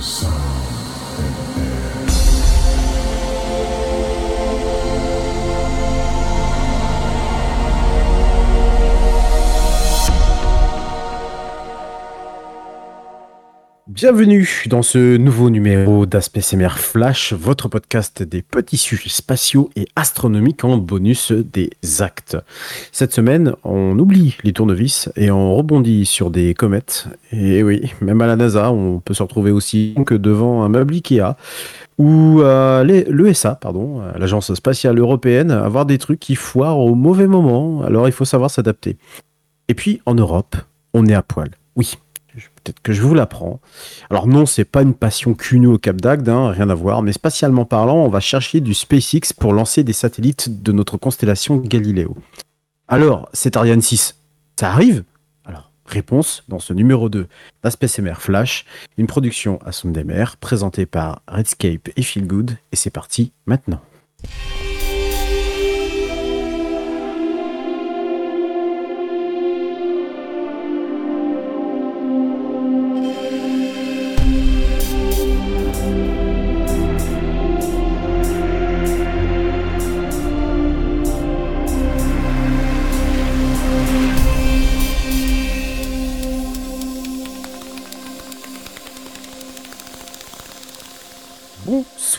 sound Bienvenue dans ce nouveau numéro d'AspecMR Flash, votre podcast des petits sujets spatiaux et astronomiques en bonus des actes. Cette semaine, on oublie les tournevis et on rebondit sur des comètes. Et oui, même à la NASA, on peut se retrouver aussi que devant un meuble Ikea ou l'ESA, pardon, l'Agence spatiale européenne, avoir des trucs qui foirent au mauvais moment. Alors il faut savoir s'adapter. Et puis en Europe, on est à poil. Oui, peut-être que je vous l'apprends. Alors non, c'est pas une passion cunue au Cap d'Agde, hein, rien à voir, mais spatialement parlant, on va chercher du SpaceX pour lancer des satellites de notre constellation Galileo. Alors, c'est Ariane 6, ça arrive? Alors, réponse dans ce numéro 2 d'AspecMR Flash, une production à son mer présentée par Redscape et Feelgood, et c'est parti maintenant.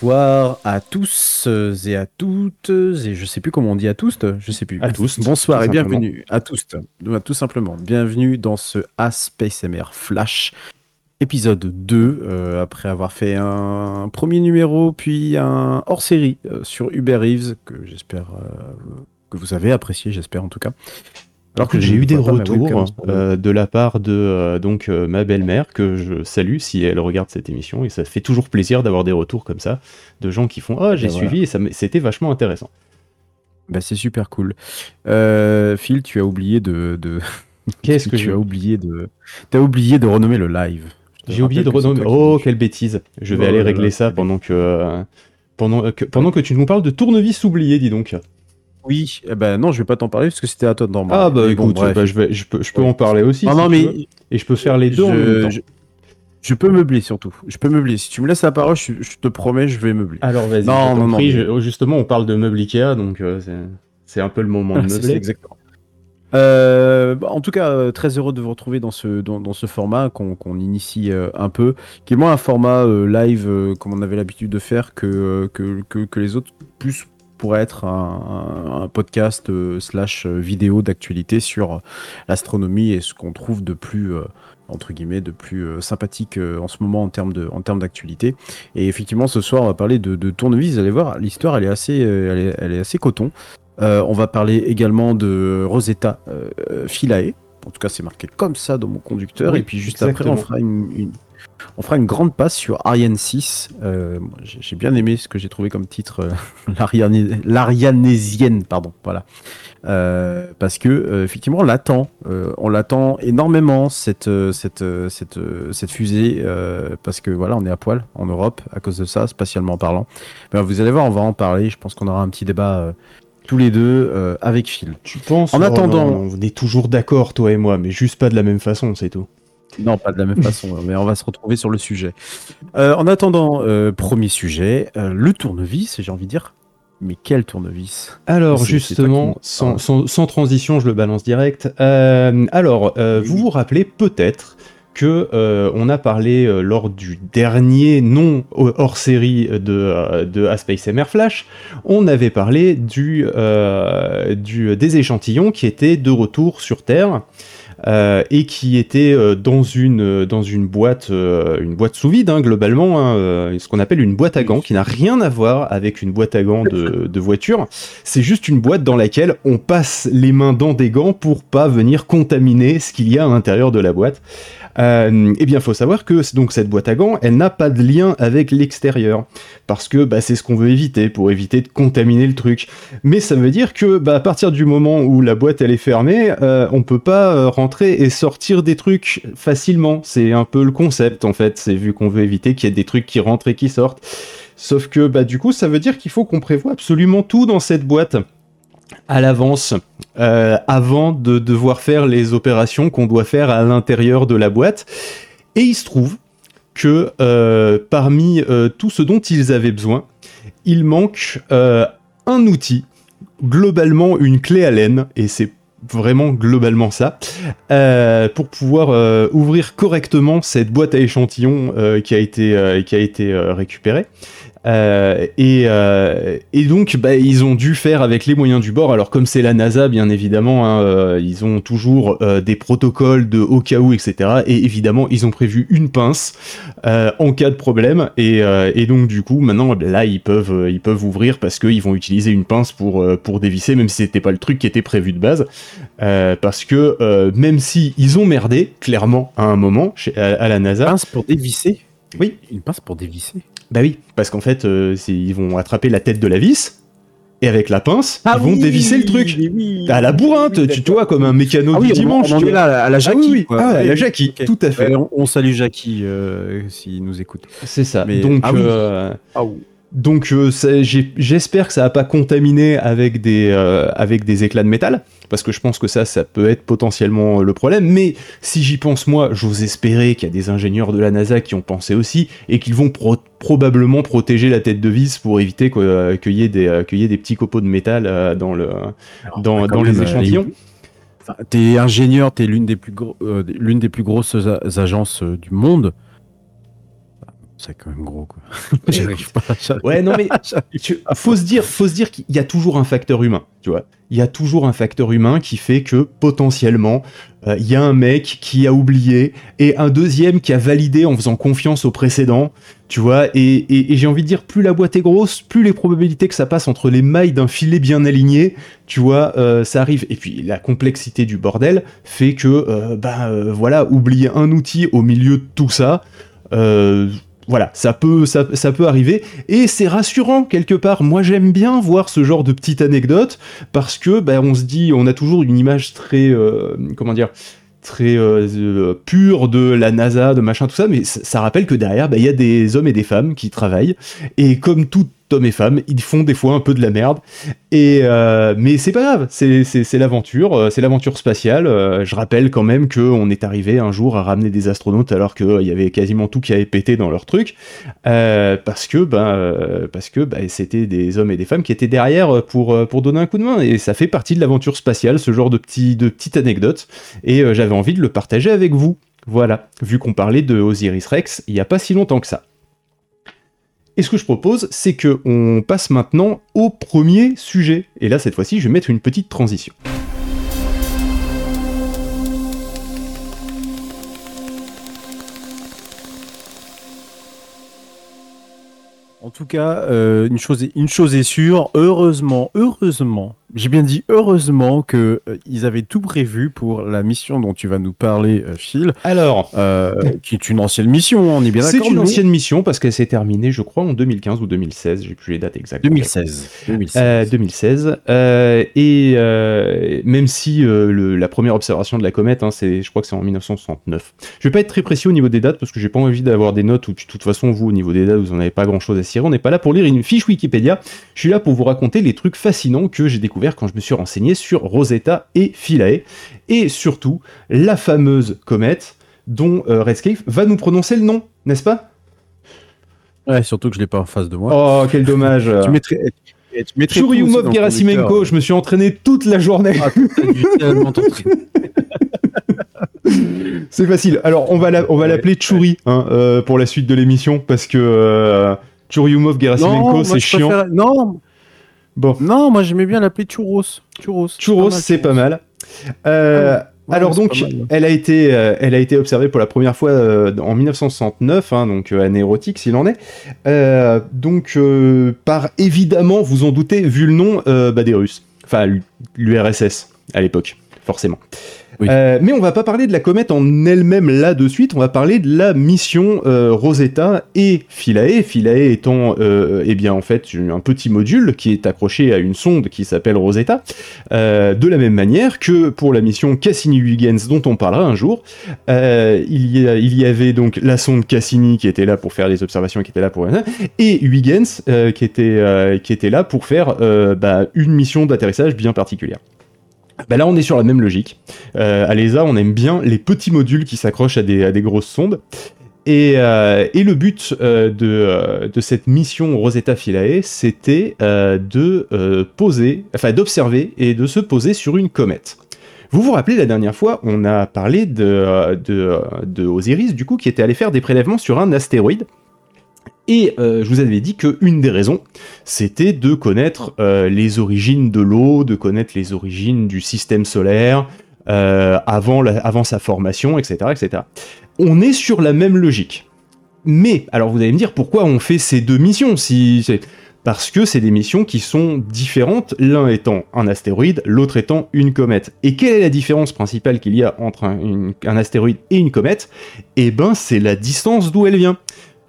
Bonsoir à tous et à toutes, et je sais plus comment on dit à tous, je sais plus. À tous. Bonsoir et bienvenue à tous, tout simplement. Bienvenue dans ce A-Space Flash, épisode 2, euh, après avoir fait un premier numéro, puis un hors-série euh, sur Uber Eves, que j'espère euh, que vous avez apprécié, j'espère en tout cas. Alors que j'ai eu des retours euh, de la part de euh, donc euh, ma belle-mère que je salue si elle regarde cette émission et ça fait toujours plaisir d'avoir des retours comme ça de gens qui font ah j'ai suivi et c'était vachement intéressant. Bah, c'est super cool. Phil, tu as oublié de, de... qu'est-ce que tu as oublié de as oublié de renommer le live. J'ai oublié de renommer. Oh quelle bêtise. Je vais aller régler ça pendant que pendant que pendant que tu nous parles de tournevis oublié dis donc. Oui, eh ben non, je vais pas t'en parler parce que c'était à toi d'en parler. Ah bah écoute, bah, je, vais, je peux, je peux en parler aussi. Non, non, mais et je peux faire les deux je, en même temps. Je, peux meubler surtout. Je peux meubler. Si tu me laisses la parole, je, te promets, je vais meubler. Alors vas-y. Non, non, non. Justement, on parle de meubles Ikea, donc euh, c'est un peu le moment de meubler. exactement. Euh, bah, en tout cas, euh, très heureux de vous retrouver dans ce, dans, dans ce format qu'on initie un peu, qui est moins un format live comme on avait l'habitude de faire que, que, que, que, les autres, plus pourrait être un, podcast euh, slash euh, vidéo d'actualité sur l'astronomie et ce qu'on trouve de plus euh, entre guillemets de plus sympathique en ce moment en termes de en termes d'actualité. Et effectivement ce soir on va parler de, de tournevis. Vous allez voir l'histoire elle est assez elle est, assez coton. On va parler également de Rosetta Philae. En tout cas c'est marqué comme ça dans mon conducteur. Et puis juste après on fera une on fera une grande passe sur Ariane 6. Euh, j'ai bien aimé ce que j'ai trouvé comme titre, euh, l'Arianésienne, pardon. Voilà. Euh, parce que effectivement, on l'attend, on l'attend énormément cette cette cette cette fusée, parce que voilà, on est à poil en Europe à cause de ça, spatialement parlant. Ben, vous allez voir, on va en parler. Je pense qu'on aura un petit débat tous les deux avec Phil. Tu penses En attendant, on est toujours d'accord, toi et moi, mais juste pas de la même façon, c'est tout. Non, pas de la même façon, mais on va se retrouver sur le sujet. Euh, en attendant, euh, premier sujet, euh, le tournevis, j'ai envie de dire. Mais quel tournevis? Alors justement, sans, sans, transition, je le balance direct. alors, vous vous rappelez peut-être que on a parlé lors du dernier non hors série de, de A Space MR Flash, on avait parlé du, du, des échantillons qui étaient de retour sur Terre. Euh, et qui était euh, dans une euh, dans une boîte une boîte sous vide hein, globalement hein, ce qu'on appelle une boîte à gants qui n'a rien à voir avec une boîte à gants de, voiture. C'est juste une boîte dans laquelle on passe les mains dans des gants pour pas venir contaminer ce qu'il y a à l'intérieur de la boîte. Euh, eh bien, faut savoir que donc cette boîte à gants, elle n'a pas de lien avec l'extérieur, parce que bah, c'est ce qu'on veut éviter pour éviter de contaminer le truc. Mais ça veut dire que bah, à partir du moment où la boîte elle est fermée, euh, on peut pas euh, rentrer et sortir des trucs facilement. C'est un peu le concept en fait. C'est vu qu'on veut éviter qu'il y ait des trucs qui rentrent et qui sortent. Sauf que bah du coup, ça veut dire qu'il faut qu'on prévoit absolument tout dans cette boîte à l'avance euh, avant de devoir faire les opérations qu'on doit faire à l'intérieur de la boîte. Et il se trouve que parmi tout ce dont ils avaient besoin, il manque un outil, globalement une clé à laine, et c'est vraiment globalement ça, euh, pour pouvoir euh, ouvrir correctement cette boîte à échantillons euh, qui a été, qui a été récupérée. Euh, et, euh, et, donc, bah, ils ont dû faire avec les moyens du bord. Alors, comme c'est la NASA, bien évidemment, hein, euh, ils ont toujours des protocoles de au cas où, etc. Et évidemment, ils ont prévu une pince en cas de problème. Et, et, donc, du coup, maintenant, là, ils peuvent, ils peuvent ouvrir parce qu'ils vont utiliser une pince pour, pour dévisser, même si c'était pas le truc qui était prévu de base. parce que même si ils ont merdé, clairement, à un moment, chez, à, la NASA. Une pince pour dévisser? Oui. Une pince pour dévisser? Bah oui, parce qu'en fait, euh, ils vont attraper la tête de la vis, et avec la pince, ah ils vont dévisser le truc. à la bourrinte, tu, vois, comme un mécano ah du dimanche. On, là, à la Jackie. Ah, oui, à la Jackie, tout à fait. on, salue Jackie euh, s'il nous écoute. C'est ça. Donc, euh, donc j'espère que ça va pas contaminé avec des, avec des éclats de métal parce que je pense que ça, ça peut être potentiellement le problème. Mais si j'y pense moi, j'ose espérer qu'il y a des ingénieurs de la NASA qui ont pensé aussi et qu'ils vont probablement protéger la tête de vis pour éviter euh, qu'il y, ait des, euh, des petits copeaux de métal euh, dans, le, dans, dans les échantillons. t'es ingénieur, t'es l'une des, plus l'une des plus grosses agences du monde. C'est quand même gros, quoi. Ouais, non, mais faut se dire, faut se dire qu'il y a toujours un facteur humain, tu vois. Il y a toujours un facteur humain qui fait que potentiellement, euh, il y a un mec qui a oublié et un deuxième qui a validé en faisant confiance au précédent, tu vois. Et, j'ai envie de dire, plus la boîte est grosse, plus les probabilités que ça passe entre les mailles d'un filet bien aligné, tu vois, euh, ça arrive. Et puis la complexité du bordel fait que, euh, ben voilà, oublier un outil au milieu de tout ça voilà, ça peut, arriver, et c'est rassurant quelque part. Moi, j'aime bien voir ce genre de petite anecdote parce que, ben, on se dit, on a toujours une image très, euh, comment dire, très euh, pure de la NASA, de machin, tout ça, mais ça, rappelle que derrière, ben, il y a des hommes et des femmes qui travaillent, et comme tout hommes et femmes, ils font des fois un peu de la merde. Et euh, mais c'est pas grave, c'est l'aventure, euh, c'est l'aventure spatiale. Euh, je rappelle quand même qu'on est arrivé un jour à ramener des astronautes alors qu'il y avait quasiment tout qui avait pété dans leur truc, parce que ben que ben, c'était des hommes et des femmes qui étaient derrière pour pour donner un coup de main. Et ça fait partie de l'aventure spatiale, ce genre de petit de petite anecdote. Et j'avais envie de le partager avec vous. Voilà, vu qu'on parlait de Osiris Rex il n'y a pas si longtemps que ça. Et ce que je propose, c'est qu'on passe maintenant au premier sujet. Et là, cette fois-ci, je vais mettre une petite transition. En tout cas, euh, une, chose une chose est sûre, heureusement, heureusement, j'ai bien dit heureusement que euh, ils avaient tout prévu pour la mission dont tu vas nous parler, euh, Phil. Alors, euh, qui est une ancienne mission, on est bien d'accord. C'est une ancienne mission parce qu'elle s'est terminée, je crois, en 2015 ou 2016. J'ai plus les dates exactes. 2016. 2016. 2016. et même si la première observation de la comète, hein, c'est, je crois que c'est en 1969. Je vais pas être très précis au niveau des dates parce que j'ai pas envie d'avoir des notes où, de toute façon, vous, au niveau des dates, vous en avez pas grand chose à cirer. On n'est pas là pour lire une fiche Wikipédia. Je suis là pour vous raconter les trucs fascinants que j'ai découverts quand je me suis renseigné sur Rosetta et Philae, et surtout la fameuse comète dont euh, Redscape va nous prononcer le nom, n'est-ce pas? Ouais, surtout que je l'ai pas en face de moi. Oh, quel dommage Tu mettrais... Tu Gerasimenko, je me suis entraîné toute la journée. Ah, C'est facile. Alors, on va l'appeler Churi hein, euh, pour la suite de l'émission parce que euh, Churyumov Gerasimenko, c'est chiant. Non, Bon. Non, moi j'aimais bien l'appeler Churros. Churros, Churros c'est pas mal. Euh, ah alors donc, elle a été, euh, elle a été observée pour la première fois euh, en 1969, hein, donc année érotique s'il en est. donc par évidemment, vous en doutez, vu le nom, bah, des Russes, enfin l'URSS à l'époque, forcément. Euh, mais on va pas parler de la comète en elle-même là de suite, on va parler de la mission euh, Rosetta et Philae. Philae étant, euh, eh bien en fait, un petit module qui est accroché à une sonde qui s'appelle Rosetta, de la même manière que pour la mission Cassini-Huygens dont on parlera un jour. il, y avait donc la sonde Cassini qui était là pour faire les observations, qui était là pour et Huygens qui était qui était là pour faire bah, une mission d'atterrissage bien particulière. Bah là, on est sur la même logique. Euh, à l'ESA, on aime bien les petits modules qui s'accrochent à des, grosses sondes. Et, et, le but de, de, cette mission Rosetta Philae, c'était de poser, enfin d'observer et de se poser sur une comète. Vous vous rappelez la dernière fois, on a parlé de, de, de Osiris, du coup, qui était allé faire des prélèvements sur un astéroïde. Et euh, je vous avais dit qu'une des raisons, c'était de connaître euh, les origines de l'eau, de connaître les origines du système solaire, euh, avant, sa formation, etc., etc. On est sur la même logique. Mais, alors vous allez me dire, pourquoi on fait ces deux missions si parce que c'est des missions qui sont différentes, l'un étant un astéroïde, l'autre étant une comète. Et quelle est la différence principale qu'il y a entre un, astéroïde et une comète? Eh ben, c'est la distance d'où elle vient.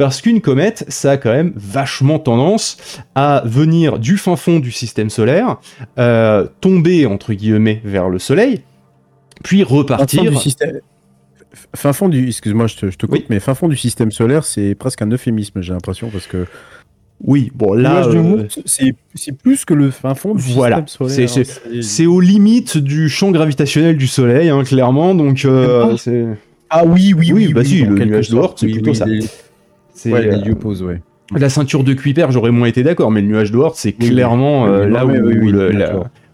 Parce qu'une comète, ça a quand même vachement tendance à venir du fin fond du système solaire, euh, tomber entre guillemets vers le Soleil, puis repartir. Fin fond du système, fin fond du, excuse-moi, je te, coupe, mais fin fond du système solaire, c'est presque un euphémisme, j'ai l'impression, parce que oui, bon là, euh, c'est plus que le fin fond du voilà. système solaire. Hein, c'est aux limites du champ gravitationnel du Soleil, hein, clairement. Donc, euh, ah oui, oui, oui, bah si, le nuage d'Oort, c'est plutôt ça. C'est ouais, euh, pose, ouais. La ceinture de Kuiper, j'aurais moins été d'accord, mais le nuage d'Oort, c'est clairement là où,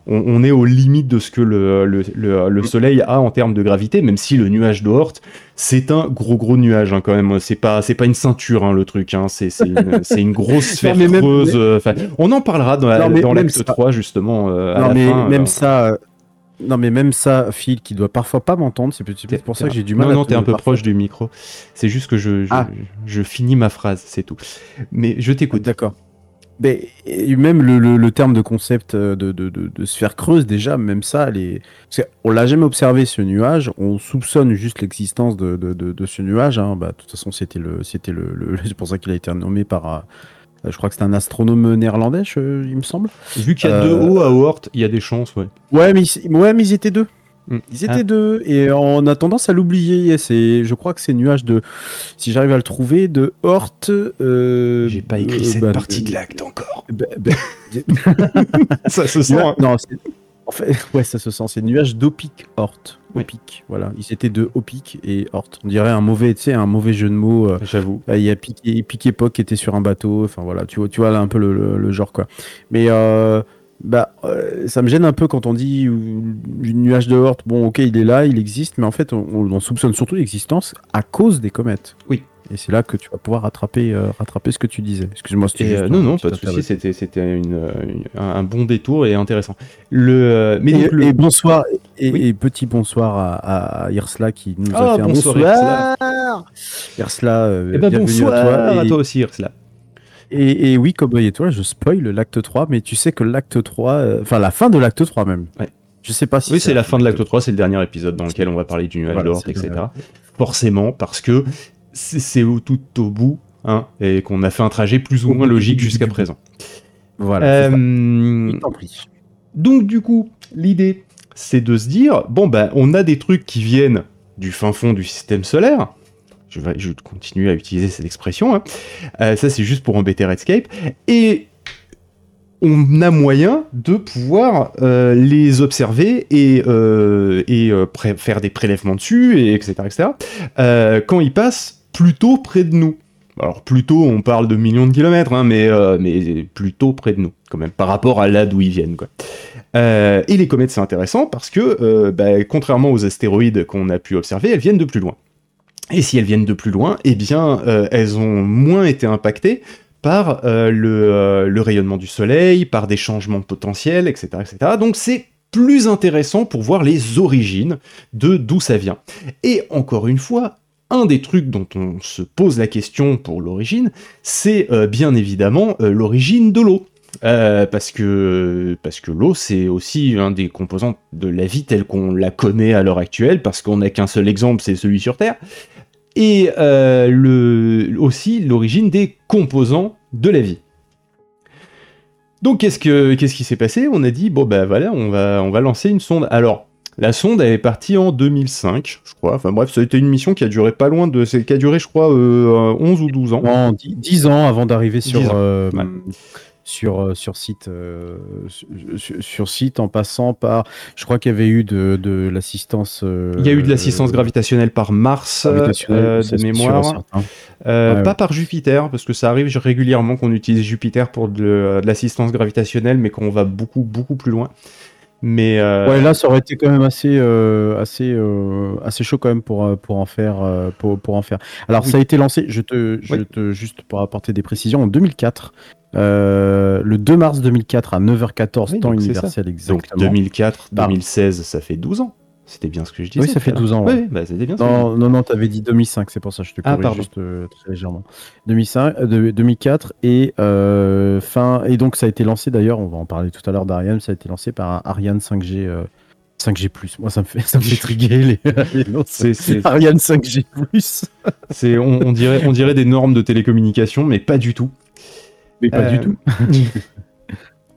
on, est aux limites de ce que le, le, Soleil a en termes de gravité, même si le nuage d'Oort, c'est un gros gros nuage hein, quand même. C'est pas c'est pas une ceinture hein, le truc. Hein. C'est une, une, grosse sphère creuse. Euh, on en parlera dans, l'acte 3 justement. Euh, non mais même euh. ça. Non mais même ça, Phil, qui doit parfois pas m'entendre, c'est peut-être pour ça que j'ai du mal. Non, non, t'es un peu proche du micro. C'est juste que je, je, ah. je finis ma phrase, c'est tout. Mais je t'écoute. D'accord. Mais même le, terme de concept euh, de, sphère creuse, déjà, même ça, les... on l'a jamais observé ce nuage, on soupçonne juste l'existence de, ce nuage. Hein. Bah, de toute façon, c'était le, c'était le, c'est pour ça qu'il a été nommé par, euh, je crois que c'est un astronome néerlandais, il me semble. Vu qu'il y a deux euh, hauts à Oort, il y a des chances, ouais. Ouais, mais, ouais, mais ils étaient deux. Mm. Ils étaient ah. deux et on a tendance à l'oublier. C'est, je crois que c'est nuage de, si j'arrive à le trouver, de Hort. Euh, J'ai pas écrit euh, cette bah, partie de l'acte encore. Bah, bah, ça se sent. Hein. Non, en fait, ouais, ça se sent. C'est nuage d'Opic Hort. Voilà. Ils étaient de Opic et Hort. On dirait un mauvais, tu sais, un mauvais jeu de mots. Euh, J'avoue. Il y a Pic, Pic Époque qui était sur un bateau. Enfin voilà, tu vois, tu vois là un peu le, le genre quoi. Mais euh, bah, euh, ça me gêne un peu quand on dit une nuage de Hort. Bon, ok, il est là, il existe, mais en fait, on, soupçonne surtout l'existence à cause des comètes. Oui. Et c'est là que tu vas pouvoir rattraper, euh, rattraper ce que tu disais. Excuse-moi. Euh, non, non, pas de souci. C'était, c'était un bon détour et intéressant. Le, mais et, bonsoir et, petit bonsoir à, à, Irsla qui nous a ah, fait un bonsoir. Irsla. Irsla, eh ben, bonsoir à toi, à toi aussi, Irsla. Et, oui, Cowboy et toi, je spoil l'acte 3, mais tu sais que l'acte 3, euh, enfin la fin de l'acte 3 même. Ouais. Je sais pas si. Oui, c'est la fin de l'acte 3, c'est le dernier épisode dans lequel on va parler du nuage d'or, etc. Forcément, parce que c'est tout au bout, hein, et qu'on a fait un trajet plus ou moins logique jusqu'à présent. Voilà. Euh... Donc, du coup, l'idée, c'est de se dire bon, ben, on a des trucs qui viennent du fin fond du système solaire je vais, je continuer à utiliser cette expression. Hein. Euh, ça, c'est juste pour embêter Redscape. Et on a moyen de pouvoir euh, les observer et, euh, et faire des prélèvements dessus, et etc. etc. quand ils passent plutôt près de nous. Alors plutôt, on parle de millions de kilomètres, hein, mais, mais plutôt près de nous, quand même, par rapport à là d'où ils viennent. Quoi. et les comètes, c'est intéressant parce que, bah, contrairement aux astéroïdes qu'on a pu observer, elles viennent de plus loin. Et si elles viennent de plus loin, eh bien, euh, elles ont moins été impactées par euh, euh, le, rayonnement du soleil, par des changements potentiels, etc. etc. Donc c'est plus intéressant pour voir les origines de d'où ça vient. Et encore une fois, un des trucs dont on se pose la question pour l'origine, c'est bien évidemment l'origine de l'eau. parce que, parce l'eau, c'est aussi un des composants de la vie telle qu'on la connaît à l'heure actuelle, parce qu'on n'a qu'un seul exemple, c'est celui sur Terre et euh, aussi l'origine des composants de la vie. Donc qu'est-ce, que, qu'est-ce qui s'est passé? On a dit, bon ben voilà, on va, on va lancer une sonde. Alors, la sonde, elle est partie en 2005, je crois. Enfin bref, ça a été une mission qui a duré pas loin de... qui a duré, je crois, 11 euh, ou 12 ans. En 10, ans avant d'arriver sur... Euh, sur, sur site, sur, site en passant par. Je crois qu'il y avait eu de, de l'assistance. Il y a eu de l'assistance gravitationnelle par Mars, de mémoire. Pas par Jupiter, parce que ça arrive régulièrement qu'on utilise Jupiter pour de, de l'assistance gravitationnelle, mais qu'on va beaucoup, beaucoup plus loin. Mais euh, ouais, là, ça aurait été quand même assez, euh, assez, euh, assez chaud quand même pour, pour en faire, pour, pour en faire. Alors, ça a été lancé. Je te, je te, juste pour apporter des précisions, en 2004. le 2 mars 2004 à 9h14 temps universel exactement. Donc 2004, 2016, ça fait 12 ans. C'était bien ce que je disais. Oui, ça fait 12 ans. Oui, bah, c'était bien. Non, non, non, t'avais dit 2005, c'est pour ça que je te ah, corrige juste euh, très légèrement. 2005, 2004 euh, et euh, fin et donc ça a été lancé d'ailleurs, on va en parler tout à l'heure d'Ariane, ça a été lancé par Ariane 5G. 5G+. Moi, ça me fait, ça me fait triguer les, c'est, Ariane 5G+. c'est, on, on, dirait, on dirait des normes de télécommunication, mais pas du tout. Mais pas du tout.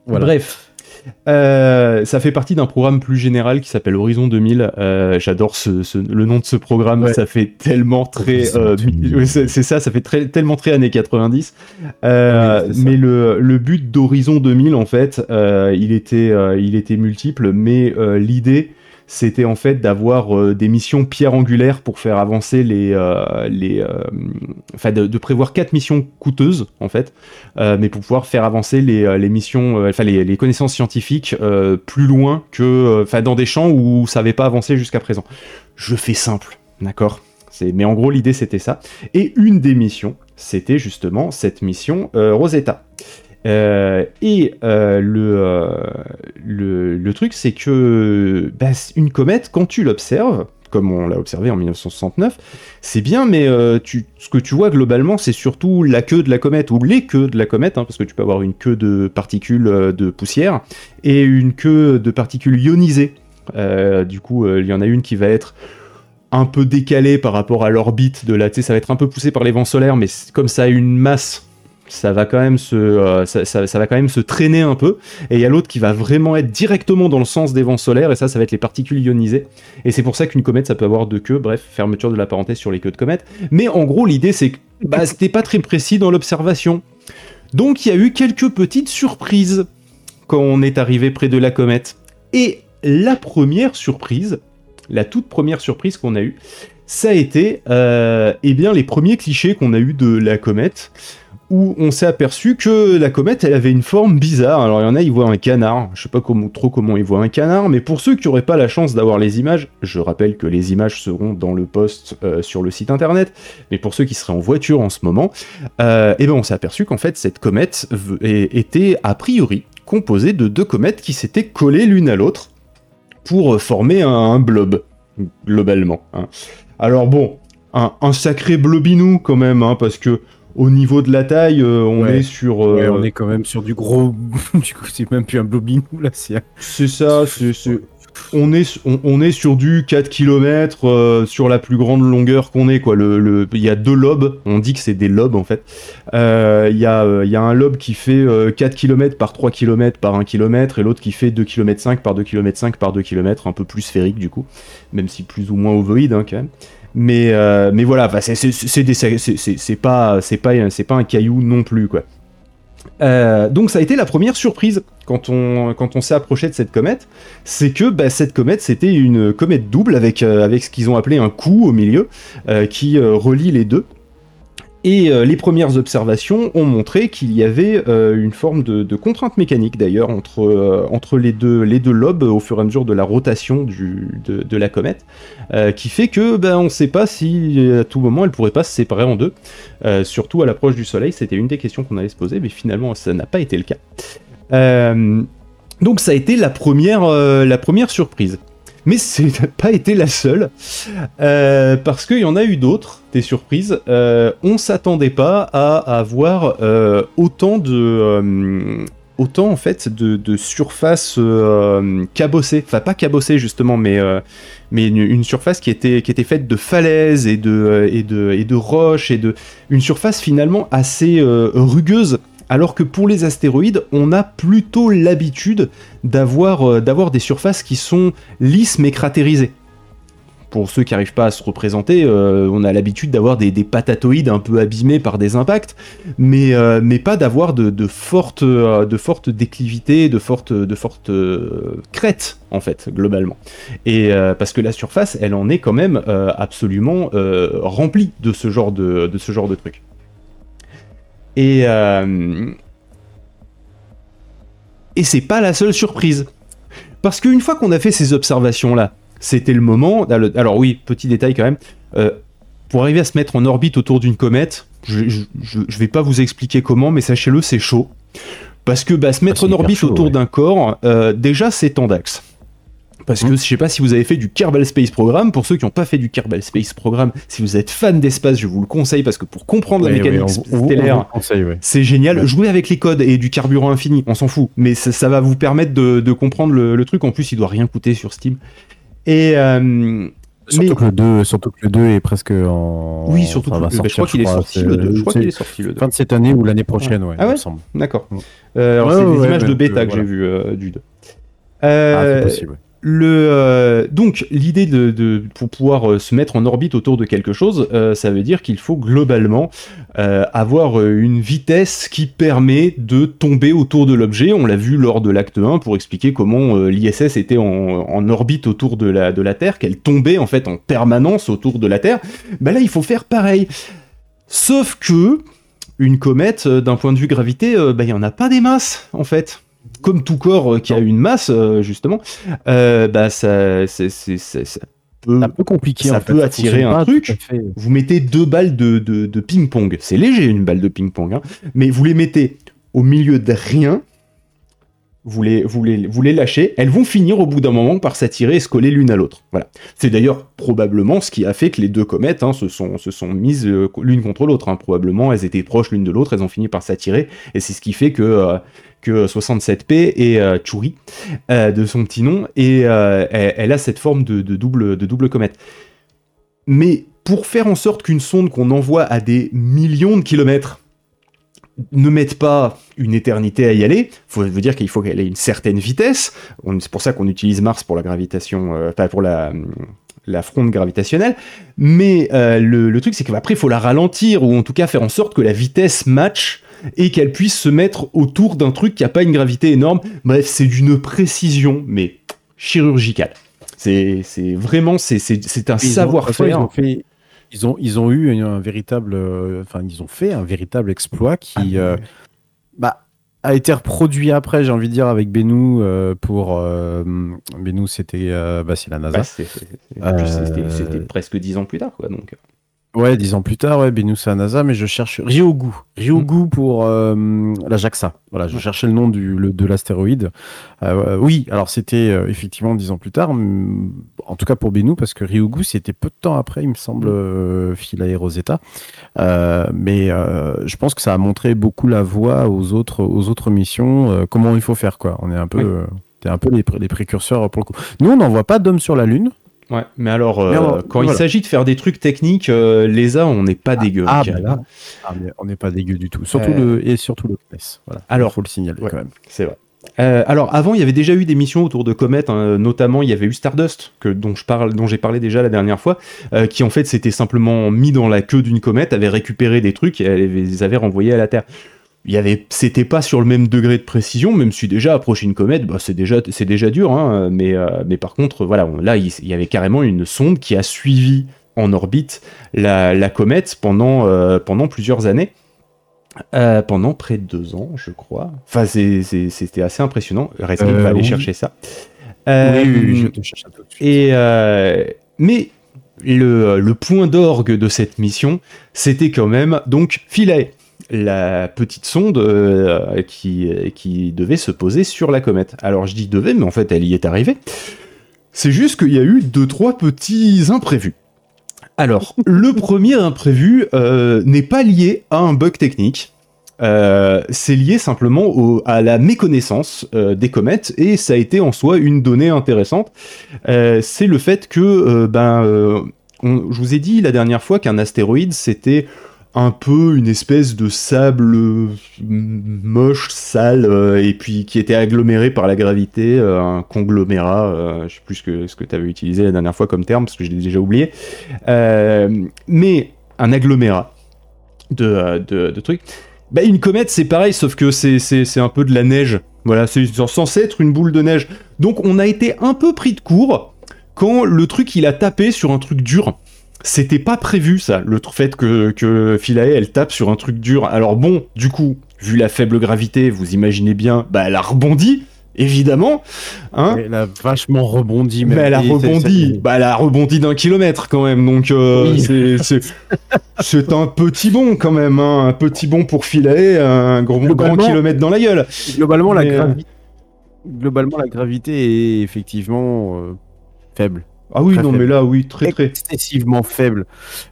voilà. Bref, euh, ça fait partie d'un programme plus général qui s'appelle Horizon 2000. Euh, j'adore le nom de ce programme, ça fait tellement très. Euh, c'est ça, ça fait très, tellement très années 90. mais le, le but d'Horizon 2000, en fait, il, était, il était multiple, mais l'idée c'était en fait d'avoir euh, des missions pierre angulaire pour faire avancer les, euh, euh, enfin de, prévoir quatre missions coûteuses en fait, mais pour pouvoir faire avancer les, connaissances scientifiques plus loin que, enfin dans des champs où ça n'avait pas avancé jusqu'à présent. Je fais simple, d'accord? Mais en gros l'idée c'était ça. Et une des missions, c'était justement cette mission Rosetta. Euh, et euh, euh, le, le, truc, c'est que bah, une comète, quand tu l'observes, comme on l'a observé en 1969, c'est bien, mais ce que tu vois globalement, c'est surtout la queue de la comète, ou les queues de la comète, hein, parce que tu peux avoir une queue de particules de poussière, et une queue de particules ionisées. du coup, il y en a une qui va être un peu décalée par rapport à l'orbite de la... Tu ça va être un peu poussé par les vents solaires, mais comme ça a une masse ça va quand même se, euh, ça, va quand même se traîner un peu. Et il y a l'autre qui va vraiment être directement dans le sens des vents solaires, et ça, ça va être les particules ionisées. Et c'est pour ça qu'une comète, ça peut avoir deux queues. Bref, fermeture de la parenthèse sur les queues de comète. Mais en gros, l'idée, c'est que bah, c'était pas très précis dans l'observation. Donc il y a eu quelques petites surprises quand on est arrivé près de la comète. Et la première surprise, la toute première surprise qu'on a eue, ça a été euh, eh bien, les premiers clichés qu'on a eu de la comète où on s'est aperçu que la comète, elle avait une forme bizarre. Alors il y en a, ils voient un canard. Je sais pas trop comment ils voient un canard, mais pour ceux qui n'auraient pas la chance d'avoir les images, je rappelle que les images seront dans le post euh, sur le site internet, mais pour ceux qui seraient en voiture en ce moment, euh, eh ben on s'est aperçu qu'en fait cette comète était a priori composée de deux comètes qui s'étaient collées l'une à l'autre pour euh, former un, blob, globalement. Hein. Alors bon, un, un, sacré blobinou quand même, hein, parce que au niveau de la taille, euh, on est sur. Euh, on est quand même sur du gros. du coup, c'est même plus un blobinou là. C'est ça. C'est. On est, on, est sur du 4 km euh, sur la plus grande longueur qu'on ait. Quoi. Le, il y a deux lobes, on dit que c'est des lobes en fait. Il y, a, il y a un lobe qui fait 4 km par 3 km par 1 km et l'autre qui fait 2 km 5 par 2 km 5 par 2 km, un peu plus sphérique du coup, même si plus ou moins ovoïde hein, quand même. Mais, euh, mais voilà, c'est pas, pas, pas un caillou non plus, quoi. Euh, donc ça a été la première surprise quand on, s'est approché de cette comète, c'est que bah, cette comète c'était une comète double avec, euh, avec ce qu'ils ont appelé un coup au milieu qui relie les deux. Et euh, les premières observations ont montré qu'il y avait euh, une forme de, contrainte mécanique d'ailleurs entre, euh, entre les, deux, les deux lobes au fur et à mesure de la rotation de, la comète, qui fait que ben, on ne sait pas si à tout moment elle pourrait pas se séparer en deux. surtout à l'approche du Soleil, c'était une des questions qu'on allait se poser, mais finalement ça n'a pas été le cas. donc ça a été la première, la première surprise. Mais ce n'a pas été la seule, euh, parce qu'il y en a eu d'autres, des surprises. Euh, on s'attendait pas à avoir euh, autant de... autant en fait de, de surface cabossée, enfin pas cabossée justement, mais, mais une, surface qui était, qui était faite de falaises et de, et, de, et de roches et de une surface finalement assez rugueuse alors que pour les astéroïdes, on a plutôt l'habitude d'avoir euh, d'avoir des surfaces qui sont lisses mais cratérisées. pour ceux qui n'arrivent pas à se représenter, on a l'habitude d'avoir des, patatoïdes un peu abîmés par des impacts, mais, mais pas d'avoir de, fortes, de déclivités, de fortes, crêtes, en fait, globalement. Et parce que la surface, elle en est quand même absolument remplie de, ce genre de trucs. Et, et c'est pas la seule surprise. Parce qu'une fois qu'on a fait ces observations-là, c'était le moment. Alors oui, petit détail quand même. Euh, pour arriver à se mettre en orbite autour d'une comète, je, je, vais pas vous expliquer comment, mais sachez-le, c'est chaud. Parce que bah, se mettre ah, en orbite autour d'un corps, euh, déjà c'est en d'axe. Parce que je sais pas si vous avez fait du Kerbal Space Program. Pour ceux qui n'ont pas fait du Kerbal Space Program, si vous êtes fan d'espace, je vous le conseille parce que pour comprendre la mécanique stellaire, c'est génial. Jouer avec les codes et du carburant infini, on s'en fout. Mais ça, va vous permettre de, comprendre le, truc. En plus, il doit rien coûter sur Steam. Et euh, Surtout, que le 2, surtout que le 2 est presque en. Oui, surtout que le 2. je crois qu'il est sorti le 2. Je crois qu'il est sorti le 2. Fin de cette année ou l'année prochaine, ouais. Ah ouais D'accord. Euh, alors, c'est des images de bêta que j'ai vues euh, du 2. ah, c'est possible. Euh, donc l'idée de, pour pouvoir euh, se mettre en orbite autour de quelque chose, euh, ça veut dire qu'il faut globalement avoir une vitesse qui permet de tomber autour de l'objet. On l'a vu lors de l'acte 1 pour expliquer comment l'ISS était en, orbite autour de la, Terre, qu'elle tombait en fait en permanence autour de la Terre. Ben là il faut faire pareil. Sauf que une comète, d'un point de vue gravité, ben, il n'y en a pas des masses en fait comme tout corps euh, qui a une masse, euh, justement, euh, bah ça, c'est, peut, compliqué. Ça peut attirer un truc. Vous mettez deux balles de, de, ping-pong. C'est léger une balle de ping-pong, hein. mais vous les mettez au milieu de rien. Vous les, vous, les, vous les lâchez, elles vont finir au bout d'un moment par s'attirer et se coller l'une à l'autre. Voilà. C'est d'ailleurs probablement ce qui a fait que les deux comètes hein, se, sont, se sont mises l'une contre l'autre. Hein. Probablement, elles étaient proches l'une de l'autre, elles ont fini par s'attirer, et c'est ce qui fait que que 67P et euh, Churi euh, de son petit nom et euh, elle, a cette forme de, double, comète. Mais pour faire en sorte qu'une sonde qu'on envoie à des millions de kilomètres ne mette pas une éternité à y aller, faut dire qu'il faut qu'elle ait une certaine vitesse. C'est pour ça qu'on utilise Mars pour la gravitation, pas pour la, fronde gravitationnelle. Mais le, le, truc, c'est qu'après, il faut la ralentir, ou en tout cas faire en sorte que la vitesse match et qu'elle puisse se mettre autour d'un truc qui n'a pas une gravité énorme. Bref, c'est d'une précision, mais chirurgicale. C'est vraiment, c'est un savoir-faire. Ils ont, ils ont eu un véritable, euh, enfin, ils ont fait un véritable exploit qui, ah, euh, bah, a été reproduit après, j'ai envie de dire, avec Benou euh, pour Benou, c'était bah, c'est la NASA. c'était presque dix ans plus tard, quoi. Donc. Ouais, dix ans plus tard, ouais, Benoussa NASA, mais je cherche Ryogu. Ryogu mm. pour euh, la JAXA. Voilà, je cherchais le nom du, de l'astéroïde. Euh, oui, alors c'était euh, effectivement dix ans plus tard, en tout cas pour Benou, parce que Ryogu, c'était peu de temps après, il me semble, mm. Philae Rosetta. mais je pense que ça a montré beaucoup la voie aux autres, aux autres missions, comment il faut faire, quoi. On est un peu... un peu les, les, précurseurs pour le coup. Nous, on n'envoie pas d'hommes sur la Lune. Ouais, mais alors, euh, quand il s'agit de faire des trucs techniques, euh, les A, on n'est pas ah, dégueu. Ah, bah là, ah, on n'est pas dégueu du tout. Surtout le, et surtout le PS. Voilà. Alors, faut le signaler quand même. C'est vrai. Euh, alors avant, il y avait déjà eu des missions autour de comètes, hein, notamment il y avait eu Stardust, que, dont je parle, dont j'ai parlé déjà la dernière fois, qui en fait s'était simplement mis dans la queue d'une comète, avait récupéré des trucs et les avait renvoyés à la Terre il y avait, c'était pas sur le même degré de précision, même si déjà approcher une comète, bah, c'est déjà, c'est déjà dur, hein, mais, euh, mais par contre, voilà, là, il, y avait carrément une sonde qui a suivi en orbite la, comète pendant, euh, pendant plusieurs années. Euh, pendant près de deux ans, je crois. Enfin, c'était assez impressionnant. Reste va aller chercher ça. oui, oui, je te cherche un peu. Et, mais le, le point d'orgue de cette mission, c'était quand même donc Philae la petite sonde euh, qui, qui devait se poser sur la comète. Alors je dis devait, mais en fait elle y est arrivée. C'est juste qu'il y a eu deux trois petits imprévus. Alors le premier imprévu euh, n'est pas lié à un bug technique. Euh, c'est lié simplement à la méconnaissance des comètes et ça a été en soi une donnée intéressante. c'est le fait que, ben, je vous ai dit la dernière fois qu'un astéroïde c'était un peu une espèce de sable moche, sale, et puis qui était aggloméré par la gravité, un conglomérat, je sais plus ce que, tu avais utilisé la dernière fois comme terme, parce que je l'ai déjà oublié, mais un agglomérat de, de, trucs. Bah, une comète, c'est pareil, sauf que c'est un peu de la neige. Voilà, c'est censé être une boule de neige. Donc on a été un peu pris de court quand le truc il a tapé sur un truc dur. C'était pas prévu ça, le fait que, que Philae elle tape sur un truc dur. Alors bon, du coup, vu la faible gravité, vous imaginez bien, bah elle a rebondi, évidemment. Hein elle a vachement rebondi. Mais elle a rebondi. Bah, elle a rebondi d'un kilomètre quand même. Donc euh, c'est un petit bond quand même. Hein. Un petit bond pour filer un grand, grand kilomètre dans la gueule. Globalement, la, euh, globalement la gravité est effectivement euh, faible. Ah oui, non, mais là, oui, très, très. Excessivement faible.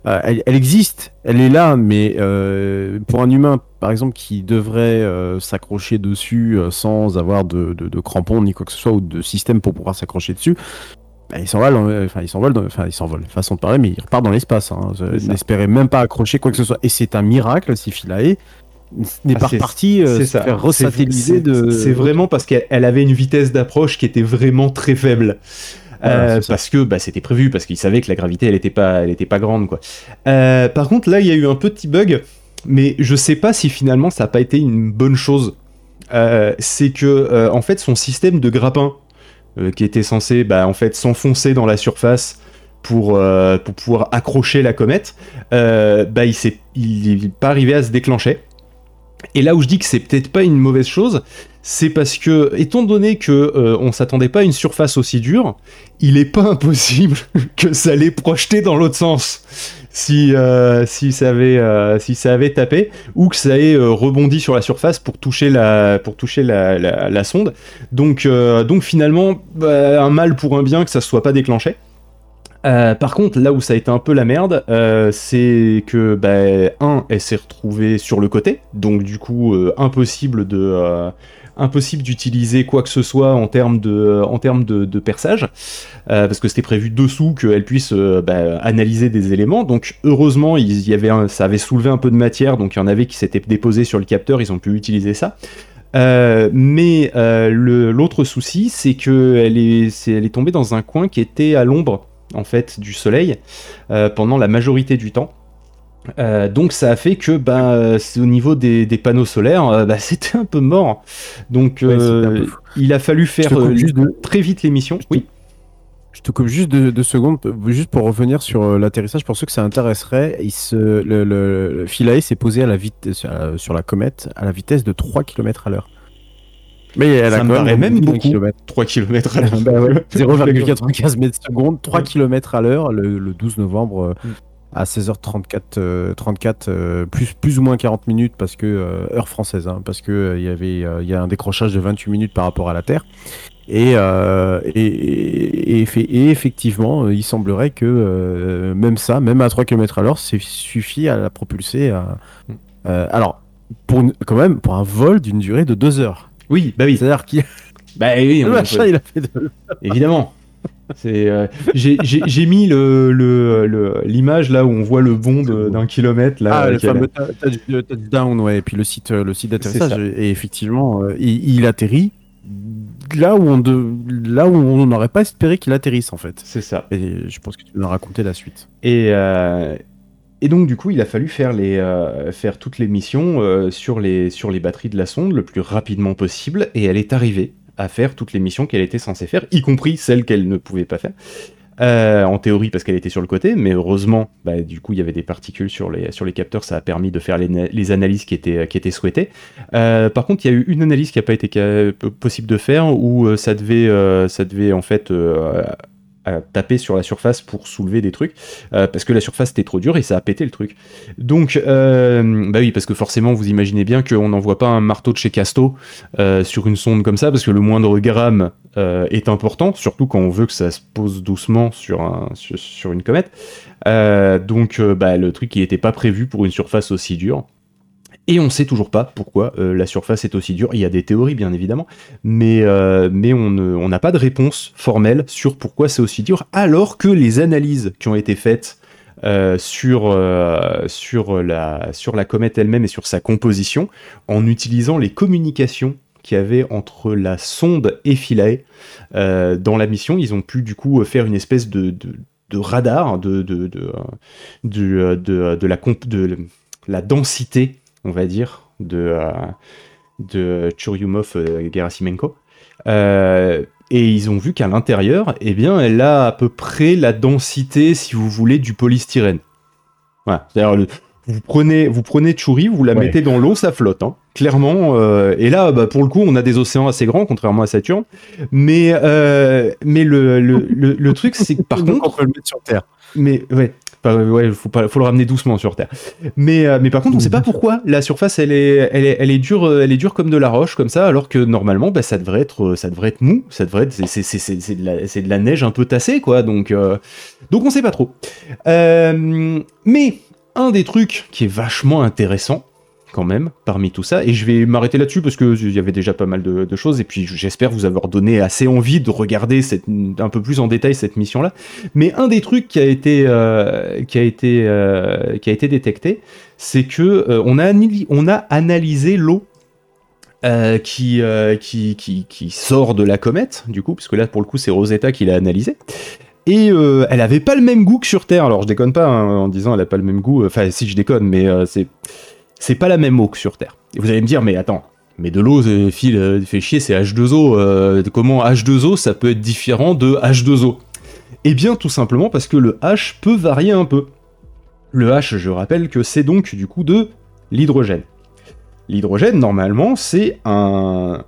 Euh, elle, existe, elle est là, mais euh, pour un humain, par exemple, qui devrait euh, s'accrocher dessus sans avoir de, de, crampons ni quoi que ce soit, ou de système pour pouvoir s'accrocher dessus, bah, il s'envole, enfin, il s'envole, enfin, il s'envole, façon de parler, mais il repart dans l'espace. Hein. N'espérait même pas accrocher quoi que ce soit. Et c'est un miracle si Philae n'est ah, pas reparti euh, faire resatelliser de. C'est vraiment parce qu'elle avait une vitesse d'approche qui était vraiment très faible. Euh, parce que bah, c'était prévu, parce qu'il savait que la gravité elle était pas, elle était pas grande quoi. Euh, par contre là il y a eu un petit bug, mais je sais pas si finalement ça n'a pas été une bonne chose. Euh, c'est que en fait son système de grappin qui était censé bah, en fait s'enfoncer dans la surface pour, pour pouvoir accrocher la comète, bah, il n'est pas arrivé à se déclencher. Et là où je dis que c'est peut-être pas une mauvaise chose, c'est parce que, étant donné que euh, on s'attendait pas à une surface aussi dure, il est pas impossible que ça l'ait projeté dans l'autre sens. Si, euh, si, ça avait, euh, si ça avait tapé, ou que ça ait rebondi sur la surface pour toucher la, sonde. Donc, finalement, bah, un mal pour un bien que ça se soit pas déclenché. Par contre, là où ça a été un peu la merde, c'est que, bah, un, elle s'est retrouvée sur le côté, donc du coup, impossible de, impossible d'utiliser quoi que ce soit en termes de, en termes de, perçage, euh, parce que c'était prévu dessous qu'elle puisse euh, bah, analyser des éléments. Donc heureusement, il y avait ça avait soulevé un peu de matière, donc il y en avait qui s'étaient déposés sur le capteur, ils ont pu utiliser ça. Euh, mais l'autre souci, c'est qu'elle est, elle est tombée dans un coin qui était à l'ombre en fait du soleil pendant la majorité du temps. Euh, donc ça a fait que bah, au niveau des, panneaux solaires, euh, bah, c'était un peu mort. Donc euh, il a fallu faire très vite l'émission. Oui. Je te coupe juste deux, secondes, juste pour revenir sur l'atterrissage. Pour ceux que ça intéresserait, il se, le, le, Philae s'est posé à la vitesse, sur la comète à la vitesse de 3 km à l'heure. Mais elle ça a quand même, même beaucoup. 3 km à l'heure. 0,95 mètres secondes, 3 km à l'heure le, 12 novembre mm. à 16h34 34 euh, euh, plus plus ou moins 40 minutes parce que euh, heure française hein, parce que il y avait il y a un décrochage de 28 minutes par rapport à la Terre. Et, et, et, effectivement il semblerait que même ça même à 3 km à l'heure c'est suffit à la propulser à, alors pour quand même pour un vol d'une durée de 2 heures oui bah oui c'est à dire qu'il bah oui on il a fait de... évidemment c'est, euh, j'ai, mis le, l'image là où on voit le bond d'un kilomètre là. Ah, le fameux touchdown, ouais. Et puis le site, le site d'atterrissage. Et effectivement, euh, il, atterrit là où on de, là où on n'aurait pas espéré qu'il atterrisse en fait. C'est ça. Et je pense que tu nous as raconté la suite. Et euh, et donc du coup, il a fallu faire les faire toutes les missions sur les sur les batteries de la sonde le plus rapidement possible. Et elle est arrivée à faire toutes les missions qu'elle était censée faire, y compris celles qu'elle ne pouvait pas faire. Euh, en théorie parce qu'elle était sur le côté, mais heureusement, bah, du coup, il y avait des particules sur les, sur les capteurs, ça a permis de faire les, les analyses qui étaient, qui étaient souhaitées. Euh, par contre, il y a eu une analyse qui n'a pas été possible de faire, où euh, ça, devait, ça devait en fait taper sur la surface pour soulever des trucs, euh, parce que la surface était trop dure et ça a pété le truc. Donc, euh, bah oui, parce que forcément, vous imaginez bien qu'on n'envoie pas un marteau de chez Casto euh, sur une sonde comme ça, parce que le moindre gramme est important, surtout quand on veut que ça se pose doucement sur, sur, une comète. donc, bah, le truc qui n'était pas prévu pour une surface aussi dure. Et on ne sait toujours pas pourquoi euh, la surface est aussi dure. Il y a des théories, bien évidemment, mais, euh, mais on n'a pas de réponse formelle sur pourquoi c'est aussi dur, alors que les analyses qui ont été faites sur, sur, la, sur la comète elle-même et sur sa composition en utilisant les communications qu'il y avait entre la sonde et Philae dans la mission. Ils ont pu du coup faire une espèce de, de, radar de, de, de, de, la, de la densité, on va dire, de, de Churyumov Gerasimenko. Euh, et ils ont vu qu'à l'intérieur, eh bien, elle a à peu près la densité, si vous voulez, du polystyrène. Voilà. C'est-à-dire, vous prenez, vous prenez Churi, vous la mettez dans l'eau, ça flotte, hein. clairement. Euh, et là, bah, pour le coup, on a des océans assez grands, contrairement à Saturne. Mais, euh, mais le, le, le, truc, c'est que par contre, on peut le mettre sur Terre. Mais ouais, ouais, faut, pas, faut le ramener doucement sur Terre. Mais, euh, mais par contre, on sait pas pourquoi la surface, elle est, elle est, elle est dure, euh, elle est dure comme de la roche, comme ça, alors que normalement, bah, ça devrait être, ça devrait être mou, ça devrait être, c'est de, la, de la neige un peu tassée, quoi. Donc, euh, donc on sait pas trop. mais un des trucs qui est vachement intéressant, quand même parmi tout ça. Et je vais m'arrêter là-dessus parce qu'il y avait déjà pas mal de, choses. Et puis j'espère vous avoir donné assez envie de regarder un peu plus en détail cette mission-là. Mais un des trucs qui a été, euh, qui a été, euh, qui a été détecté, c'est que euh, on, a on a analysé l'eau qui, qui, sort de la comète, du coup, parce que là, pour le coup, c'est Rosetta qui l'a analysé. Et elle avait pas le même goût que sur Terre. Alors, je déconne pas hein, en disant elle a pas le même goût. Enfin, si je déconne, mais c'est c'est pas la même eau que sur Terre. Et vous allez me dire, mais attends, mais de l'eau, fil euh, fait chier, c'est H2O. Euh, comment H2O, ça peut être différent de H2O Eh bien, tout simplement parce que le H peut varier un peu. Le H, je rappelle que c'est donc du coup de l'hydrogène. L'hydrogène, normalement, c'est un,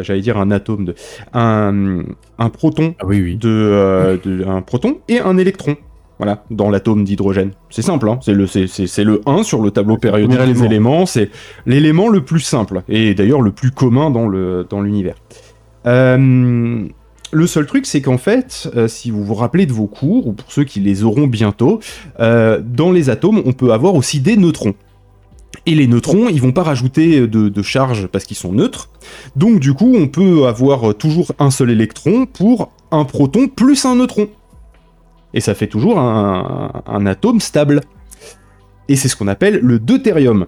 j'allais dire un atome de, un, un proton ah oui, oui. De, euh, de, un proton et un électron. Voilà, dans l'atome d'hydrogène. C'est simple, hein c'est le, c'est, le 1 sur le tableau périodique des éléments, c'est l'élément le plus simple, et d'ailleurs le plus commun dans, le, dans l'univers. Euh, le seul truc, c'est qu'en fait, euh, si vous vous rappelez de vos cours, ou pour ceux qui les auront bientôt, euh, dans les atomes, on peut avoir aussi des neutrons. Et les neutrons, ils vont pas rajouter de, de charge parce qu'ils sont neutres. Donc du coup, on peut avoir toujours un seul électron pour un proton plus un neutron et ça fait toujours un, atome stable. Et c'est ce qu'on appelle le deutérium.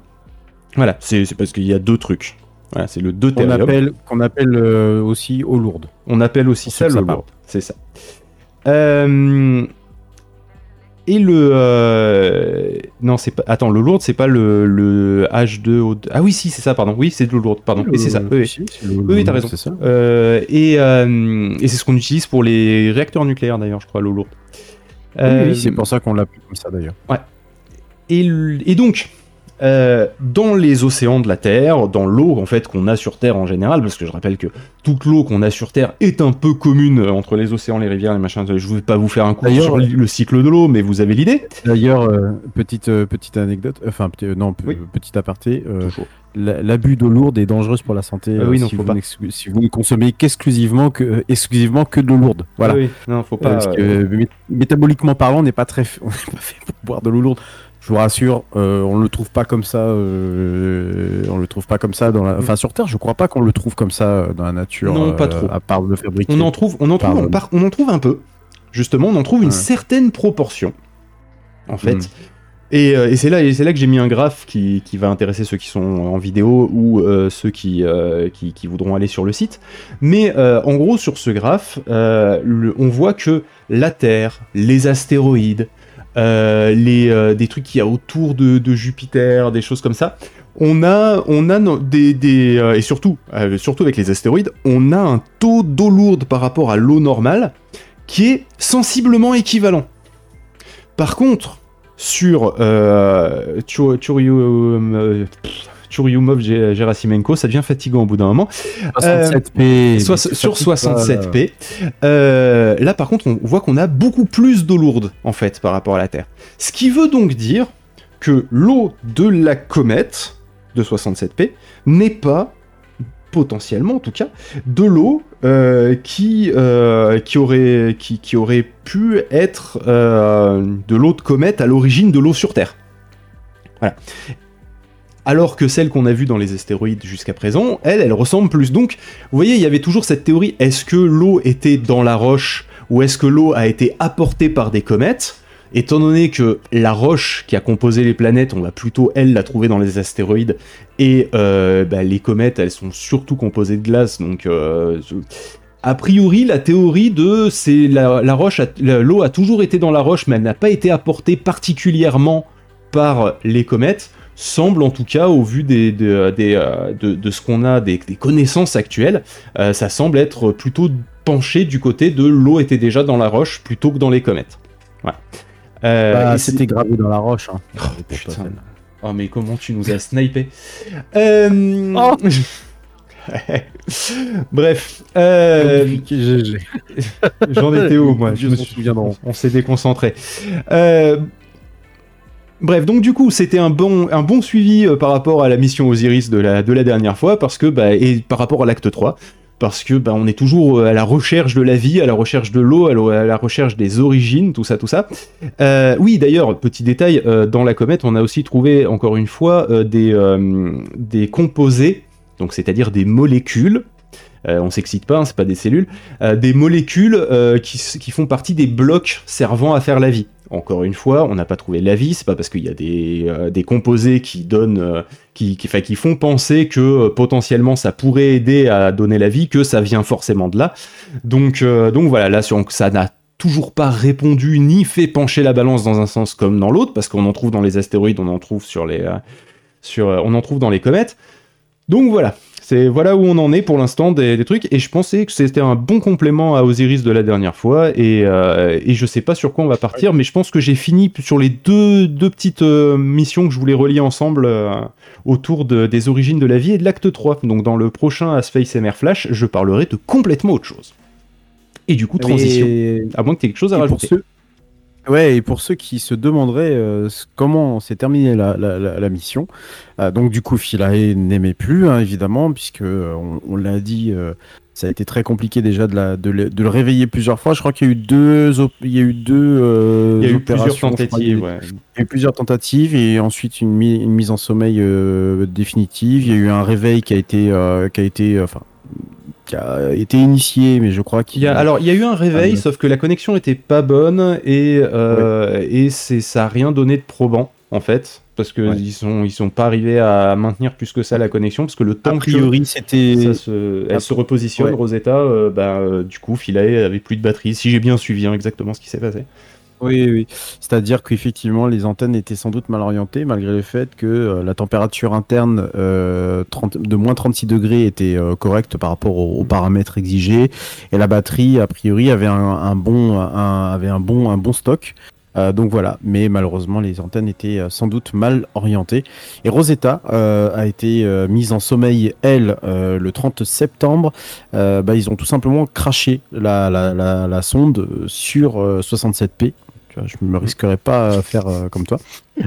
Voilà, c'est parce qu'il y a deux trucs. Voilà, c'est le deutérium. Qu'on appelle, euh, aussi eau lourde. On appelle aussi ça l'eau lourde, c'est ça. Euh, et le... Euh, non, c'est pas... Attends, l'eau lourde, c'est pas le, le H2O... Ah oui, si, c'est ça, pardon. Oui, c'est de l'eau lourde, pardon. Et c'est ça. Oui, t'as raison. Ça. et, et c'est ce qu'on utilise pour les réacteurs nucléaires, d'ailleurs, je crois, l'eau lourde. Oui, c'est euh, pour ça qu'on l'appelle comme ça d'ailleurs. Ouais. Et, donc, euh, dans les océans de la Terre, dans l'eau en fait qu'on a sur Terre en général, parce que je rappelle que toute l'eau qu'on a sur Terre est un peu commune entre les océans, les rivières, les machins. Je ne vais pas vous faire un cours sur le cycle de l'eau, mais vous avez l'idée. D'ailleurs, euh, petite petite anecdote, enfin non, petit aparté. L'abus d'eau lourde est dangereuse pour la santé. Ah oui, non, si, faut vous pas. si vous ne consommez qu'exclusivement que exclusivement que de l'eau lourde. Voilà. Ah oui, non, faut pas. Parce que métaboliquement parlant, on n'est pas très, on n'est pas fait pour boire de l'eau lourde. Je vous rassure, euh, on le trouve pas comme ça. Euh, on le trouve pas comme ça dans la. Enfin, sur Terre, je crois pas qu'on le trouve comme ça dans la nature. Non, pas trop. À part le fabriquer. On en trouve, on en trouve, on, en trouve un peu. Justement, on en trouve une certaine proportion. En fait. Euh, et, c'est là, là que j'ai mis un graphe qui, va intéresser ceux qui sont en vidéo ou euh, ceux euh, qui, qui, voudront aller sur le site. Mais en gros, sur ce graphe, on voit que la Terre, les astéroïdes, les, des trucs qu'il y a autour de, Jupiter, des choses comme ça, on a, on a des, des et surtout, surtout avec les astéroïdes, on a un taux d'eau lourde par rapport à l'eau normale qui est sensiblement équivalent. Par contre, sur euh, Churyumov Gerasimenko, ça devient fatigant au bout d'un moment. 67p. Euh, sur 67p. Euh, là, par contre, on voit qu'on a beaucoup plus d'eau lourde, en fait, par rapport à la Terre. Ce qui veut donc dire que l'eau de la comète de 67p n'est pas potentiellement en tout cas, de l'eau euh, qui, euh, qui, aurait, qui, qui, aurait pu être euh, de l'eau de comète à l'origine de l'eau sur Terre. Voilà. Alors que celle qu'on a vue dans les astéroïdes jusqu'à présent, elle, elle ressemble plus. Donc, vous voyez, il y avait toujours cette théorie, est-ce que l'eau était dans la roche ou est-ce que l'eau a été apportée par des comètes? Étant donné que la roche qui a composé les planètes, on va plutôt elle la trouver dans les astéroïdes, et bah, les comètes, elles sont surtout composées de glace, donc a priori, la théorie de c'est la, roche, l'eau a toujours été dans la roche, mais elle n'a pas été apportée particulièrement par les comètes, semble en tout cas, au vu des, de, ce qu'on a, des, connaissances actuelles, euh, ça semble être plutôt penché du côté de l'eau était déjà dans la roche plutôt que dans les comètes. Ouais. Euh, bah, c'était gravé dans la roche. Hein. Oh, putain. Oh mais comment tu nous as snipé euh... oh Bref. Euh... J'en étais où, moi? Je me souviens, on s'est déconcentré. Euh... Bref, donc du coup, c'était un bon, suivi euh, par rapport à la mission Osiris de la, de la dernière fois, parce que, bah, et par rapport à l'acte 3, parce que bah, on est toujours euh, à la recherche de la vie, à la recherche de l'eau, à, la recherche des origines, tout ça, tout ça. Euh, oui, d'ailleurs, petit détail, dans la comète, on a aussi trouvé, encore une fois, des, des composés donc c'est-à-dire des molécules, on s'excite pas, hein, c'est pas des cellules, euh, des molécules euh, qui, font partie des blocs servant à faire la vie. Encore une fois, on n'a pas trouvé la vie, c'est pas parce qu'il y a des, composés qui donnent, qui, font penser que potentiellement ça pourrait aider à donner la vie, que ça vient forcément de là. Donc, voilà, là ça n'a toujours pas répondu ni fait pencher la balance dans un sens comme dans l'autre, parce qu'on en trouve dans les astéroïdes, on en trouve sur les, on en trouve dans les comètes. Donc voilà, c'est voilà où on en est pour l'instant des, trucs et je pensais que c'était un bon complément à Osiris de la dernière fois et, euh, et je sais pas sur quoi on va partir mais je pense que j'ai fini sur les deux, deux petites euh, missions que je voulais relier ensemble euh, autour des origines de la vie et de l'acte 3 donc dans le prochain Space MR Flash je parlerai de complètement autre chose. Et du coup transition. à moins que tu aies quelque chose à rajouter Ouais, et pour ceux qui se demanderaient euh, comment s'est terminée la, la, la, mission, euh, donc du coup, Philae n'aimait plus, hein, évidemment, puisque euh, on, l'a dit, ça a été très compliqué déjà de, la, de, le, de, le, réveiller plusieurs fois. Je crois qu'il y a eu deux, il y a eu deux il y a eu plusieurs tentatives. Ouais. Il y a eu plusieurs tentatives et ensuite une, une mise en sommeil définitive. Il y a eu un réveil qui a été, qui a été, enfin qui a été initié, mais je crois qu'il y a. Alors, il y a eu un réveil, ah, sauf que la connexion était pas bonne et, euh, et c'est, ça a rien donné de probant, en fait, parce qu'ils ils sont, ils sont pas arrivés à maintenir plus que ça la connexion, parce que le temps. A priori, c'était. Se, elle se repositionne, Rosetta, euh, bah, euh, du coup, Philae avait plus de batterie, si j'ai bien suivi hein, exactement ce qui s'est passé. Oui, oui. C'est-à-dire qu'effectivement, les antennes étaient sans doute mal orientées, malgré le fait que euh, la température interne euh, de moins 36 degrés était euh, correcte par rapport aux, paramètres exigés, et la batterie, a priori, avait un, bon, avait un bon, un bon stock. donc voilà, mais malheureusement les antennes étaient sans doute mal orientées. Et Rosetta a été mise en sommeil, elle, le 30 septembre. Bah, ils ont tout simplement craché la, la sonde sur 67P, je ne me risquerais pas à faire euh, comme toi.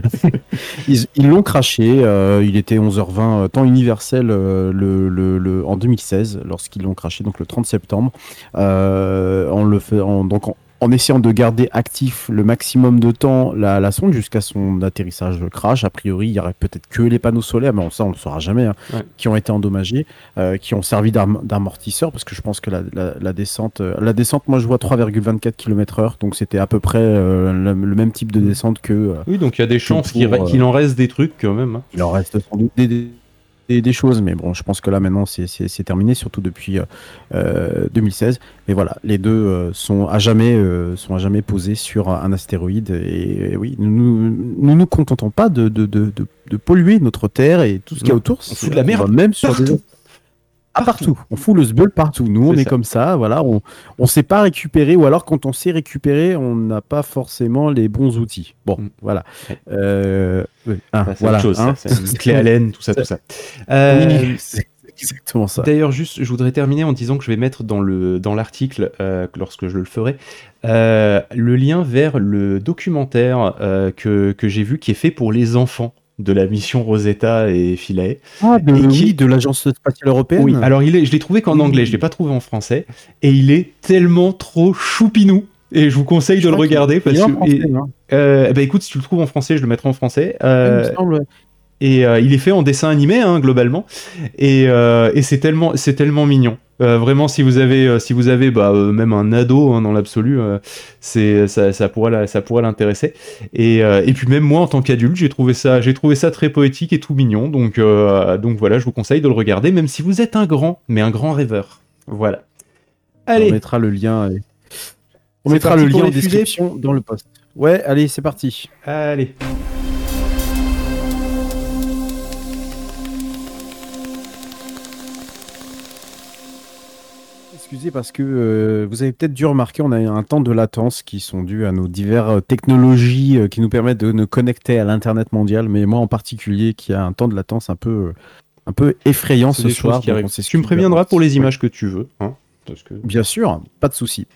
ils l'ont craché. Euh, il était 11h20, euh, temps universel le, en 2016, lorsqu'ils l'ont craché, donc le 30 septembre. on le fait, donc essayant de garder actif le maximum de temps la, sonde jusqu'à son atterrissage crash. A priori, il y aurait peut-être que les panneaux solaires, mais ça, on ne le saura jamais, hein, qui ont été endommagés, euh, qui ont servi d'amortisseur, parce que je pense que la, descente, euh, la descente, moi, je vois 3,24 km/h, donc c'était à peu près euh, le, même type de descente que. oui, donc il y a des chances qu'il en reste des trucs quand même. Hein. Il en reste sans doute des des, choses, mais bon, je pense que là maintenant c'est terminé, surtout depuis 2016. Euh, mais voilà, les deux euh, sont à jamais euh, sont à jamais posés sur un astéroïde. Et, oui, nous, nous nous contentons pas de, de, de, de, polluer notre Terre et tout ce qui est autour. On fout de la merde, même sur des partout. On fout le sbeul partout. Nous, on est, comme ça. Voilà, on ne sait pas récupérer, ou alors quand on sait récupérer, on n'a pas forcément les bons outils. Bon, mm. voilà. Euh, ah, voilà. Chose, hein. clé à laine, tout ça, tout ça. Euh, exactement ça. D'ailleurs, juste, je voudrais terminer en disant que je vais mettre dans le dans l'article, euh, lorsque je le ferai, le lien vers le documentaire que, que j'ai vu qui est fait pour les enfants de la mission Rosetta et Philae. Ah, de, qui, de l'agence spatiale européenne Oui, alors il est, je l'ai trouvé qu'en anglais, je l'ai pas trouvé en français, et il est tellement trop choupinou. Et je vous conseille de le regarder parce que. Français, hein. euh, bah écoute, si tu le trouves en français, je le mettrai en français. Euh, et euh, il est fait en dessin animé, hein, globalement. Et, et c'est tellement, c'est tellement mignon. Vraiment, si vous avez, si vous avez bah, même un ado hein, dans l'absolu, c'est ça, ça, pourrait, ça pourrait l'intéresser. Et, et, puis même moi, en tant qu'adulte, j'ai trouvé ça, j'ai trouvé ça très poétique et tout mignon. Donc, donc voilà, je vous conseille de le regarder, même si vous êtes un grand, mais un grand rêveur. Voilà. Allez. On mettra le lien. On mettra le lien en description dans le post. Ouais, allez, c'est parti. Allez. Excusez parce que euh, vous avez peut-être dû remarquer, on a un temps de latence qui sont dus à nos diverses euh, technologies euh, qui nous permettent de nous connecter à l'internet mondial, mais moi en particulier qui a un temps de latence un peu un peu effrayant ce soir. Tu me préviendras pour les images que tu veux. Hein Bien sûr, pas de souci.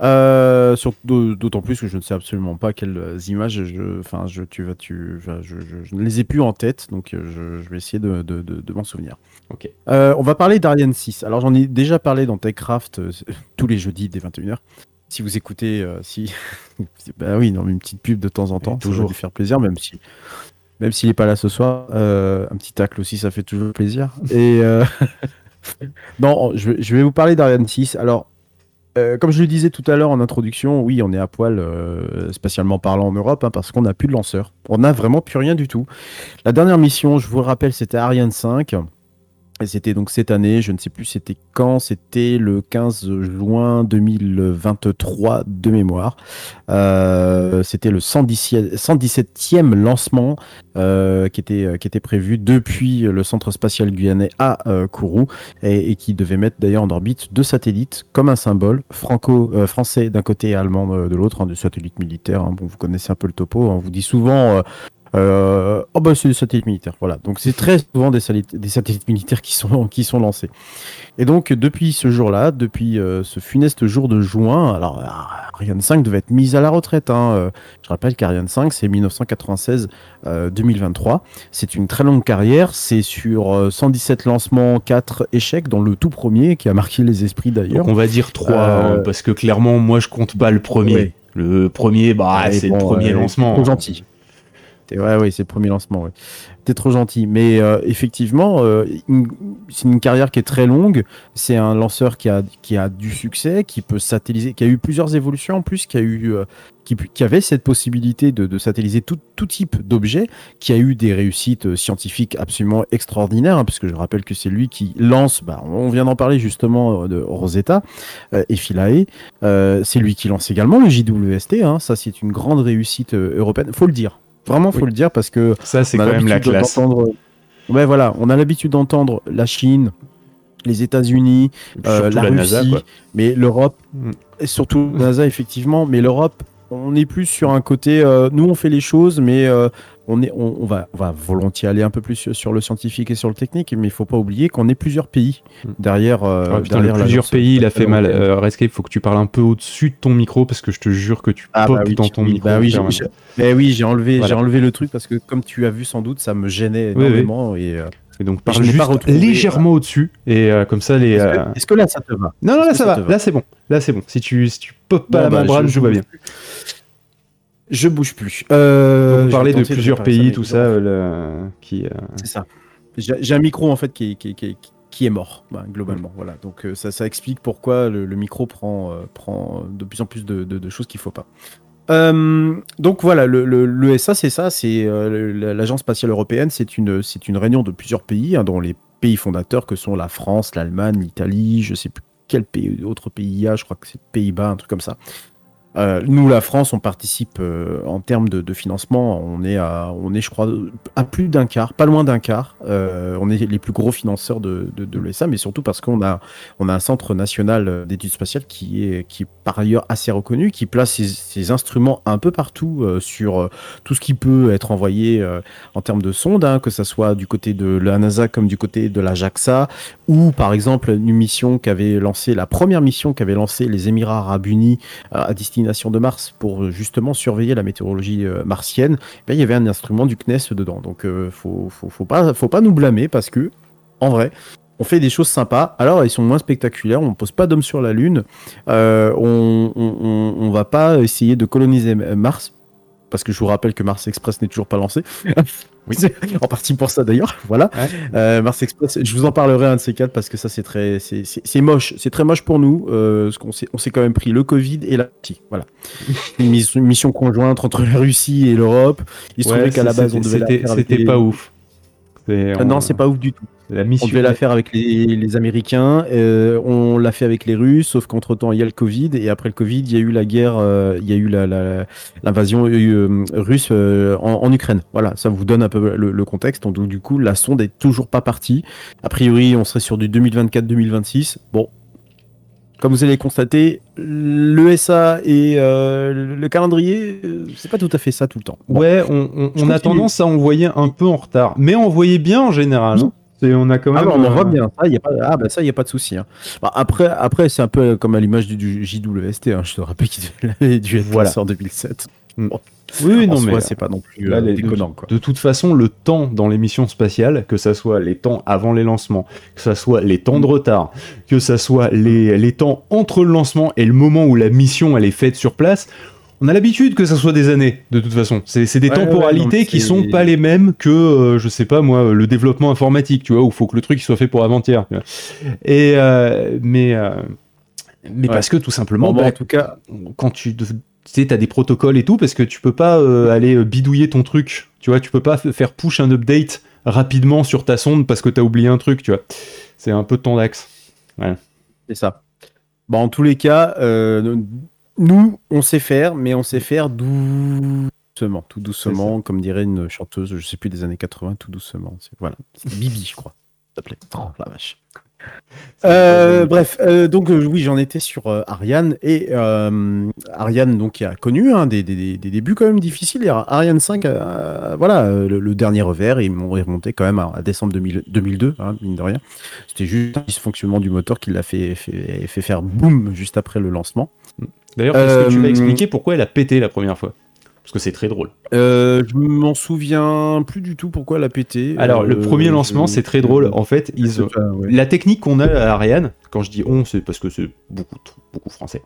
Euh, d'autant plus que je ne sais absolument pas quelles images. Je, enfin, je, tu vas, tu, je, ne les ai plus en tête, donc euh, je, vais essayer de, de, m'en souvenir. Ok. Euh, on va parler d'Ariane 6. Alors j'en ai déjà parlé dans TechCraft tous les jeudis dès 21h. Si vous écoutez, si, bah oui, non, une petite pub de temps en temps, toujours lui faire plaisir, même si même s'il n'est pas là ce soir, un petit tacle aussi, ça fait toujours plaisir. Et non, je, vais vous parler d'Ariane 6. Alors, euh, comme je le disais tout à l'heure en introduction, oui, on est à poil, euh, spatialement parlant en Europe, hein, parce qu'on n'a plus de lanceur. On n'a vraiment plus rien du tout. La dernière mission, je vous le rappelle, c'était Ariane 5. C'était donc cette année, je ne sais plus c'était quand, c'était le 15 juin 2023 de mémoire. Euh, c'était le 117e lancement euh, qui, était, qui était prévu depuis le centre spatial guyanais à euh, Kourou et, qui devait mettre d'ailleurs en orbite deux satellites comme un symbole franco-français d'un côté et allemand de l'autre, hein, des satellites militaires. Hein. vous connaissez un peu le topo, on vous dit souvent euh, oh bah c'est des satellites militaires, voilà. Donc c'est très souvent des, des, satellites militaires qui sont, qui sont lancés. Et donc depuis ce jour-là, depuis euh, ce funeste jour de juin, alors Ariane 5 devait être mise à la retraite. Hein. Euh, je rappelle qu'Ariane 5 c'est 1996-2023. c'est une très longue carrière. C'est sur 117 lancements, 4 échecs, dans le tout premier qui a marqué les esprits d'ailleurs. on va dire 3, hein, parce que clairement moi je compte pas le premier. Le premier, bah, c'est le premier lancement. gentil. Ouais, ouais, c'est le premier lancement. Ouais. T'es trop gentil. Mais euh, effectivement, euh, c'est une carrière qui est très longue. C'est un lanceur qui a, qui a du succès, qui peut satelliser, qui a eu plusieurs évolutions en plus, qui a eu, euh, qui, avait cette possibilité de, de satelliser tout, tout type d'objets, qui a eu des réussites scientifiques absolument extraordinaires, hein, puisque je rappelle que c'est lui qui lance, bah, on vient d'en parler justement de Rosetta et Philae. c'est lui qui lance également le JWST. Hein, ça, c'est une grande réussite européenne. Faut le dire. Vraiment, faut le dire parce que ça, c'est quand même la classe. Ouais, voilà, on a l'habitude d'entendre la Chine, les États-Unis, euh, la, Russie, mais l'Europe, mm. et surtout NASA effectivement, mais l'Europe, on est plus sur un côté, euh, nous on fait les choses, mais euh, on, est, on, va, on va volontiers aller un peu plus sur, le scientifique et sur le technique, mais il faut pas oublier qu'on est plusieurs pays hmm. derrière. Euh, derrière plusieurs pays, il a fait mal. Euh, Rescape, il faut que tu parles un peu au-dessus de ton micro parce que je te jure que tu ah, bah dans ton micro. Bah oui, j'ai oui, j'ai enlevé, j'ai enlevé le truc parce que comme tu as vu sans doute, ça me gênait énormément et. Euh, et donc parle juste légèrement au-dessus et comme ça les. Est-ce que, là ça te va? Non non là ça, va. Là c'est bon. Là c'est bon. Si tu si tu pop pas la bah, membrane, je, je vois bien. Je bouge plus. Euh, Vous parlez de plusieurs pays, tout ça, euh, qui. Euh, C'est ça. J'ai un micro en fait qui, qui, qui, qui est mort, bah, globalement. Voilà. Donc euh, ça, ça, explique pourquoi le, micro prend, prend de plus en plus de, de, choses qu'il ne faut pas. donc voilà, le, le, SA, c'est ça, c'est l'Agence spatiale européenne, c'est une, une réunion de plusieurs pays, hein, dont les pays fondateurs que sont la France, l'Allemagne, l'Italie, je ne sais plus quel pays, autre pays il y a, je crois que c'est Pays-Bas, un truc comme ça. Euh, nous, la France, on participe euh, en termes de, financement. On est, on est, je crois, à plus d'un quart, pas loin d'un quart. Euh, on est les plus gros financeurs de, l'ESA, mais surtout parce qu'on a, on a un centre national d'études spatiales qui est, qui par ailleurs assez reconnu, qui place ses, instruments un peu partout sur tout ce qui peut être envoyé en termes de sondes, hein, que ce soit du côté de la NASA comme du côté de la JAXA, ou par exemple une mission qu'avait lancé la première mission qu'avait lancé les Émirats Arabes Unis à destination de Mars pour justement surveiller la météorologie euh, martienne, ben, il y avait un instrument du CNES dedans. Donc euh, faut, faut, pas, faut pas nous blâmer parce que, en vrai, on fait des choses sympas. Alors, ils sont moins spectaculaires. On ne pose pas d'hommes sur la Lune. Euh, on, on, va pas essayer de coloniser Mars. Parce que je vous rappelle que Mars Express n'est toujours pas lancé. oui, en partie pour ça d'ailleurs. Voilà. Mars Express, je vous en parlerai un de ces quatre parce que ça c'est très, c'est moche, c'est très moche pour nous. qu'on on s'est quand même pris le Covid et la Voilà. une, mission, conjointe entre la Russie et l'Europe. Il se trouvait qu'à la base on devait. C'était pas ouf. Non, c'est pas ouf du tout. La mission. On devait la faire avec les, Américains, euh, on l'a fait avec les Russes, sauf qu'entre temps il y a le Covid et après le Covid il y a eu la guerre, euh, il y a eu l'invasion euh, russe en, Ukraine. Voilà, ça vous donne un peu le, contexte. Donc du coup la sonde est toujours pas partie. A priori on serait sur du 2024-2026. Bon, comme vous allez constater, l'ESA et le calendrier, c'est pas tout à fait ça tout le temps. Ouais, on, a tendance à envoyer un peu en retard, mais envoyer bien en général. Hein on a quand ah même. Ah, on voit bien. Ça, y a pas... Ah, bah ça, il n'y a pas de souci. Hein. Bah, après, après c'est un peu comme à l'image du, JWST. Hein. Je te rappelle qu'il avait dû être voilà. en 2007. Mm. Oui, non, mais c'est pas non plus là, déconnant. De, toute façon, le temps dans les missions spatiales, que ça soit les temps avant les lancements, que ça soit les temps de retard, que ça soit les, les temps entre le lancement et le moment où la mission elle est faite sur place, on a l'habitude que ça soit des années, de toute façon. C'est des temporalités qui sont pas les mêmes que, euh, je sais pas moi, le développement informatique, tu vois, où il faut que le truc soit fait pour avant-hier. Et euh, mais euh, mais parce que tout simplement, bah, en tout cas, quand tu tu as des protocoles et tout, parce que tu peux pas aller bidouiller ton truc, tu vois, tu peux pas faire push un update rapidement sur ta sonde parce que tu as oublié un truc, tu vois. C'est un peu de ton axe. C'est ça. Bon, en tous les cas, nous, on sait faire, mais on sait faire doucement, tout doucement, comme dirait une chanteuse, je sais plus des années 80, tout doucement. Voilà, c'est Bibi, je crois. S'appelait. Oh la vache. Euh, bref, euh, donc euh, oui, j'en étais sur Ariane et Ariane donc qui a connu hein, des, débuts quand même difficiles. Ariane 5, voilà, le, dernier revers, ils m'ont remonté quand même à, décembre 2002, hein, mine de rien. C'était juste un dysfonctionnement du moteur qui l'a fait, fait, fait, faire boum juste après le lancement. D'ailleurs, est-ce que tu vas expliquer pourquoi elle a pété la première fois? Parce que c'est très drôle. Euh, je m'en souviens plus du tout pourquoi elle a pété. Alors, le premier euh, lancement, c'est très drôle. En fait, ils... la technique qu'on a à Ariane, quand je dis on, c'est parce que c'est beaucoup, beaucoup français,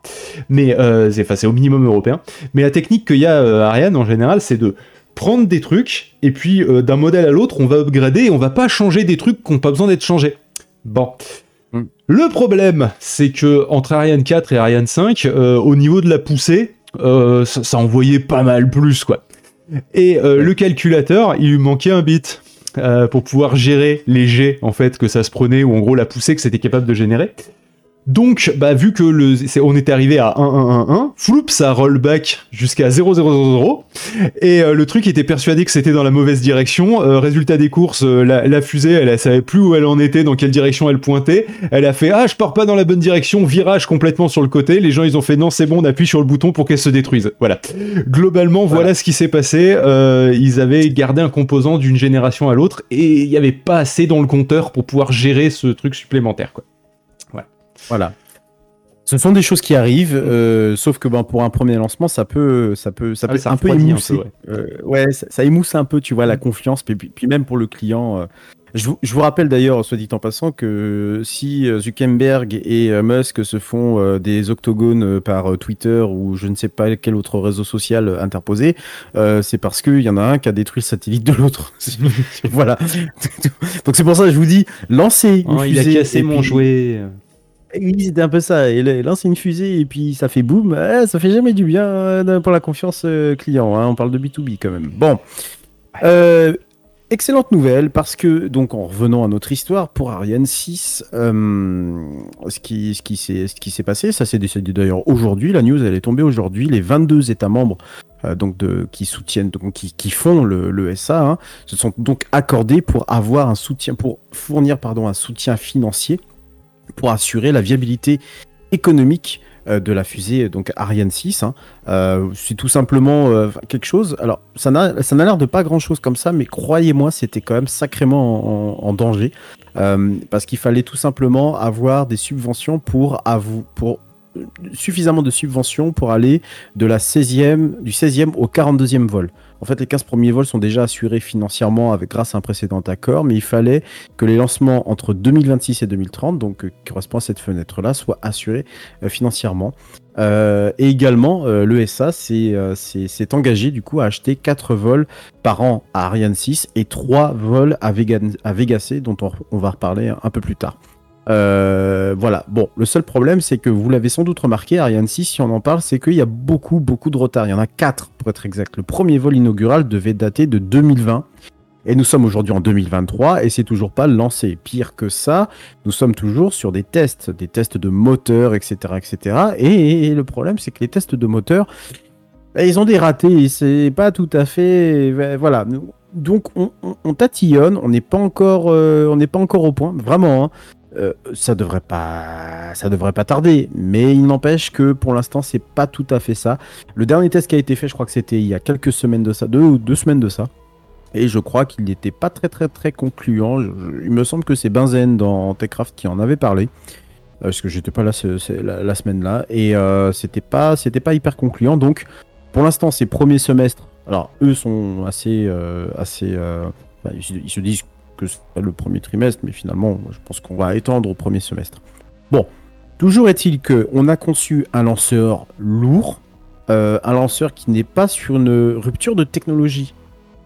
mais euh, c'est au minimum européen. Mais la technique qu'il y a à Ariane, en général, c'est de prendre des trucs, et puis d'un modèle à l'autre, on va upgrader, et on va pas changer des trucs qui n'ont pas besoin d'être changés. Bon. Hmm. Le problème, c'est que entre Ariane 4 et Ariane 5, au niveau de la poussée, euh, ça, envoyait pas mal plus, quoi. Et euh, le calculateur, il lui manquait un bit. Euh, pour pouvoir gérer les jets en fait que ça se prenait ou en gros la poussée que c'était capable de générer. Donc, bah, vu que le, on était arrivé à 1-1-1-1, floup, ça roll back jusqu'à 0-0-0-0, et euh, le truc était persuadé que c'était dans la mauvaise direction. Euh, résultat des courses, euh, la, fusée, elle, elle savait plus où elle en était, dans quelle direction elle pointait. Elle a fait ah, je pars pas dans la bonne direction, virage complètement sur le côté. Les gens, ils ont fait non, c'est bon, on appuie sur le bouton pour qu'elle se détruise. Voilà. Globalement, voilà, ce qui s'est passé. ils avaient gardé un composant d'une génération à l'autre, et il y avait pas assez dans le compteur pour pouvoir gérer ce truc supplémentaire, quoi. Voilà. Ce sont des choses qui arrivent, euh, sauf que ben, pour un premier lancement, ça peut, ça peut, ça ah peut un peu émousser. ouais, euh, ça, émousse un peu, tu vois, la confiance. Puis, puis même pour le client. Euh, je, vous, rappelle d'ailleurs, soit dit en passant, que si Zuckerberg et Musk se font des octogones par Twitter ou je ne sais pas quel autre réseau social interposé, c'est parce qu'il y en a un qui a détruit le satellite de l'autre. voilà. Donc c'est pour ça que je vous dis, lancez. Oh, il a cassé mon jouet. Oui, c'était un peu ça. Il lance une fusée et puis ça fait boum. Eh, ça fait jamais du bien euh, pour la confiance euh, client. Hein. On parle de B2B quand même. Bon. Euh, excellente nouvelle parce que, donc en revenant à notre histoire, pour Ariane 6, ce qui, ce qui s'est passé, ça s'est décidé d'ailleurs aujourd'hui, la news elle est tombée aujourd'hui, les 22 États membres donc qui soutiennent, donc, qui, qui font le, le SA, hein, se sont donc accordés pour avoir un soutien, pour fournir pardon, un soutien financier pour assurer la viabilité économique euh, de la fusée donc Ariane 6. Hein. Euh, c'est tout simplement euh, quelque chose. Alors, ça n'a, l'air de pas grand chose comme ça, mais croyez-moi, c'était quand même sacrément en, danger parce qu'il fallait tout simplement avoir des subventions pour, pour suffisamment de subventions pour aller de la 16e, du 16e au 42e vol. En fait, les 15 premiers vols sont déjà assurés financièrement avec, grâce à un précédent accord, mais il fallait que les lancements entre 2026 et 2030, donc euh, qui correspond à cette fenêtre-là, soient assurés euh, financièrement. Euh, et également, l'ESA s'est engagé du coup à acheter 4 vols par an à Ariane 6 et 3 vols à Vega, à Vega C, dont on va reparler un peu plus tard. Euh, voilà. Bon, le seul problème, c'est que vous l'avez sans doute remarqué, Ariane 6, si on en parle, c'est qu'il y a beaucoup, beaucoup de retard. Il y en a 4 pour être exact. Le premier vol inaugural devait dater de 2020. Et nous sommes aujourd'hui en 2023 et c'est toujours pas lancé. Pire que ça, nous sommes toujours sur des tests, des tests de moteur, etc., etc. Et, le problème, c'est que les tests de moteur, ben, ils ont des ratés. C'est pas tout à fait, ben, voilà. Donc on, tatillonne, on n'est pas encore, euh, on n'est pas encore au point, vraiment. Hein. Euh, ça devrait pas, ça devrait pas tarder. Mais il n'empêche que pour l'instant, c'est pas tout à fait ça. Le dernier test qui a été fait, je crois que c'était il y a quelques semaines de ça, deux ou deux semaines de ça. Et je crois qu'il n'était pas très très très concluant. il me semble que c'est Benzen dans Techcraft qui en avait parlé. Euh, parce que j'étais pas là la, semaine là. Et euh, c'était pas, c'était pas hyper concluant. Donc pour l'instant, ces premiers semestres. Alors eux sont assez, assez. ils se disent que c'est le premier trimestre, mais finalement, je pense qu'on va étendre au premier semestre. Bon, toujours est-il que on a conçu un lanceur lourd, euh, un lanceur qui n'est pas sur une rupture de technologie,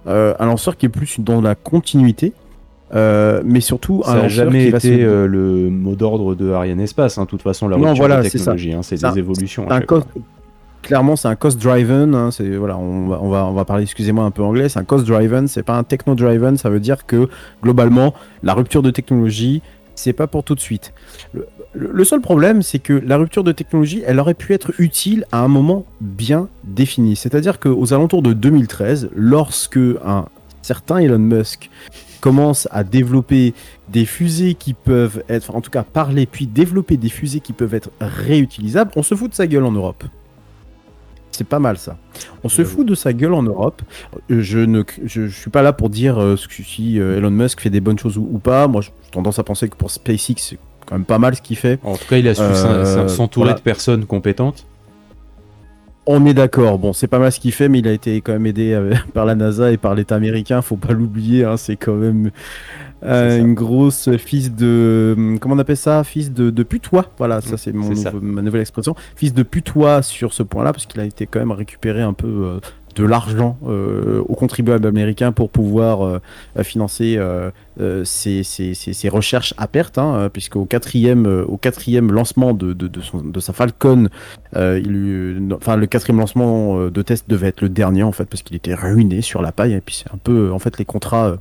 euh, un lanceur qui est plus dans la continuité. Euh, mais surtout, ça n'a jamais été le mot d'ordre de Ariane Espace. Hein, de toute façon, la rupture de technologie, c'est hein, des évolutions. Un clairement, c'est un cost-driven. Hein, c'est on va, parler, excusez-moi, un peu anglais. C'est un cost-driven. C'est pas un techno-driven. Ça veut dire que globalement, la rupture de technologie, c'est pas pour tout de suite. Le, seul problème, c'est que la rupture de technologie, elle aurait pu être utile à un moment bien défini. C'est-à-dire qu'aux alentours de 2013, lorsque un certain Elon Musk commence à développer des fusées qui peuvent être, en tout cas parler, puis développer des fusées qui peuvent être réutilisables, on se fout de sa gueule en Europe. C'est pas mal ça. On se fout de sa gueule en Europe. Je ne je, suis pas là pour dire euh, si euh, Elon Musk fait des bonnes choses ou, pas. Moi, j'ai tendance à penser que pour SpaceX, c'est quand même pas mal ce qu'il fait. En tout cas, il a su euh, s'entourer de personnes compétentes. On est d'accord. Bon, c'est pas mal ce qu'il fait, mais il a été quand même aidé par la NASA et par l'État américain. Faut pas l'oublier. Hein, c'est quand même euh, une grosse fils de. Hum, comment on appelle ça Fils de, de putois. Voilà, ça c'est ma nouvelle expression. Fils de putois sur ce point-là, parce qu'il a été quand même récupéré un peu euh, de l'argent euh, aux contribuables américains pour pouvoir financer ses, recherches à perte, hein, puisqu'au quatrième, au quatrième lancement de, de, de, sa Falcon, il, enfin le quatrième lancement de test devait être le dernier en fait, parce qu'il était ruiné sur la paille, et puis c'est un peu en fait les contrats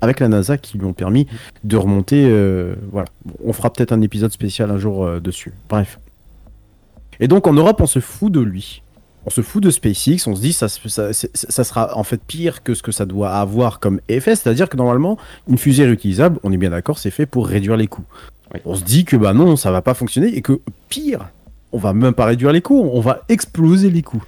avec la NASA qui lui ont permis de remonter. Euh, voilà, on fera peut-être un épisode spécial un jour euh, dessus. Bref. Et donc en Europe, on se fout de lui. On se fout de SpaceX, on se dit ça, ça, ça, sera en fait pire que ce que ça doit avoir comme effet, c'est-à-dire que normalement, une fusée réutilisable, on est bien d'accord, c'est fait pour réduire les coûts. On se dit que bah non, ça va pas fonctionner et que pire, on va même pas réduire les coûts, on va exploser les coûts.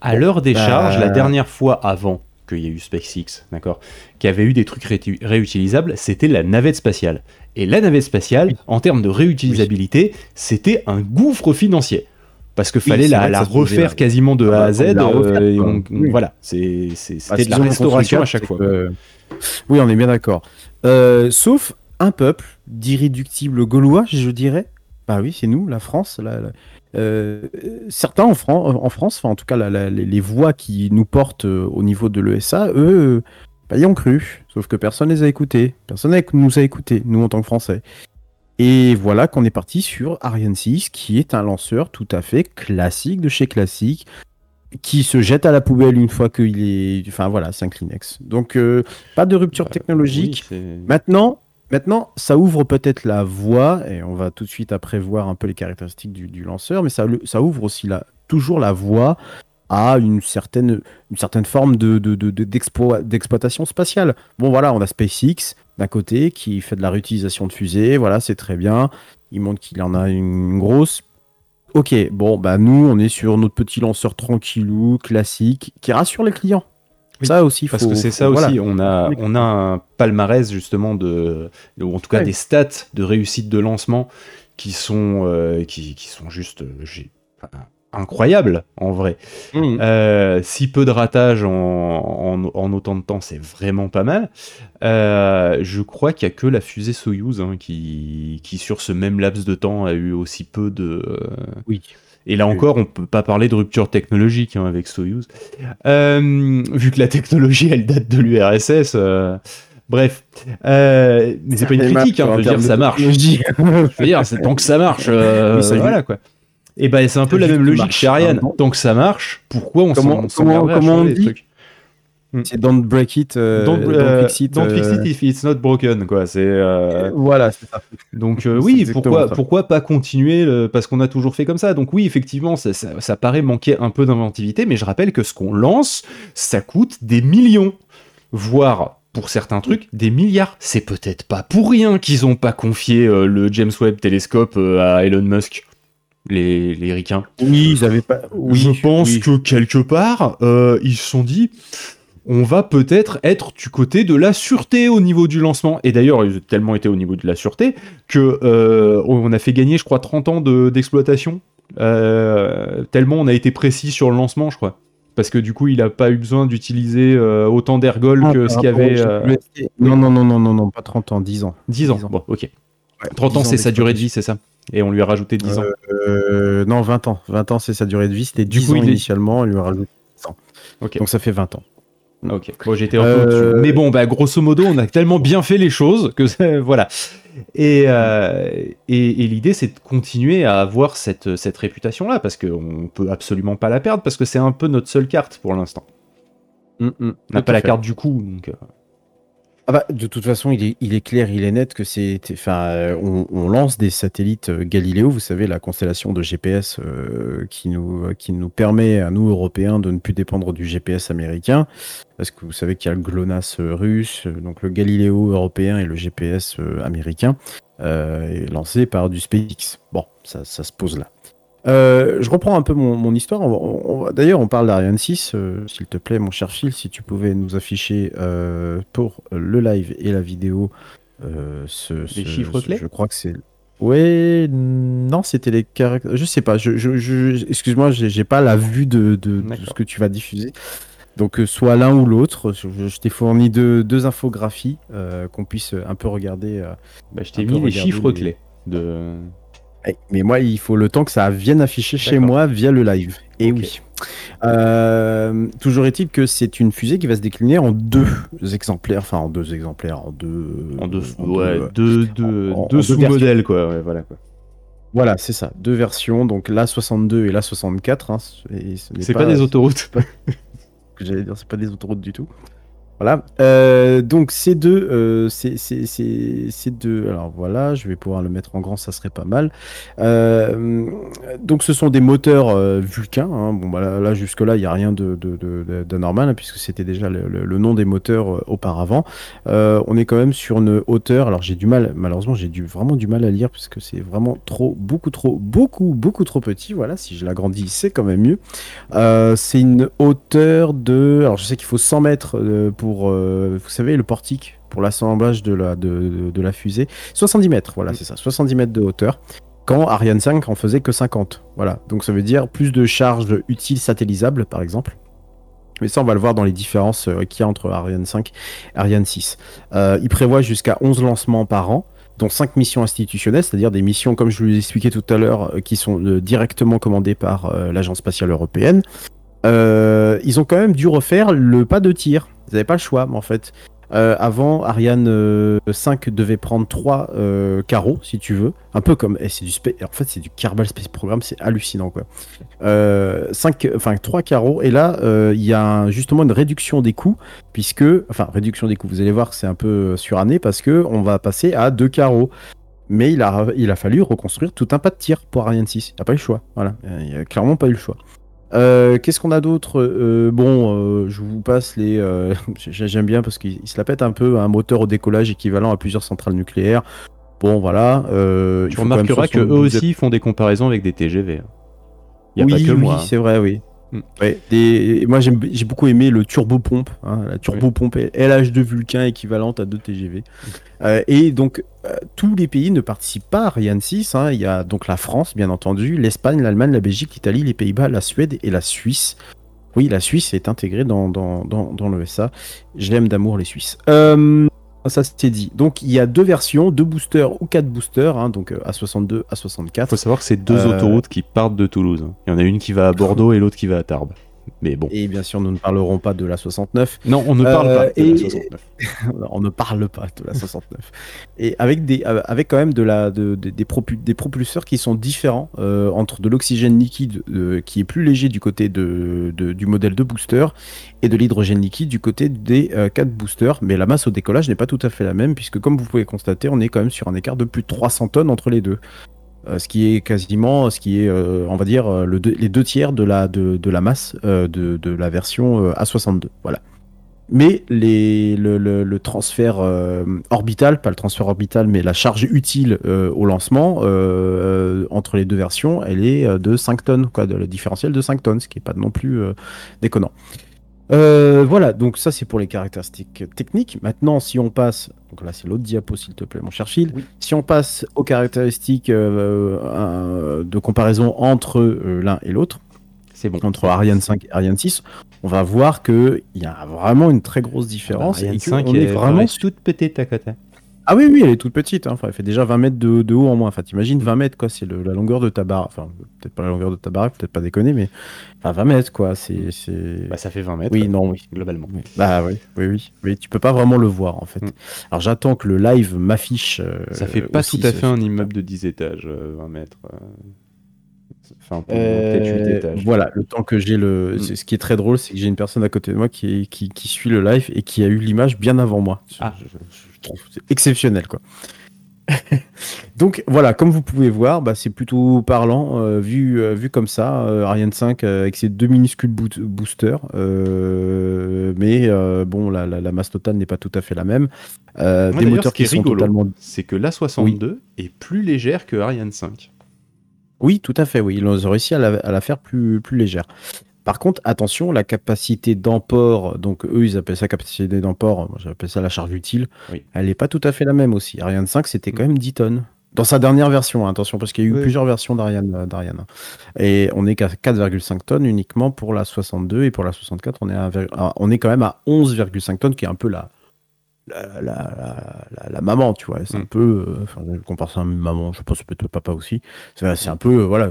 À l'heure des charges, la bah, dernière fois avant qu'il y a eu SpaceX, d'accord, qui avait eu des trucs réutilisables, c'était la navette spatiale. Et la navette spatiale, en termes de réutilisabilité, c'était un gouffre financier. Parce que fallait la, refaire quasiment de A à Z. Euh, voilà, c'était de la restauration à chaque fois. Oui, on est bien d'accord. Euh, sauf un peuple d'irréductibles gaulois, je dirais. Bah oui, c'est nous, la France. La, euh, certains en, en, France, enfin en tout cas les, voix qui nous portent euh, au niveau de l'ESA, eux, bah, y ont cru. Sauf que personne les a écoutés. Personne nous a écoutés, nous en tant que Français. Et voilà qu'on est parti sur Ariane 6, qui est un lanceur tout à fait classique de chez classique, qui se jette à la poubelle une fois qu'il est... Enfin voilà, c'est un Kleenex. Donc euh, pas de rupture bah, technologique. Maintenant, Maintenant, ça ouvre peut-être la voie, et on va tout de suite après voir un peu les caractéristiques du, lanceur, mais ça, ouvre aussi toujours la voie à une certaine, forme de, d'exploitation spatiale. Bon voilà, on a SpaceX d'un côté qui fait de la réutilisation de fusées, voilà, c'est très bien. Il montre qu'il en a une grosse. Ok, bon, bah nous, on est sur notre petit lanceur tranquillou, classique, qui rassure les clients. Ça aussi, parce que c'est ça aussi. On a, on a un palmarès justement de, ou en tout cas des stats de réussite de lancement qui sont, euh, qui, qui, sont juste incroyables en vrai. Mmh. Euh, si peu de ratage en, en, autant de temps, c'est vraiment pas mal. Euh, je crois qu'il y a que la fusée Soyuz hein, qui, qui, sur ce même laps de temps, a eu aussi peu de. oui et là encore, on peut pas parler de rupture technologique hein, avec Soyuz. Euh, vu que la technologie, elle date de l'URSS. Euh, bref. Euh, mais c'est pas une critique, hein, je veux dire, ça marche. je veux dire, c'est tant que ça marche. voilà quoi. Et ben c'est un peu la même logique chez Ariane. Tant que ça marche, pourquoi on s'en comment, comment on dit Mm. C'est don't break it, euh, don't, euh, fix it. Don't fix it if it's not broken, quoi. C'est euh, voilà, c'est ça. Donc oui, pourquoi pourquoi pas continuer parce qu'on a toujours fait comme ça. Donc oui, effectivement, ça, ça, paraît manquer un peu d'inventivité, mais je rappelle que ce qu'on lance, ça coûte des millions, voire pour certains trucs, des milliards. C'est peut-être pas pour rien qu'ils ont pas confié le James Webb télescope à Elon Musk. Les, les ricains. Oui, ils avaient pas. Oui, je pense que quelque part, ils se sont dit on va peut-être être du côté de la sûreté au niveau du lancement. Et d'ailleurs, ils ont tellement été au niveau de la sûreté que euh, on a fait gagner, je crois, 30 ans d'exploitation. Euh, tellement on a été précis sur le lancement, je crois. Parce que du coup, il n'a pas eu besoin d'utiliser euh, autant d'ergol ah, que ce qu'il y avait. Non, non, non, non, non, non, pas 30 ans, 10 ans. 10 ans, bon, ok. 30 ans, c'est sa durée de vie, c'est ça? Et on lui a rajouté 10 ans Non, 20 ans. 20 ans, c'est sa durée de vie. C'était 10 ans initialement, on lui a rajouté 10 ans. Donc ça fait 20 ans. Ok. Bon, j'étais un peu dessus. Euh, Mais bon, bah, grosso modo, on a tellement bien fait les choses que voilà. Et, euh, et, et l'idée, c'est de continuer à avoir cette, cette réputation-là, parce qu'on peut absolument pas la perdre, parce que c'est un peu notre seule carte pour l'instant. Mm, mm, on n'a pas la carte du coup. Donc, euh. Ah bah, de toute façon, il est, est, clair, il est net que c'est. Enfin, euh, on, lance des satellites euh, Galileo, vous savez, la constellation de GPS euh, qui, nous, permet, à nous, Européens, de ne plus dépendre du GPS américain. Parce que vous savez qu'il y a le GLONASS russe, donc le Galileo européen et le GPS américain, lancé par du SpaceX. Bon, ça se pose là. Euh, je reprends un peu mon, histoire. D'ailleurs, on parle d'Ariane 6. Euh, s'il te plaît, mon cher Phil, si tu pouvais nous afficher euh, pour le live et la vidéo ce, les chiffres clés. Je crois que c'est. Oui, non, c'était les caractères. Je sais pas. Je, je, Excuse-moi, j'ai pas la vue de, ce que tu vas diffuser. Donc, soit l'un ou l'autre. Je, t'ai fourni deux, deux infographies qu'on puisse un peu regarder. Bah, je t'ai mis les chiffres clés de. Eh, mais moi, il faut le temps que ça vienne afficher chez moi via le live. Et oui. Euh, toujours est-il que c'est une fusée qui va se décliner en deux exemplaires, enfin en deux exemplaires, en deux, en deux, ouais, deux, deux, deux sous-modèles quoi, voilà quoi. Voilà, c'est ça, deux versions, donc la 62 et la 64. Hein, c'est pas, pas, des autoroutes. J'allais dire, c'est pas des autoroutes du tout. Voilà. Euh, donc ces deux, euh, ces, deux. Alors voilà, je vais pouvoir le mettre en grand, ça serait pas mal. Euh, donc ce sont des moteurs Vulcain. Hein. Bon bah, là, jusque là, il y a rien de, de, de, normal hein, puisque c'était déjà le, nom des moteurs auparavant. on est quand même sur une hauteur. Alors j'ai du mal, malheureusement, j'ai vraiment du mal à lire puisque c'est vraiment trop, beaucoup trop, beaucoup, beaucoup trop petit. Voilà, si je l'agrandis, c'est quand même mieux. c'est une hauteur de. Alors je sais qu'il faut 100 mètres pour euh, vous savez, le portique pour l'assemblage de la, de, de, la fusée. 70 mètres, voilà, c'est ça, 70 mètres de hauteur. Quand Ariane 5 en faisait que 50. Voilà, donc ça veut dire plus de charges utiles satellisables, par exemple. Mais ça, on va le voir dans les différences euh, qu'il y a entre Ariane 5 et Ariane 6. Euh, il prévoit jusqu'à 11 lancements par an dont 5 missions institutionnelles, c'est-à-dire des missions, comme je vous l'ai expliqué tout à l'heure, qui sont directement commandées par l'Agence spatiale européenne. ils ont quand même dû refaire le pas de tir. Vous n'avez pas le choix, mais en fait. Euh, avant, Ariane 5 euh, devait prendre 3 euh, carreaux, si tu veux. Un peu comme. c'est du En fait, c'est du Kerbal Space Program, c'est hallucinant, quoi. 5, enfin, 3 carreaux. Et là, il y a justement une réduction des coûts, puisque. Enfin, réduction des coûts, vous allez voir que c'est un peu suranné, parce que on va passer à 2 carreaux. Mais il a, il a fallu reconstruire tout un pas de tir pour Ariane 6. Il n'y a pas eu le choix. Voilà. Il n'y a clairement pas eu le choix. Euh, qu'est-ce qu'on a d'autre? Euh, Bon, euh, je vous passe les. J'aime bien parce qu'il se la pète un peu un moteur au décollage équivalent à plusieurs centrales nucléaires. Bon, voilà. tu remarqueras que eux aussi font des comparaisons avec des TGV. Il hein. a oui, pas que moi. Oui, hein. c'est vrai, oui. Mm. Moi j'ai beaucoup aimé le turbo pompe, hein, la turbo pompe LH de Vulcain équivalente à 2 TGV. Mm. Euh, et donc euh, tous les pays ne participent pas à Ariane 6. Hein. Il y a donc la France, bien entendu, l'Espagne, l'Allemagne, la Belgique, l'Italie, les Pays-Bas, la Suède et la Suisse. Oui, la Suisse est intégrée dans, dans, dans, dans l'ESA. L'aime d'amour les Suisses. Euh, ça c'était dit. Donc il y a deux versions, deux boosters ou quatre boosters, hein, donc à 62, à 64. Il faut savoir que c'est deux autoroutes qui partent de Toulouse. Hein. Il y en a une qui va à Bordeaux et l'autre qui va à Tarbes. Mais bon. Et bien sûr, nous ne parlerons pas de la 69. Non, on ne parle pas de la 69. on ne parle pas de la 69. et avec, des, euh, avec quand même de la, de, des, des, propulseurs qui sont différents euh, entre de l'oxygène liquide euh, qui est plus léger du côté de, du modèle de booster et de l'hydrogène liquide du côté des 4 boosters. Mais la masse au décollage n'est pas tout à fait la même puisque comme vous pouvez constater, on est quand même sur un écart de plus de 300 tonnes entre les deux. Euh, ce qui est quasiment, ce qui est, euh, on va dire, euh, le les deux tiers de la, de, la masse de, la version A62. Voilà. Mais les, le, transfert orbital, pas le transfert orbital, mais la charge utile au lancement entre les deux versions, elle est de 5 tonnes, quoi, de, le différentiel de 5 tonnes, ce qui n'est pas non plus déconnant. Euh, voilà, donc ça c'est pour les caractéristiques techniques. Maintenant, si on passe, donc là c'est l'autre diapo s'il te plaît, mon cher Phil. Si on passe aux caractéristiques euh, euh, de comparaison entre l'un et l'autre, c'est bon. Entre Ariane 5 et Ariane 6, on va voir qu'il y a vraiment une très grosse différence. Ariane 5 est, vraiment toute petite à côté. Ah oui, oui, elle est toute petite. Hein. Enfin, elle fait déjà 20 mètres de, haut en moins. Enfin, t'imagines 20 mètres, quoi. C'est la longueur de ta barre. Enfin, peut-être pas la longueur de ta barre, peut-être pas déconner, mais. Enfin, 20 mètres, quoi. C'est. Bah, ça fait 20 mètres. Oui, non, oui. Globalement. Bah, oui, oui, oui. Mais tu peux pas vraiment le voir, en fait. Mm. Alors, j'attends que le live m'affiche. Euh, ça fait pas tout à fait un immeuble de 10 étages, 20 euh, mètres. Euh. Enfin, peut-être 8 étages. Voilà, le temps que j'ai le. Mm. Ce qui est très drôle, c'est que j'ai une personne à côté de moi qui, qui, qui, suit le live et qui a eu l'image bien avant moi. Ah. je c'est exceptionnel, quoi. Donc voilà, comme vous pouvez voir, bah, c'est plutôt parlant euh, vu, euh, vu comme ça, euh, Ariane 5 avec ses deux minuscules boosters, mais bon, la, la, masse totale n'est pas tout à fait la même. des moteurs qui, sont totalement. C'est que la 62 est plus légère que Ariane 5. Oui, tout à fait, oui. Ils ont réussi à la, à la faire plus, plus légère. Par contre, attention, la capacité d'emport, donc eux ils appellent ça capacité d'emport, moi j'appelle ça la charge utile, elle n'est pas tout à fait la même aussi. Ariane 5 c'était quand mm. même 10 tonnes. Dans sa dernière version, hein, attention, parce qu'il y a eu plusieurs versions d'Ariane. Euh, et on est qu'à 4,5 tonnes uniquement pour la 62 et pour la 64, on est, on est quand même à 11,5 tonnes, qui est un peu la, la, la, la, maman, tu vois. C'est un mm. peu. Euh, enfin, je compare ça à une maman, je pense peut-être papa aussi. C'est un peu. Euh, voilà,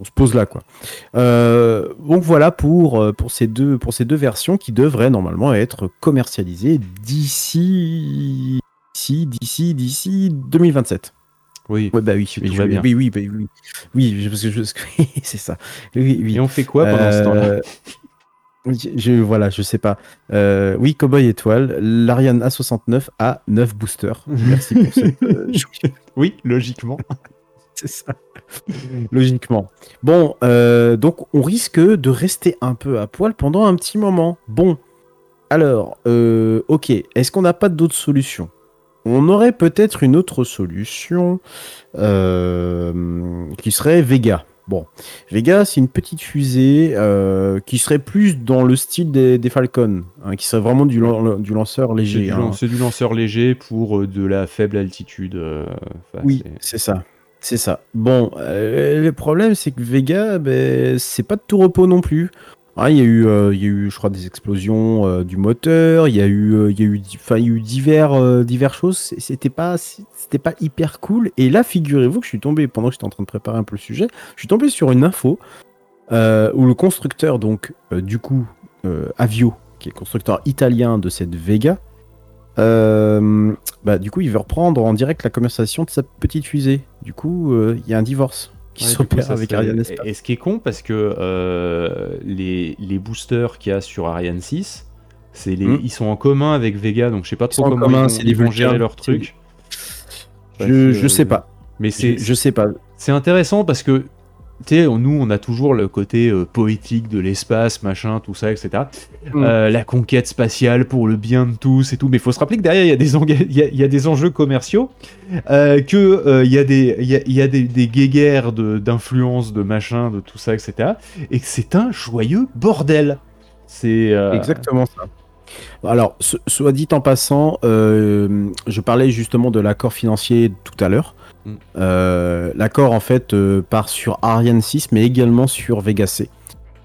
on se pose là, quoi. Euh, donc voilà pour, pour, ces deux, pour ces deux versions qui devraient normalement être commercialisées d'ici. D'ici, d'ici, d'ici 2027. Oui. Ouais, bah oui, oui, va bien. oui, oui, oui, oui, oui, parce que je, c'est ça. Oui, oui. Et on fait quoi pendant ce temps-là? Je, voilà, je sais pas. Euh, oui, Cowboy Étoile, l'Ariane A69 a 9 boosters. Merci pour cette. Euh, oui, logiquement. C'est ça. Logiquement. Bon, euh, donc on risque de rester un peu à poil pendant un petit moment. Bon, alors, ok, est-ce qu'on n'a pas d'autres solutions? On aurait peut-être une autre solution qui serait Vega. Bon, Vega, c'est une petite fusée euh, qui serait plus dans le style des, des Falcon, hein, qui serait vraiment du, du lanceur léger. C'est du, hein. lanceur léger pour euh, de la faible altitude. Euh, oui, c'est ça. C'est ça. Bon, le problème, c'est que Vega, ben, c'est pas de tout repos non plus. Ah, il, y a eu, euh, il y a eu, je crois, des explosions euh, du moteur. Il y a eu, euh, il y a eu, il y a eu divers, divers choses. C'était pas, pas hyper cool. Et là, figurez-vous que je suis tombé pendant que j'étais en train de préparer un peu le sujet, je suis tombé sur une info où le constructeur, donc, du coup, Avio, qui est le constructeur italien de cette Vega, bah, du coup, il veut reprendre en direct la commercialisation de sa petite fusée. Du coup, il y a un divorce qui s'opère avec Ariane Et, ce qui est con, parce que euh, les, les, boosters qu'il y a sur Ariane 6, c'est les, hmm. ils sont en commun avec Vega, donc je sais pas trop comment ils, vont, gérer leur truc. Je, je sais pas. Mais c'est, je, sais pas. C'est intéressant parce que tu sais, nous, on a toujours le côté euh, poétique de l'espace, machin, tout ça, etc. Mm. Euh, la conquête spatiale pour le bien de tous et tout. Mais il faut se rappeler que derrière, il y a des, enga- il y a, il y a des enjeux commerciaux, euh, que euh, il y a des, il y a, il y a des, des guéguerres d'influence, de, machin, de tout ça, etc. Et que c'est un joyeux bordel. C'est. euh, Exactement ça. Alors, soit dit en passant, euh, je parlais justement de l'accord financier tout à l'heure. Mm. Euh, l'accord, en fait, euh, part sur Ariane 6, mais également sur Vega C.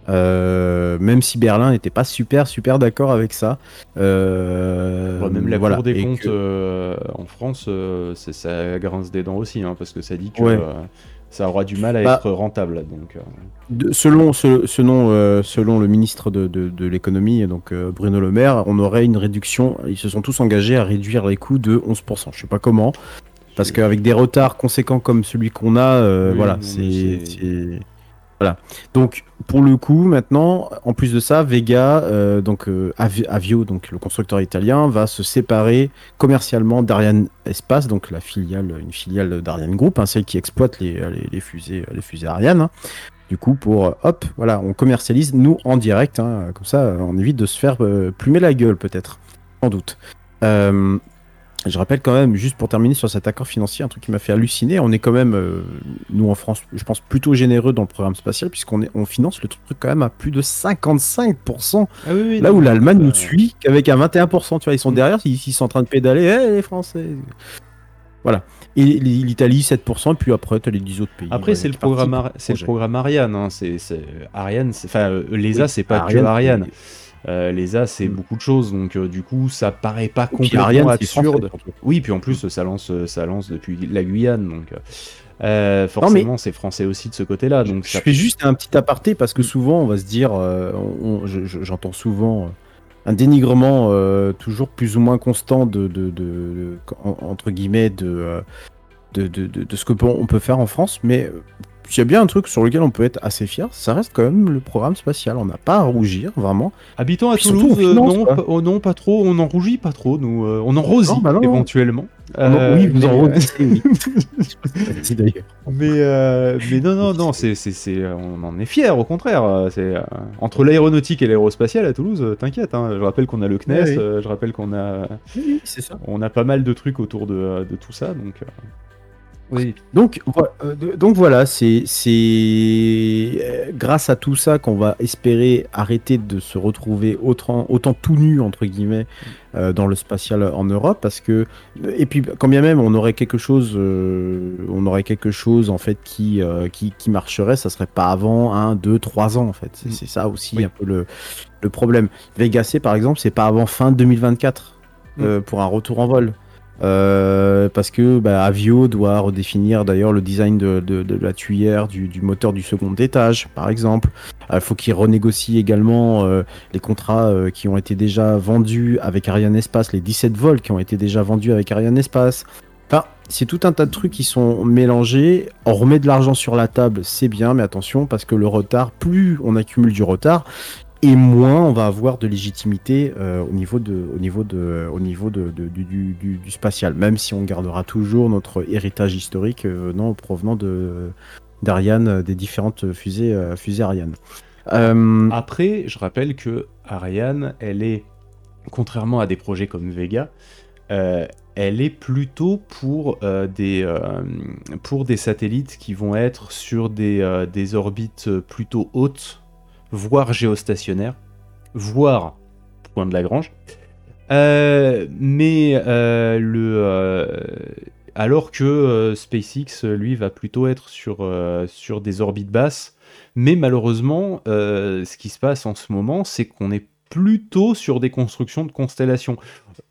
Euh, même si Berlin n'était pas super, super d'accord avec ça. Ouais, même la voilà. Cour des Et comptes que- en France, ça grince des dents aussi, hein, parce que ça dit que Ouais. ça aura du mal à Bah, être rentable. Donc, De- selon, ce- selon, selon le ministre de, de- de l'économie, donc Bruno Le Maire, on aurait une réduction. Ils se sont tous engagés à réduire les coûts de 11%. Je sais pas comment, parce qu'avec des retards conséquents comme celui qu'on a, euh, Oui, voilà, c'est, voilà. Donc pour le coup, maintenant, en plus de ça, Vega, euh, donc euh, Avi- Avio, donc le constructeur italien, va se séparer commercialement d'Ariane Espace, donc la filiale, une filiale d'Ariane Group, hein, celle qui exploite les, les, les fusées, les fusées Ariane. hein. Du coup, pour hop, voilà, on commercialise nous en direct, hein, comme ça, on évite de se faire euh, plumer la gueule peut-être, sans doute. Euh, je rappelle quand même, juste pour terminer sur cet accord financier, un truc qui m'a fait halluciner, on est quand même, euh, nous en France, je pense plutôt généreux dans le programme spatial, puisqu'on on finance le truc quand même à plus de 55%, Ah oui, oui, là non, où l'Allemagne nous suit qu'avec un 21%, tu vois, ils sont Mm. derrière, ils, ils sont en train de pédaler, Eh, les Français Voilà. Et l'Italie 7%, et puis après, tu as les 10 autres pays. Après, ouais, c'est le programme, c'est le programme Ariane. Hein. C'est, Ariane, enfin, euh, l'ESA, Oui, c'est pas Ariane, que Ariane. Euh, L'ESA, c'est Mm. beaucoup de choses, donc euh, du coup, ça paraît pas complètement français, absurde. Oui, puis en plus, ça lance, ça lance depuis la Guyane, donc euh, euh, forcément, c'est français aussi de ce côté-là. Donc je ça- fais juste un petit aparté parce que souvent on va se dire, euh, je- je- j'entends souvent euh, un dénigrement euh, toujours plus ou moins constant de, de- de- de- en- entre guillemets de, euh, de, de, de- de ce que peut- on peut faire en France, mais euh, s'il y a bien un truc sur lequel on peut être assez fier, ça reste quand même le programme spatial. On n'a pas à rougir, vraiment. Habitant à Puis Toulouse, euh, finance, non, quoi. pas, oh non, pas trop. On en rougit pas trop, nous. euh, on en rosit Non, bah non. éventuellement. Euh, oui, vous en mais- redoutez, oui. D'ailleurs. Mais, euh, mais non, non, non, c'est, c'est, c'est- on en est fiers, au contraire. euh, C'est, euh, entre l'aéronautique et l'aérospatiale à Toulouse, euh, t'inquiète. hein, je rappelle qu'on a le CNES, oui. euh, je rappelle qu'on a, Oui, c'est ça. on a pas mal de trucs autour de, de tout ça. Donc, euh, oui. Donc, euh, donc voilà, c'est euh, grâce à tout ça qu'on va espérer arrêter de se retrouver autant, autant tout nu entre guillemets euh, dans le spatial en Europe, parce que et puis quand bien même on aurait quelque chose, euh, on aurait quelque chose en fait qui euh, qui, qui marcherait, ça serait pas avant un, deux, trois ans en fait. C'est Mm. ça aussi Oui. un peu le le problème. Vega C par exemple, c'est pas avant fin 2024 Mm. pour un retour en vol. Euh, parce que bah, Avio doit redéfinir d'ailleurs le design de, la tuyère du, moteur du second étage, par exemple. Il faut qu'il renégocie également euh, les contrats euh, qui ont été déjà vendus avec Ariane Espace, les 17 vols qui ont été déjà vendus avec Ariane Espace. Enfin, c'est tout un tas de trucs qui sont mélangés. On remet de l'argent sur la table, c'est bien, mais attention, parce que le retard, plus on accumule du retard, et moins on va avoir de légitimité euh, au niveau de au niveau de au niveau de, du, spatial. Même si on gardera toujours notre héritage historique euh, provenant de d'Ariane euh, des différentes fusées fusées Ariane. Après, je rappelle que Ariane, elle est, contrairement à des projets comme Vega, elle est plutôt pour, des, pour des satellites qui vont être sur des, des orbites plutôt hautes, voire géostationnaires, voire point de Lagrange. Euh, mais euh, le, euh, alors que euh, SpaceX, lui, va plutôt être sur, sur des orbites basses. Mais malheureusement, ce qui se passe en ce moment, c'est qu'on est plutôt sur des constructions de constellations.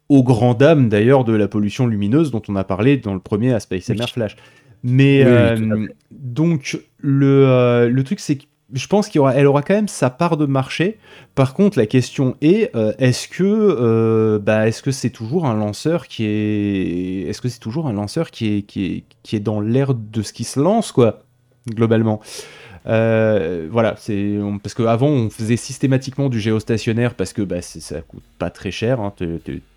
Au grand dam d'ailleurs de la pollution lumineuse dont on a parlé dans le premier à Space Oui. Flash. Mais Oui, donc le, le truc c'est que je pense qu'elle aura, aura quand même sa part de marché. Par contre, la question est euh, est-ce que euh, bah, est-ce que c'est toujours un lanceur qui est dans l'air de ce qui se lance quoi globalement? Euh, voilà, c'est parce qu'avant on faisait systématiquement du géostationnaire parce que bah, ça coûte pas très cher. hein,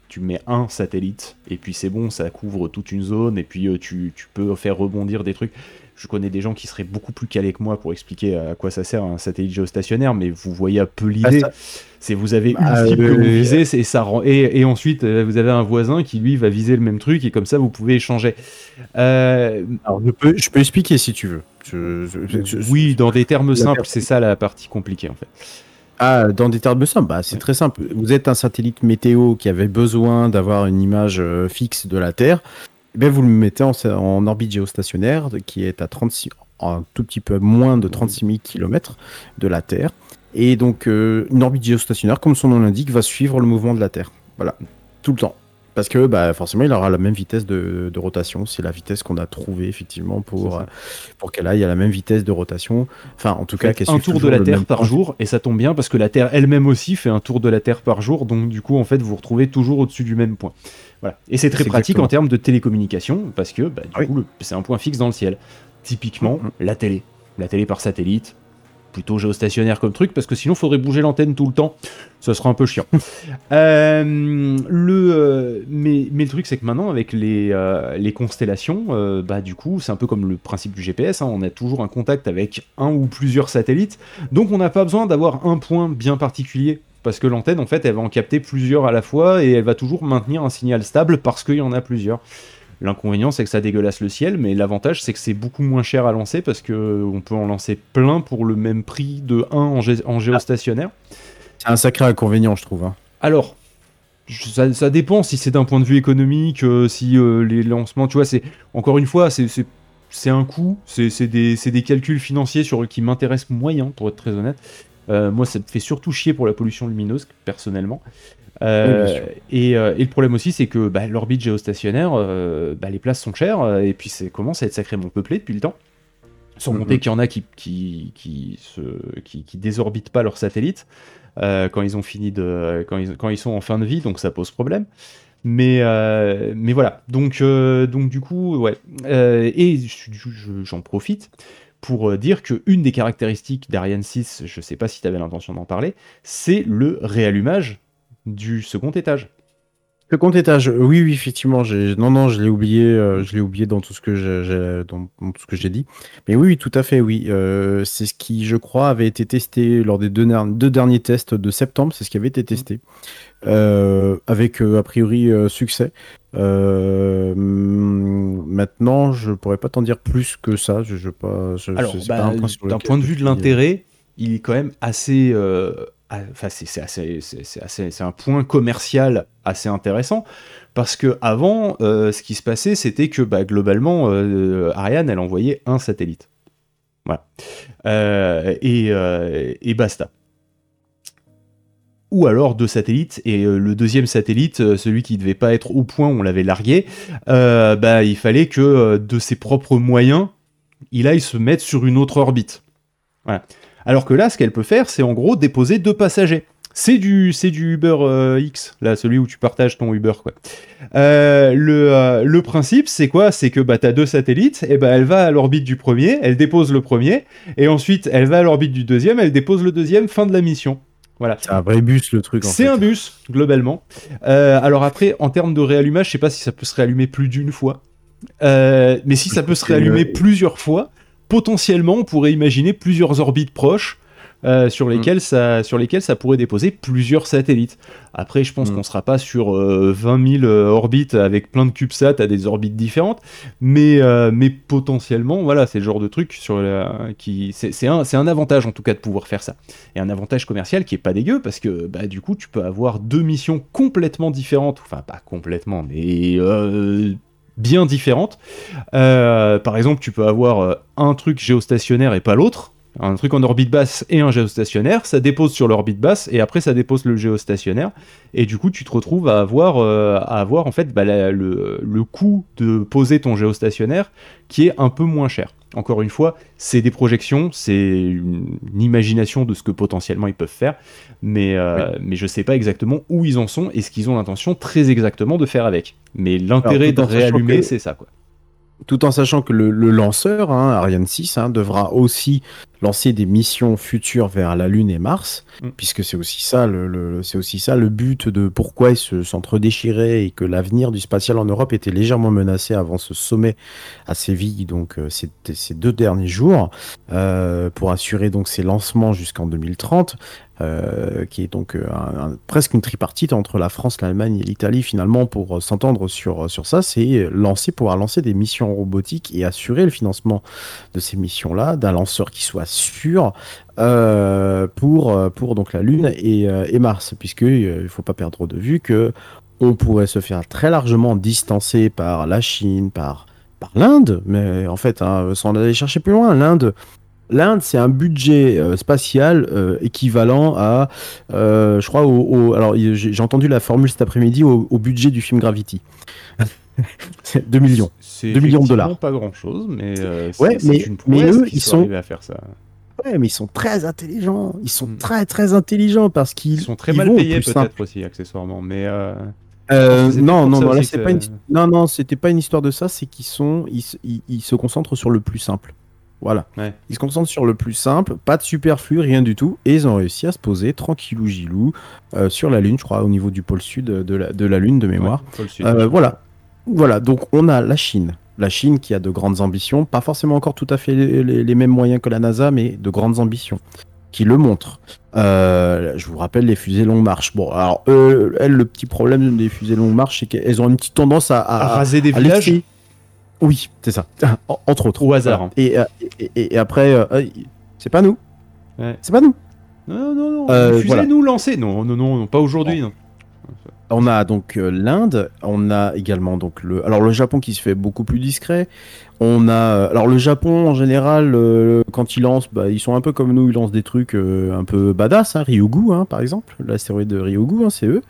tu mets un satellite et puis c'est bon, ça couvre toute une zone et puis tu, peux faire rebondir des trucs. Je connais des gens qui seraient beaucoup plus calés que moi pour expliquer à quoi ça sert un satellite géostationnaire, mais vous voyez un peu l'idée. Ah, c'est vous avez une bah, cible que vous visez, et ça rend... et, et, ensuite vous avez un voisin qui lui va viser le même truc et comme ça vous pouvez échanger. Euh... Alors, je, peux, je peux expliquer si tu veux. oui, dans des termes simples, c'est ça la partie compliquée en fait. Ah, dans des termes simples, bah, c'est très simple. Vous êtes un satellite météo qui avait besoin d'avoir une image euh, fixe de la Terre. Eh vous le mettez en, en, orbite géostationnaire qui est à 36, un tout petit peu moins de 36 000 km de la Terre. Et donc, euh, une orbite géostationnaire, comme son nom l'indique, va suivre le mouvement de la Terre. Voilà, tout le temps. Parce que bah, forcément, il aura la même vitesse de, rotation. C'est la vitesse qu'on a trouvée, effectivement, pour, euh, pour qu'elle aille à la même vitesse de rotation. Enfin, en tout cas, qu'elle Un tour de la Terre par jour, et ça tombe bien parce que la Terre elle-même aussi fait un tour de la Terre par jour. Donc, du coup, en fait, vous vous retrouvez toujours au-dessus du même point. Voilà. Et c'est très pratique en termes de télécommunication parce que, bah, du coup, c'est un point fixe dans le ciel. Typiquement, mm-hmm. la télé. La télé par satellite, plutôt géostationnaire comme truc, parce que sinon, il faudrait bouger l'antenne tout le temps. Ce sera un peu chiant. Euh, le, euh, mais, mais, le truc, c'est que maintenant, avec les, euh, les constellations, bah, du coup, c'est un peu comme le principe du GPS. Hein, on a toujours un contact avec un ou plusieurs satellites. Donc, on n'a pas besoin d'avoir un point bien particulier. Parce que l'antenne, en fait, elle va en capter plusieurs à la fois et elle va toujours maintenir un signal stable parce qu'il y en a plusieurs. L'inconvénient, c'est que ça dégueulasse le ciel, mais l'avantage, c'est que c'est beaucoup moins cher à lancer parce qu'on peut en lancer plein pour le même prix de 1 en, géostationnaire. C'est un sacré inconvénient, je trouve. Hein. Alors, ça, dépend si c'est d'un point de vue économique, euh, si euh, les lancements, tu vois, c'est encore une fois, c'est un coût, c'est des, des, calculs financiers sur qui m'intéressent moyen, pour être très honnête. Euh, moi, ça me fait surtout chier pour la pollution lumineuse, personnellement. Euh, euh, et, le problème aussi, c'est que bah, l'orbite géostationnaire, euh, bah, les places sont chères, et puis ça commence à être sacrément peuplé depuis le temps. Sans compter qu'il y en a qui, qui, qui, se, qui, désorbitent pas leurs satellites quand ils ont fini de. Quand ils, quand ils sont en fin de vie, donc ça pose problème. Mais, mais voilà, donc, donc du coup, ouais. et j'en profite pour dire qu'une des caractéristiques d'Ariane 6, je sais pas si tu avais l'intention d'en parler, c'est le réallumage du second étage. Second étage, oui, oui, effectivement. Non, non, je l'ai oublié. Euh, je l'ai oublié dans tout ce que j'ai, dans, tout ce que j'ai dit. Mais oui, tout à fait, oui. Euh, c'est ce qui, je crois, avait été testé lors des deux, deux, derniers tests de septembre. C'est ce qui avait été testé, euh, avec a priori succès. maintenant, je pourrais pas t'en dire plus que ça. Je, je pas. Alors, bah, d'un point de vue de l'intérêt, il est quand même assez enfin, c'est un point commercial assez intéressant parce que avant, euh, ce qui se passait, c'était que bah, globalement, euh, Ariane, elle envoyait un satellite. Voilà. Euh, et, basta. Ou alors deux satellites, et le deuxième satellite, celui qui devait pas être au point où on l'avait largué, bah, il fallait que de ses propres moyens, il aille se mettre sur une autre orbite. Alors que là, ce qu'elle peut faire, c'est en gros déposer deux passagers. C'est du, c'est du Uber euh, X, là, celui où tu partages ton Uber, quoi. Euh, euh, le, principe, c'est quoi? C'est que bah, tu as deux satellites, et bah, elle va à l'orbite du premier, elle dépose le premier, et ensuite elle va à l'orbite du deuxième, elle dépose le deuxième, fin de la mission. Voilà. C'est un vrai bus, le truc. C'est un bus, globalement. alors après, en termes de réallumage, je sais pas si ça peut se réallumer plus d'une fois. mais si ça peut se réallumer plusieurs fois, potentiellement, on pourrait imaginer plusieurs orbites proches euh, sur, mm. lesquelles ça, sur lesquelles ça pourrait déposer plusieurs satellites. Après, je pense mm. qu'on sera pas sur 20 euh, 000 euh, orbites avec plein de CubeSat à des orbites différentes, mais, mais potentiellement, voilà, c'est le genre de truc sur qui c'est un, un avantage en tout cas de pouvoir faire ça. Et un avantage commercial qui est pas dégueu parce que bah, du coup, tu peux avoir deux missions complètement différentes, enfin pas complètement, mais bien différentes. Euh, par exemple, tu peux avoir euh, un truc géostationnaire et pas l'autre, un truc en orbite basse et un géostationnaire, ça dépose sur l'orbite basse et après ça dépose le géostationnaire et du coup tu te retrouves à avoir, euh, en fait bah, le coût de poser ton géostationnaire qui est un peu moins cher. Encore une fois, c'est des projections, c'est une, imagination de ce que potentiellement ils peuvent faire, mais, euh, mais je sais pas exactement où ils en sont et ce qu'ils ont l'intention très exactement de faire avec. Mais l'intérêt de réallumer, c'est ça, quoi. Tout en sachant que le, lanceur, hein, Ariane 6, hein, devra aussi lancer des missions futures vers la Lune et Mars, Mm. puisque c'est aussi ça le, le- c'est aussi ça le but de pourquoi ils se s'entre-déchiraient et que l'avenir du spatial en Europe était légèrement menacé avant ce sommet à Séville, donc euh, ces, ces deux derniers jours, euh, pour assurer donc ces lancements jusqu'en 2030. euh, qui est donc un- un- presque une tripartite entre la France, l'Allemagne et l'Italie finalement pour s'entendre sur, sur ça, c'est lancer, pouvoir lancer des missions robotiques et assurer le financement de ces missions-là d'un lanceur qui soit sûr euh, pour, euh, pour donc la Lune et, euh, et Mars, puisque euh, il faut pas perdre de vue que on pourrait se faire très largement distancer par la Chine, par, par l'Inde, mais en fait, hein, sans aller chercher plus loin, l'Inde, l'Inde, c'est un budget spatial équivalent à, je crois, au, alors j'ai entendu la formule cet après-midi au, au budget du film Gravity. C'est 2 millions. C'est 2 millions de dollars. pas grand chose, mais euh, Ouais, c'est mais- une mais eux, ils sont- arrivés à faire ça. Ouais, mais ils sont très intelligents. Ils sont Mm. très très intelligents parce qu'ils Ils sont très ils mal payés peut-être aussi accessoirement, mais euh, Euh, non, non, non, là que- pas une... non, non, c'était pas une histoire de ça, c'est qu'ils sont, ils, se- ils- ils se concentrent sur le plus simple. Voilà. Ouais. Ils se concentrent sur le plus simple, pas de superflu, rien du tout, et ils ont réussi à se poser tranquillou gilou euh, sur la Lune, je crois, au niveau du pôle sud de la, de la Lune de mémoire. ouais, Pôle Sud, Euh, voilà. Voilà, donc on a la Chine. La Chine qui a de grandes ambitions, pas forcément encore tout à fait les, les- les mêmes moyens que la NASA, mais de grandes ambitions, qui le montrent. Euh, je vous rappelle les fusées longue marche. Bon, alors, elles, le petit problème des fusées longue marche, c'est qu'elles ont une petite tendance à, À à, raser des à villages Oui, c'est ça. En- Entre autres. Au hasard. Et, euh, et, et- et après, euh, euh, c'est pas nous. Ouais. C'est pas nous. Non, non, non. Euh, Diffusez, voilà. nous lancer. Non, non, non, non, pas aujourd'hui. On a donc euh, l'Inde, on a également donc le, alors le Japon qui se fait beaucoup plus discret. On a, euh, alors le Japon en général, euh, quand ils lancent, bah, ils sont un peu comme nous, ils lancent des trucs euh, un peu badass, hein, Ryugu hein, par exemple, l'astéroïde de Ryugu, hein, c'est eux.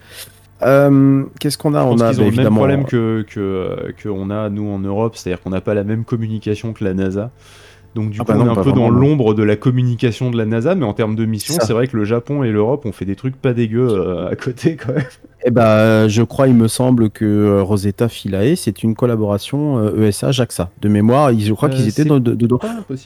Euh, Qu'est-ce qu'on a? Je On pense a bah, ont le même problème que que qu'on a nous en Europe, c'est-à-dire qu'on n'a pas la même communication que la NASA. Donc du Ah coup, bah on est un pas peu dans l'ombre de la communication de la NASA, mais en termes de mission, C'est vrai que le Japon et l'Europe ont fait des trucs pas dégueux euh, à côté quand même. Eh ben, je crois, il me semble que euh, Rosetta Philae, c'est une collaboration euh, ESA-JAXA. De mémoire, je crois Euh, qu'ils étaient dedans.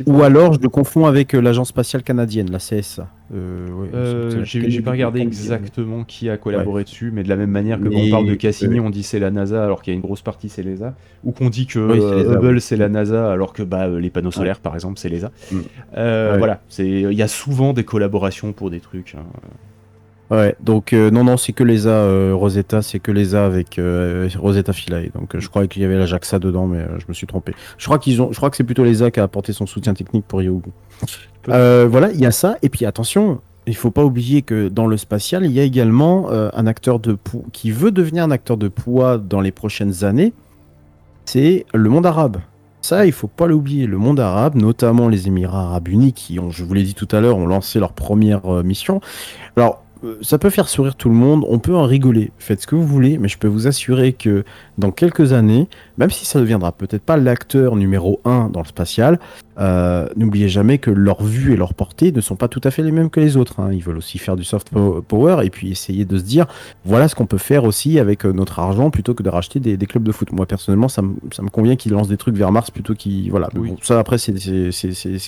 Ou alors, je le confonds avec euh, l'agence spatiale canadienne, la CSA. Euh, Euh, j'ai pas regardé exactement qui a collaboré dessus, mais de la même manière que quand on parle de Cassini, euh, on dit c'est la NASA alors qu'il y a une grosse partie c'est l'ESA, ou qu'on dit que euh, Hubble c'est la NASA alors que bah, euh, les panneaux solaires par exemple c'est l'ESA. Mm. Euh. Voilà, il y a souvent des collaborations pour des trucs. Ouais, donc euh, non, non, c'est que l'ESA euh, Rosetta, c'est que l'ESA avec euh, Rosetta Philae. Donc je croyais qu'il y avait la JAXA dedans, mais je me suis trompé. Je crois qu'ils ont, je crois que c'est plutôt l'ESA qui a apporté son soutien technique pour. Euh, voilà, il y a ça. Et puis attention, il faut pas oublier que dans le spatial, il y a également un acteur de pou- qui veut devenir un acteur de poids dans les prochaines années. C'est le monde arabe. Ça, il faut pas l'oublier. Le monde arabe, notamment les Émirats arabes unis, qui ont, je vous l'ai dit tout à l'heure, ont lancé leur première mission. Alors, ça peut faire sourire tout le monde, on peut en rigoler, faites ce que vous voulez, mais je peux vous assurer que dans quelques années, même si ça ne deviendra peut-être pas l'acteur numéro 1 dans le spatial, euh, n'oubliez jamais que leur vue et leur portée ne sont pas tout à fait les mêmes que les autres. hein. Ils veulent aussi faire du soft po- power et puis essayer de se dire voilà ce qu'on peut faire aussi avec euh, notre argent plutôt que de racheter des, des clubs de foot. Moi personnellement, ça, me- ça me convient qu'ils lancent des trucs vers Mars plutôt qu'ils. Voilà, Mais Oui. bon, ça après, c'est-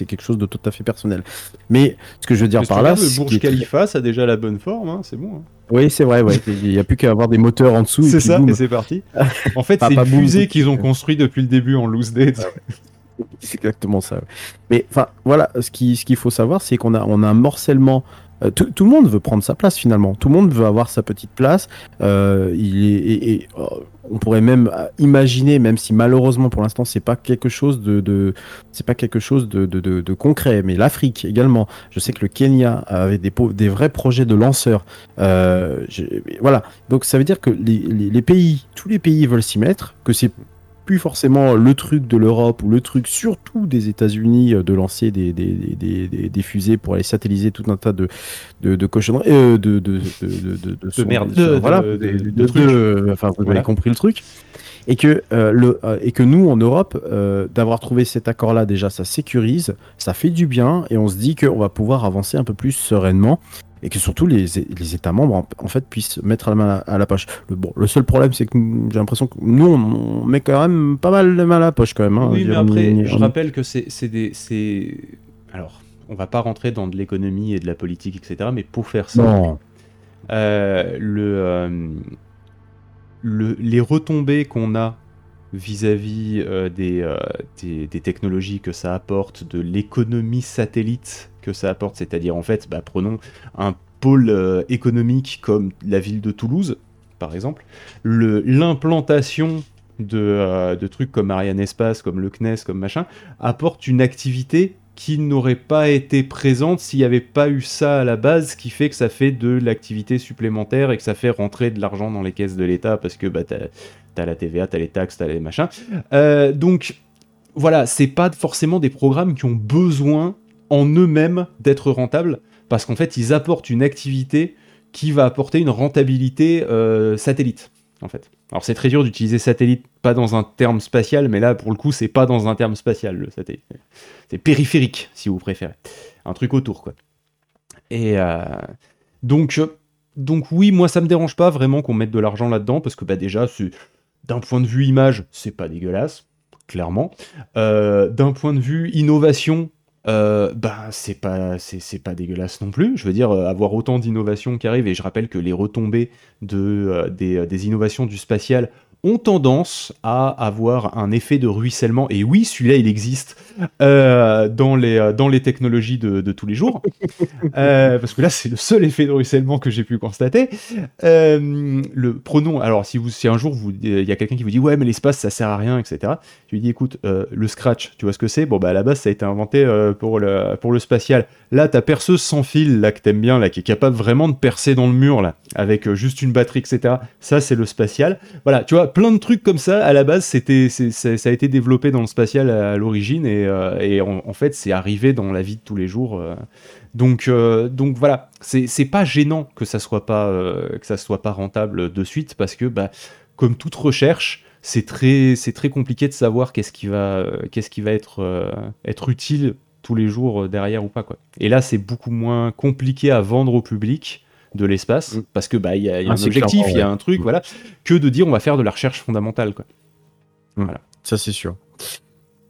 quelque chose de tout à fait personnel. Mais ce que je veux dire Parce par là, le Burj Khalifa, ça a déjà la bonne forme, hein, c'est bon. hein. oui, c'est vrai, ouais. Il n'y a plus qu'à avoir des moteurs en dessous. C'est ça, boum. et c'est parti. En fait, Pas- c'est pas une boum, fusée qu'ils ont construit depuis le début en loose date. C'est exactement ça. Mais enfin, voilà, ce qui- ce qu'il faut savoir, c'est qu'on a, on a un morcellement. Euh, tout, le monde veut prendre sa place finalement. Tout le monde veut avoir sa petite place. Euh, euh, on pourrait même imaginer, même si malheureusement pour l'instant c'est pas quelque chose de, c'est pas quelque chose de, concret, mais l'Afrique également. Je sais que le Kenya avait des, vrais projets de lanceurs. Voilà. Donc ça veut dire que les pays, tous les pays veulent s'y mettre, que c'est plus forcément le truc de l'Europe ou le truc surtout des États-Unis euh, de lancer des, des, des, des- fusées pour aller satelliser tout un tas de, de, de cochonneries, euh, de, de, de, de, son- merde, de- de- voilà, de- trucs. enfin vous Voilà. avez compris le truc. Et que, euh, le, euh, et que nous, en Europe, euh, d'avoir trouvé cet accord-là, déjà, ça sécurise, ça fait du bien, et on se dit qu'on va pouvoir avancer un peu plus sereinement, et que surtout les, les États membres, en, en fait, puissent mettre la main à, à la poche. Le, bon, le seul problème, c'est que j'ai l'impression que nous, on, on met quand même pas mal de main à la poche, quand même. hein. Oui, mais on après, on je rappelle que c'est des. Alors, on va pas rentrer dans de l'économie et de la politique, etc. Mais pour faire ça, le, le, les retombées qu'on a vis-à-vis des, des, technologies que ça apporte, de l'économie satellite que ça apporte, c'est-à-dire en fait, bah, prenons un pôle économique comme la ville de Toulouse, par exemple, l'implantation de, de, trucs comme Ariane Espace, comme le CNES, comme machin, apporte une activité qui n'aurait pas été présente s'il n'y avait pas eu ça à la base, qui fait que ça fait de l'activité supplémentaire et que ça fait rentrer de l'argent dans les caisses de l'État parce que bah, t'as as la TVA, t'as les taxes, t'as les machins. Euh, donc voilà, c'est pas forcément des programmes qui ont besoin en eux-mêmes d'être rentables parce qu'en fait ils apportent une activité qui va apporter une rentabilité euh, satellite en fait. Alors c'est très dur d'utiliser satellite pas dans un terme spatial, mais là pour le coup c'est pas dans un terme spatial le satellite. C'est périphérique si vous préférez. Un truc autour quoi. Et euh, donc, donc oui, moi ça me dérange pas vraiment qu'on mette de l'argent là-dedans parce que bah déjà d'un point de vue image c'est pas dégueulasse, clairement. Euh, d'un point de vue innovation, euh, bah c'est pas pas dégueulasse non plus. Je veux dire euh, avoir autant d'innovations qui arrivent et je rappelle que les retombées de des, des, innovations du spatial ont tendance à avoir un effet de ruissellement. Et oui, celui-là, il existe euh, dans, les, euh, dans les technologies de, de tous les jours. Euh, parce que là, c'est le seul effet de ruissellement que j'ai pu constater. le pronom, alors si, vous, si un jour, il y a quelqu'un qui vous dit Ouais, mais l'espace, ça sert à rien, etc. Je lui dis Écoute, le Scratch, tu vois ce que c'est? Bon, bah à la base, ça a été inventé pour, le, pour le spatial. Là, ta perceuse sans fil, là, que t'aimes bien, là, qui est capable vraiment de percer dans le mur, là, avec juste une batterie, etc. Ça, c'est le spatial. Voilà, tu vois, plein de trucs comme ça. À la base, c'était, ça a été développé dans le spatial à, l'origine et, euh, en, fait, c'est arrivé dans la vie de tous les jours. Euh. Donc, euh, donc voilà, c'est pas gênant que ça soit pas que ça soit pas rentable de suite parce que, bah, comme toute recherche, c'est très, c'est très compliqué de savoir qu'est-ce qui va, qu'est-ce qui va être, être utile tous les jours derrière ou pas quoi. Et là, c'est beaucoup moins compliqué à vendre au public de l'espace, mm. parce que bah il y a, un ah, objectif, il y a un truc, voilà, que de dire on va faire de la recherche fondamentale, quoi. Mm. Voilà. Ça c'est sûr.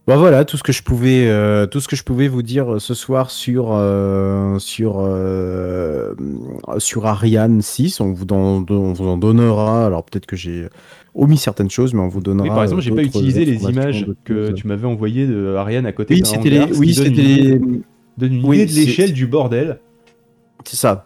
Bon voilà tout ce que je pouvais euh, tout ce que je pouvais vous dire euh, ce soir sur euh, sur sur Ariane 6 on vous en, on vous en donnera alors peut-être que j'ai omis certaines choses mais on vous donnera par exemple j'ai pas utilisé les images que tu m'avais envoyées de Ariane à côté oui c'était les oui c'était donne une idée de l'échelle du bordel c'est ça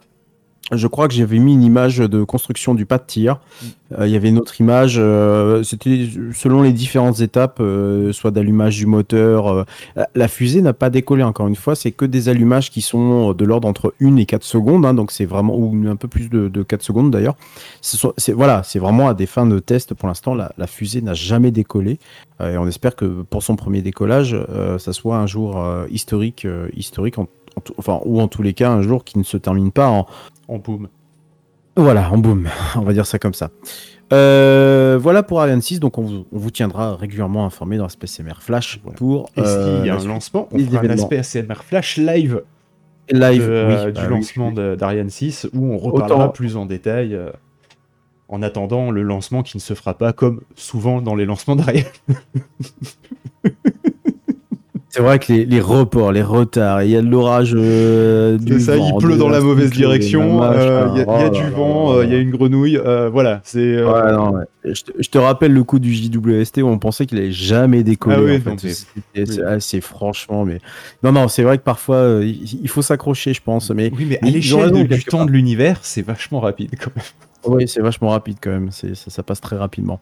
je crois que j'avais mis une image de construction du pas de tir. Mm. Euh, il y avait une autre image, euh, c'était selon les différentes étapes, euh, soit d'allumage du moteur. la fusée n'a pas décollé encore une fois, c'est que des allumages qui sont de l'ordre entre 1 et 4 secondes, hein, donc c'est vraiment, ou un peu plus de, de 4 secondes d'ailleurs. C'est voilà, c'est vraiment à des fins de test pour l'instant, la, la, fusée n'a jamais décollé. et on espère que pour son premier décollage, ça soit un jour historique, historique enfin, ou en tous les cas un jour qui ne se termine pas en, en boom. Voilà, en boom, on va dire ça comme ça. Euh, voilà pour Ariane 6, donc on vous, tiendra régulièrement informé dans l'aspect CMR Flash pour. Et s'il y a euh, un lancement, on fera un aspect CMR Flash live. Live, euh, du lancement d'Ariane 6 où on reparlera plus en détail en attendant le lancement qui ne se fera pas comme souvent dans les lancements d'Ariane. C'est vrai que les, reports, les retards, il y a de l'orage. Euh, ça, il pleut dans la mauvaise direction, euh, il y, a, du vent, euh, il y a une grenouille, voilà. C'est. Je, te, rappelle le coup du JWST où on pensait qu'il allait jamais décoller. Ah c'est franchement, mais non, non, c'est vrai que parfois il faut s'accrocher, je pense. Mais oui, mais à l'échelle du temps de l'univers, c'est vachement rapide quand même. Oui, c'est vachement rapide quand même. Ça, ça passe très rapidement.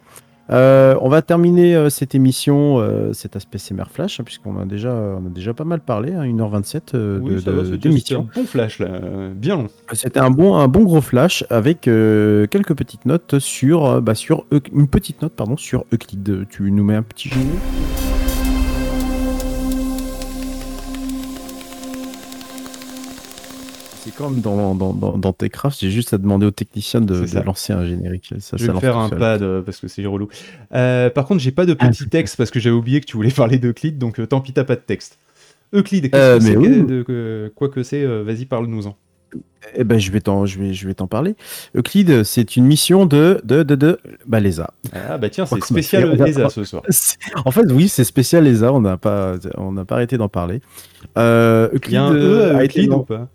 Euh, on va terminer euh, cette émission, euh, cet aspect CMR Flash, hein, puisqu'on a déjà, on a déjà pas mal parlé, 1h27 hein, d'émission. C'était un bon flash, là, bien long. C'était un bon, un bon gros flash avec quelques petites notes sur, bah, sur une petite note pardon sur Euclid. Tu nous mets un petit jeu comme dans, dans, dans, dans Techcraft, j'ai juste à demander aux techniciens de, lancer un générique. Ça, je vais faire un pad euh, parce que c'est relou. Euh, par contre, j'ai pas de ah, petit texte parce que j'avais oublié que tu voulais parler d'Euclide, donc euh, tant pis, t'as pas de texte. Euclide, qu'est-ce que c'est Quoi que c'est, vas-y, parle-nous-en. Eh ben, je vais t'en, je vais, je vais t'en parler. Euclide, c'est une mission de, de, de, de, bah, l'ESA. Ah bah tiens, c'est spécial l'ESA ce soir. En fait, oui, c'est spécial l'ESA. On n'a pas, on n'a pas arrêté d'en parler. Euh, Euclide, il y a un E à Euclide ou pas?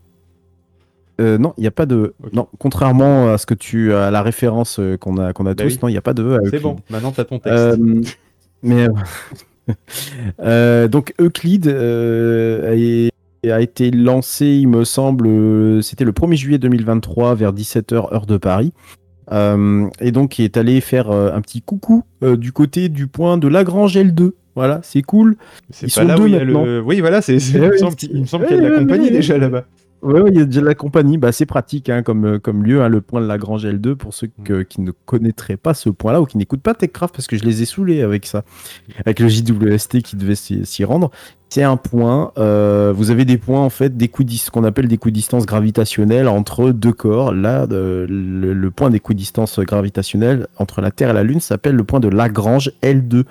Euh, non, il n'y a pas de. Non, contrairement à ce que tu à la référence euh, qu'on a qu'on a bah tous, non, il n'y a pas de E. C'est bon. Maintenant, tu as ton texte. Euh, mais donc Euclide est a été lancé, il me semble, euh, c'était le 1er juillet 2023 vers 17h heure de Paris. Euh, et donc il est allé faire euh, un petit coucou du côté du point de Lagrange L2. Voilà, c'est cool. C'est pas là où il y a le. Oui, voilà, c'est. Eh il, me semble qu'il y a de la compagnie déjà là-bas. Oui, il y a déjà la compagnie. Bah, c'est pratique hein, comme, euh, comme lieu, hein, le point de la Grange L2, pour ceux mm. qui ne connaîtraient pas ce point-là ou qui n'écoutent pas TechCraft, parce que je les ai saoulés avec ça, avec le JWST qui devait s'y rendre. C'est un point, euh, vous avez des points en fait, des ce qu'on appelle des distance gravitationnelles entre deux corps. Là, le, le, point d'équidistance gravitationnelle entre la Terre et la Lune s'appelle le point de Lagrange L2.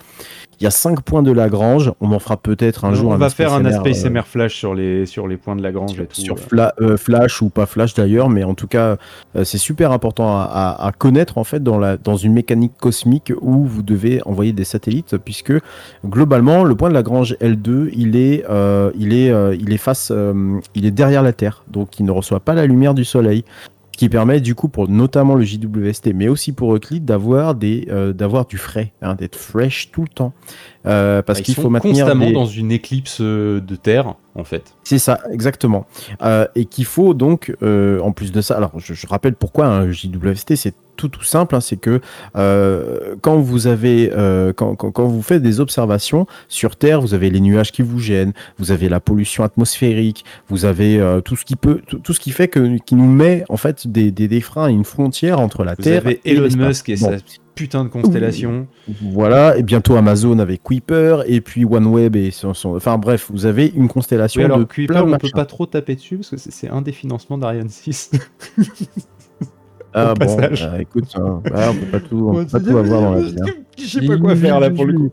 Il y a 5 points de Lagrange. On en fera peut-être un jour. On va faire un aspect SMR flash sur les, sur les points de Lagrange sur, et tout. Sur euh, flash ou pas flash d'ailleurs, mais en tout cas, euh, c'est super important à, connaître en fait dans, la, dans une mécanique cosmique où vous devez envoyer des satellites, puisque globalement, le point de Lagrange L2, il est, euh, il est, il est face, il est derrière la Terre, donc il ne reçoit pas la lumière du Soleil qui permet du coup pour notamment le JWST, mais aussi pour Euclid d'avoir des euh, d'avoir du frais, hein, d'être fresh tout le temps, euh, parce bah, qu'il faut maintenir constamment dans une éclipse euh, de terre en fait. C'est ça, exactement, et qu'il faut donc en plus de ça, alors je, rappelle pourquoi un JWST c'est tout tout simple, hein, c'est que euh, quand vous avez euh, quand, quand, vous faites des observations sur Terre, vous avez les nuages qui vous gênent, vous avez la pollution atmosphérique, vous avez euh, tout ce qui peut tout, ce qui fait que qui nous met en fait des, des, des freins, une frontière entre la Terre et Elon Musk et sa putain de constellation. Voilà, et bientôt Amazon avec Kuiper, et puis OneWeb et son, enfin bref, vous avez une constellation alors, de Kuiper, on peut pas trop taper dessus parce que c'est un des financements d'Ariane 6. Ah bon, bah, écoute, hein. on peut pas tout, on peut pas tout avoir dans la vie. Hein. Je sais pas quoi faire là pour le coup.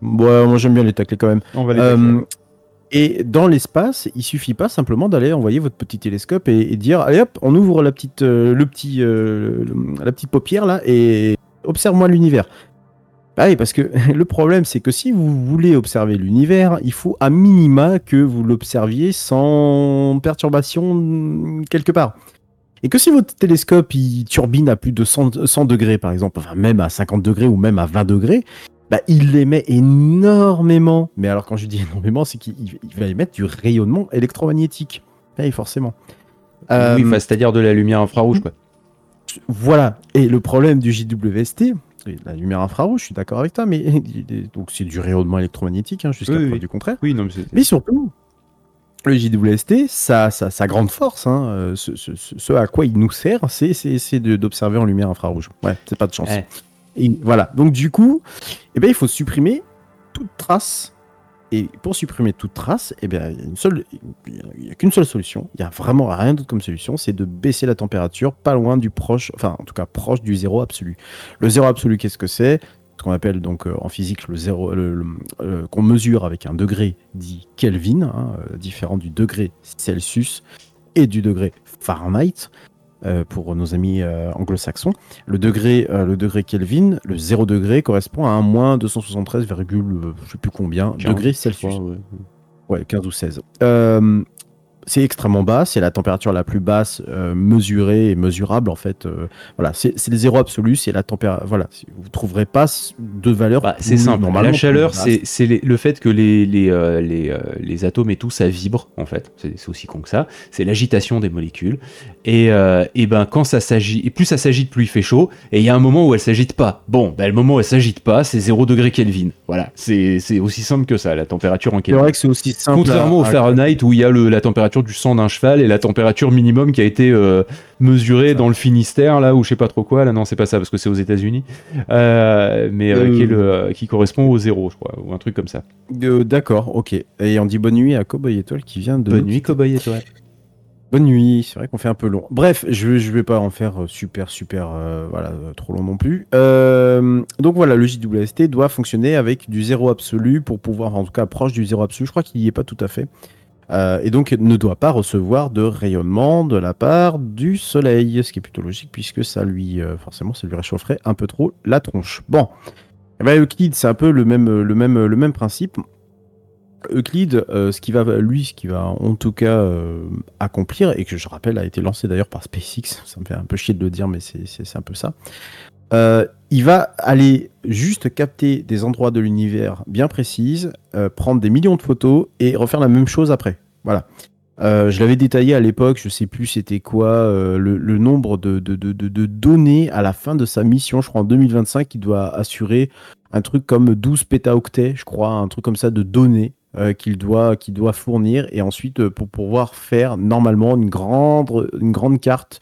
Bon, moi j'aime bien les tacler quand même. On va les euh, et dans l'espace, il suffit pas simplement d'aller envoyer votre petit télescope et, dire allez hop, on ouvre la petite, euh, le petit, euh, la petite paupière là et observe-moi l'univers. Bah oui, parce que le problème, c'est que si vous voulez observer l'univers, il faut à minima que vous l'observiez sans perturbation quelque part. Et que si votre télescope il turbine à plus de 100, 100 degrés, par exemple, enfin même à 50 degrés ou même à 20 degrés, bah, il émet énormément. Mais alors, quand je dis énormément, c'est qu'il va émettre du rayonnement électromagnétique. Oui, forcément. oui, euh, c'est-à-dire de la lumière infrarouge, quoi. Voilà. Et le problème du JWST, la lumière infrarouge, je suis d'accord avec toi, mais donc c'est du rayonnement électromagnétique, hein, jusqu'à preuve du contraire. Oui, non, mais surtout, le JWST, sa, sa, grande force, hein, euh, ce, à quoi il nous sert, c'est d'observer en lumière infrarouge. Ouais, c'est pas de chance. Et voilà. Donc du coup, eh ben, il faut supprimer toute trace. Et pour supprimer toute trace, eh bien, il n'y a, qu'une seule solution. Il n'y a vraiment rien d'autre comme solution, c'est de baisser la température pas loin du proche, enfin en tout cas proche du zéro absolu. Le zéro absolu, qu'est-ce que c'est? ce qu'on appelle donc euh, en physique le zéro, euh, qu'on mesure avec un degré dit Kelvin, hein, euh, différent du degré Celsius et du degré Fahrenheit. pour nos amis anglo-saxons, le degré, le degré Kelvin, le 0 degré correspond à un moins 273, je sais plus combien, degrés Celsius. ouais. 15 ou 16 c'est extrêmement bas, c'est la température la plus basse euh, mesurée et mesurable en fait. Euh, voilà, c'est le zéro absolu, c'est la température. Voilà, vous trouverez pas de valeur. Bah, c'est simple. La chaleur, c'est le fait que les les, euh, les, les, atomes et tout ça vibre en fait. C'est aussi con que ça. C'est l'agitation des molécules. Et, et ben quand ça s'agit, et plus ça s'agite, plus il fait chaud. Et il y a un moment où elle s'agite pas. Bon, ben, le moment où elle s'agite pas, c'est 0 degré Kelvin. Voilà, c'est aussi simple que ça, la température en Kelvin. C'est vrai que c'est aussi simple. Contrairement au Fahrenheit où il y a le, la température du sang d'un cheval et la température minimum qui a été euh, mesurée dans le Finistère, là, ou je sais pas trop quoi. Là, non, c'est pas ça, parce que c'est aux États-Unis. Euh, mais euh, qui, est le, qui correspond au zéro, je crois, ou un truc comme ça. D'accord, ok. Et on dit bonne nuit à Cowboy Étoile qui vient de. Bonne nuit, Cowboy Étoile. Bonne nuit, c'est vrai qu'on fait un peu long. Bref, je, je vais pas en faire super, super, voilà, trop long non plus. donc voilà, le JWST doit fonctionner avec du zéro absolu pour pouvoir, en tout cas, proche du zéro absolu. Je crois qu'il y est pas tout à fait. Euh, et donc ne doit pas recevoir de rayonnement de la part du soleil, ce qui est plutôt logique puisque ça lui, euh, forcément, ça lui réchaufferait un peu trop la tronche. Bon, eh ben, Euclide, c'est un peu le même, le même, le même principe. Euclide, euh, ce qui va, lui, ce qui va en tout cas accomplir, et que je rappelle a été lancé d'ailleurs par SpaceX, ça me fait un peu chier de le dire, mais c'est un peu ça. Il va aller juste capter des endroits de l'univers bien précises, prendre des millions de photos et refaire la même chose après. Voilà. Euh, je l'avais détaillé à l'époque, je sais plus c'était quoi euh, le, nombre de, données à la fin de sa mission, je crois en 2025, il doit assurer un truc comme 12 pétaoctets, je crois, un truc comme ça de données euh, qu'il doit, doit fournir et ensuite pour pouvoir faire normalement une grande carte,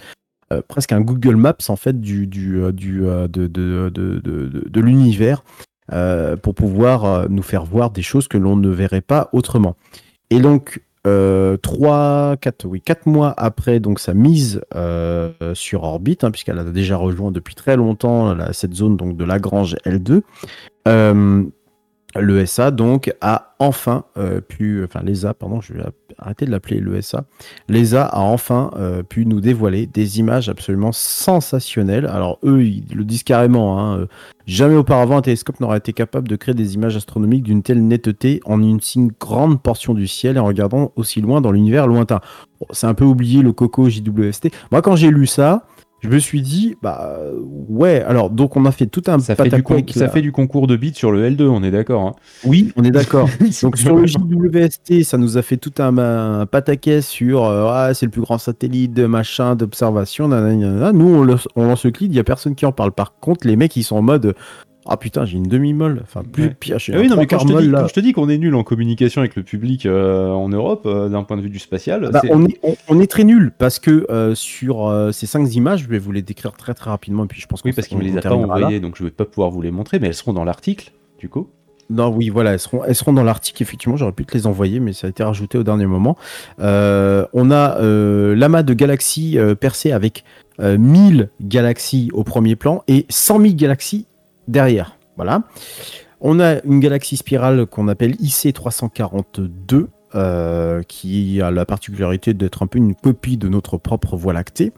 presque un Google Maps en fait du, du, du de, de l'univers pour pouvoir nous faire voir des choses que l'on ne verrait pas autrement. Et donc, euh, 3, 4, oui, 4 mois après donc sa mise euh, sur orbite, hein, puisqu'elle a déjà rejoint depuis très longtemps cette zone donc de Lagrange L2, euh, l'ESA donc a enfin euh, pu, enfin l'ESA, pardon, je vais arrêter de l'appeler l'ESA, l'ESA a enfin euh, pu nous dévoiler des images absolument sensationnelles. Alors eux, ils le disent carrément, hein, euh, jamais auparavant un télescope n'aurait été capable de créer des images astronomiques d'une telle netteté en une si grande portion du ciel et en regardant aussi loin dans l'univers lointain. c'est un peu oublié le Coco JWST. Moi, quand j'ai lu ça, je me suis dit, bah ouais, alors donc on a fait tout un ça fait, du ça fait du concours de bits sur le L2, on est d'accord. Hein. Oui, on est d'accord. donc sur le JWST, ça nous a fait tout un, pataquès sur euh, ah, c'est le plus grand satellite de machin d'observation. Nous on, on lance le clip, il n'y a personne qui en parle. Par contre, les mecs ils sont en mode ah putain, j'ai une demi-molle. Enfin, plus pire. Ah oui, non, mais quand je, te dis, je te dis qu'on est nul en communication avec le public euh, en Europe, euh, d'un point de vue du spatial. Bah, on, est, on, est, très nul parce que euh, sur ces cinq images, je vais vous les décrire très très rapidement. Et puis je pense oui, parce qu'il me les a pas envoyées, donc je vais pas pouvoir vous les montrer, mais elles seront dans l'article, du coup. Non, oui, voilà, elles seront, elles seront dans l'article. Effectivement, j'aurais pu te les envoyer, mais ça a été rajouté au dernier moment. on a l'amas de galaxies percé avec 1000 galaxies au premier plan et 100 000 galaxies derrière. Voilà. On a une galaxie spirale qu'on appelle IC342, euh, qui a la particularité d'être un peu une copie de notre propre Voie lactée.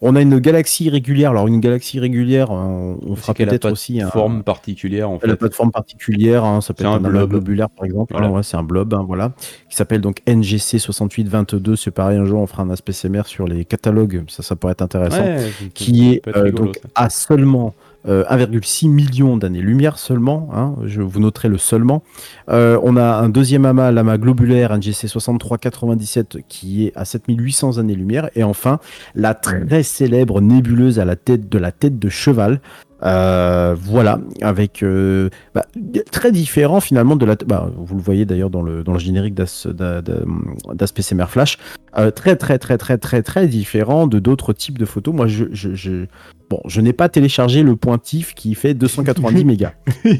On a une galaxie régulière. Alors une galaxie régulière, on, on fera peut-être aussi une forme particulière. En fait. Elle n'a pas de forme particulière. Hein, ça peut être un, blob globulaire par exemple. Voilà. c'est un blob, hein, voilà, qui s'appelle donc NGC 6822. C'est pareil, un jour on fera un aspect CMR sur les catalogues. Ça, ça pourrait être intéressant. qui est euh, donc à seulement 1,6 euh, million d'années-lumière seulement, hein, je vous noterai le seulement. Euh, on a un deuxième amas, l'amas globulaire NGC 6397 qui est à 7800 années-lumière. Et enfin, la très célèbre nébuleuse à la tête de la tête de cheval, euh, voilà, avec euh, bah, très différent finalement de la. Bah, vous le voyez d'ailleurs dans le, dans le générique d'Aspect CMR Flash, euh, très très très très très très différent de d'autres types de photos. Moi, je, je, je bon, je n'ai pas téléchargé le pointif qui fait 290 mégas,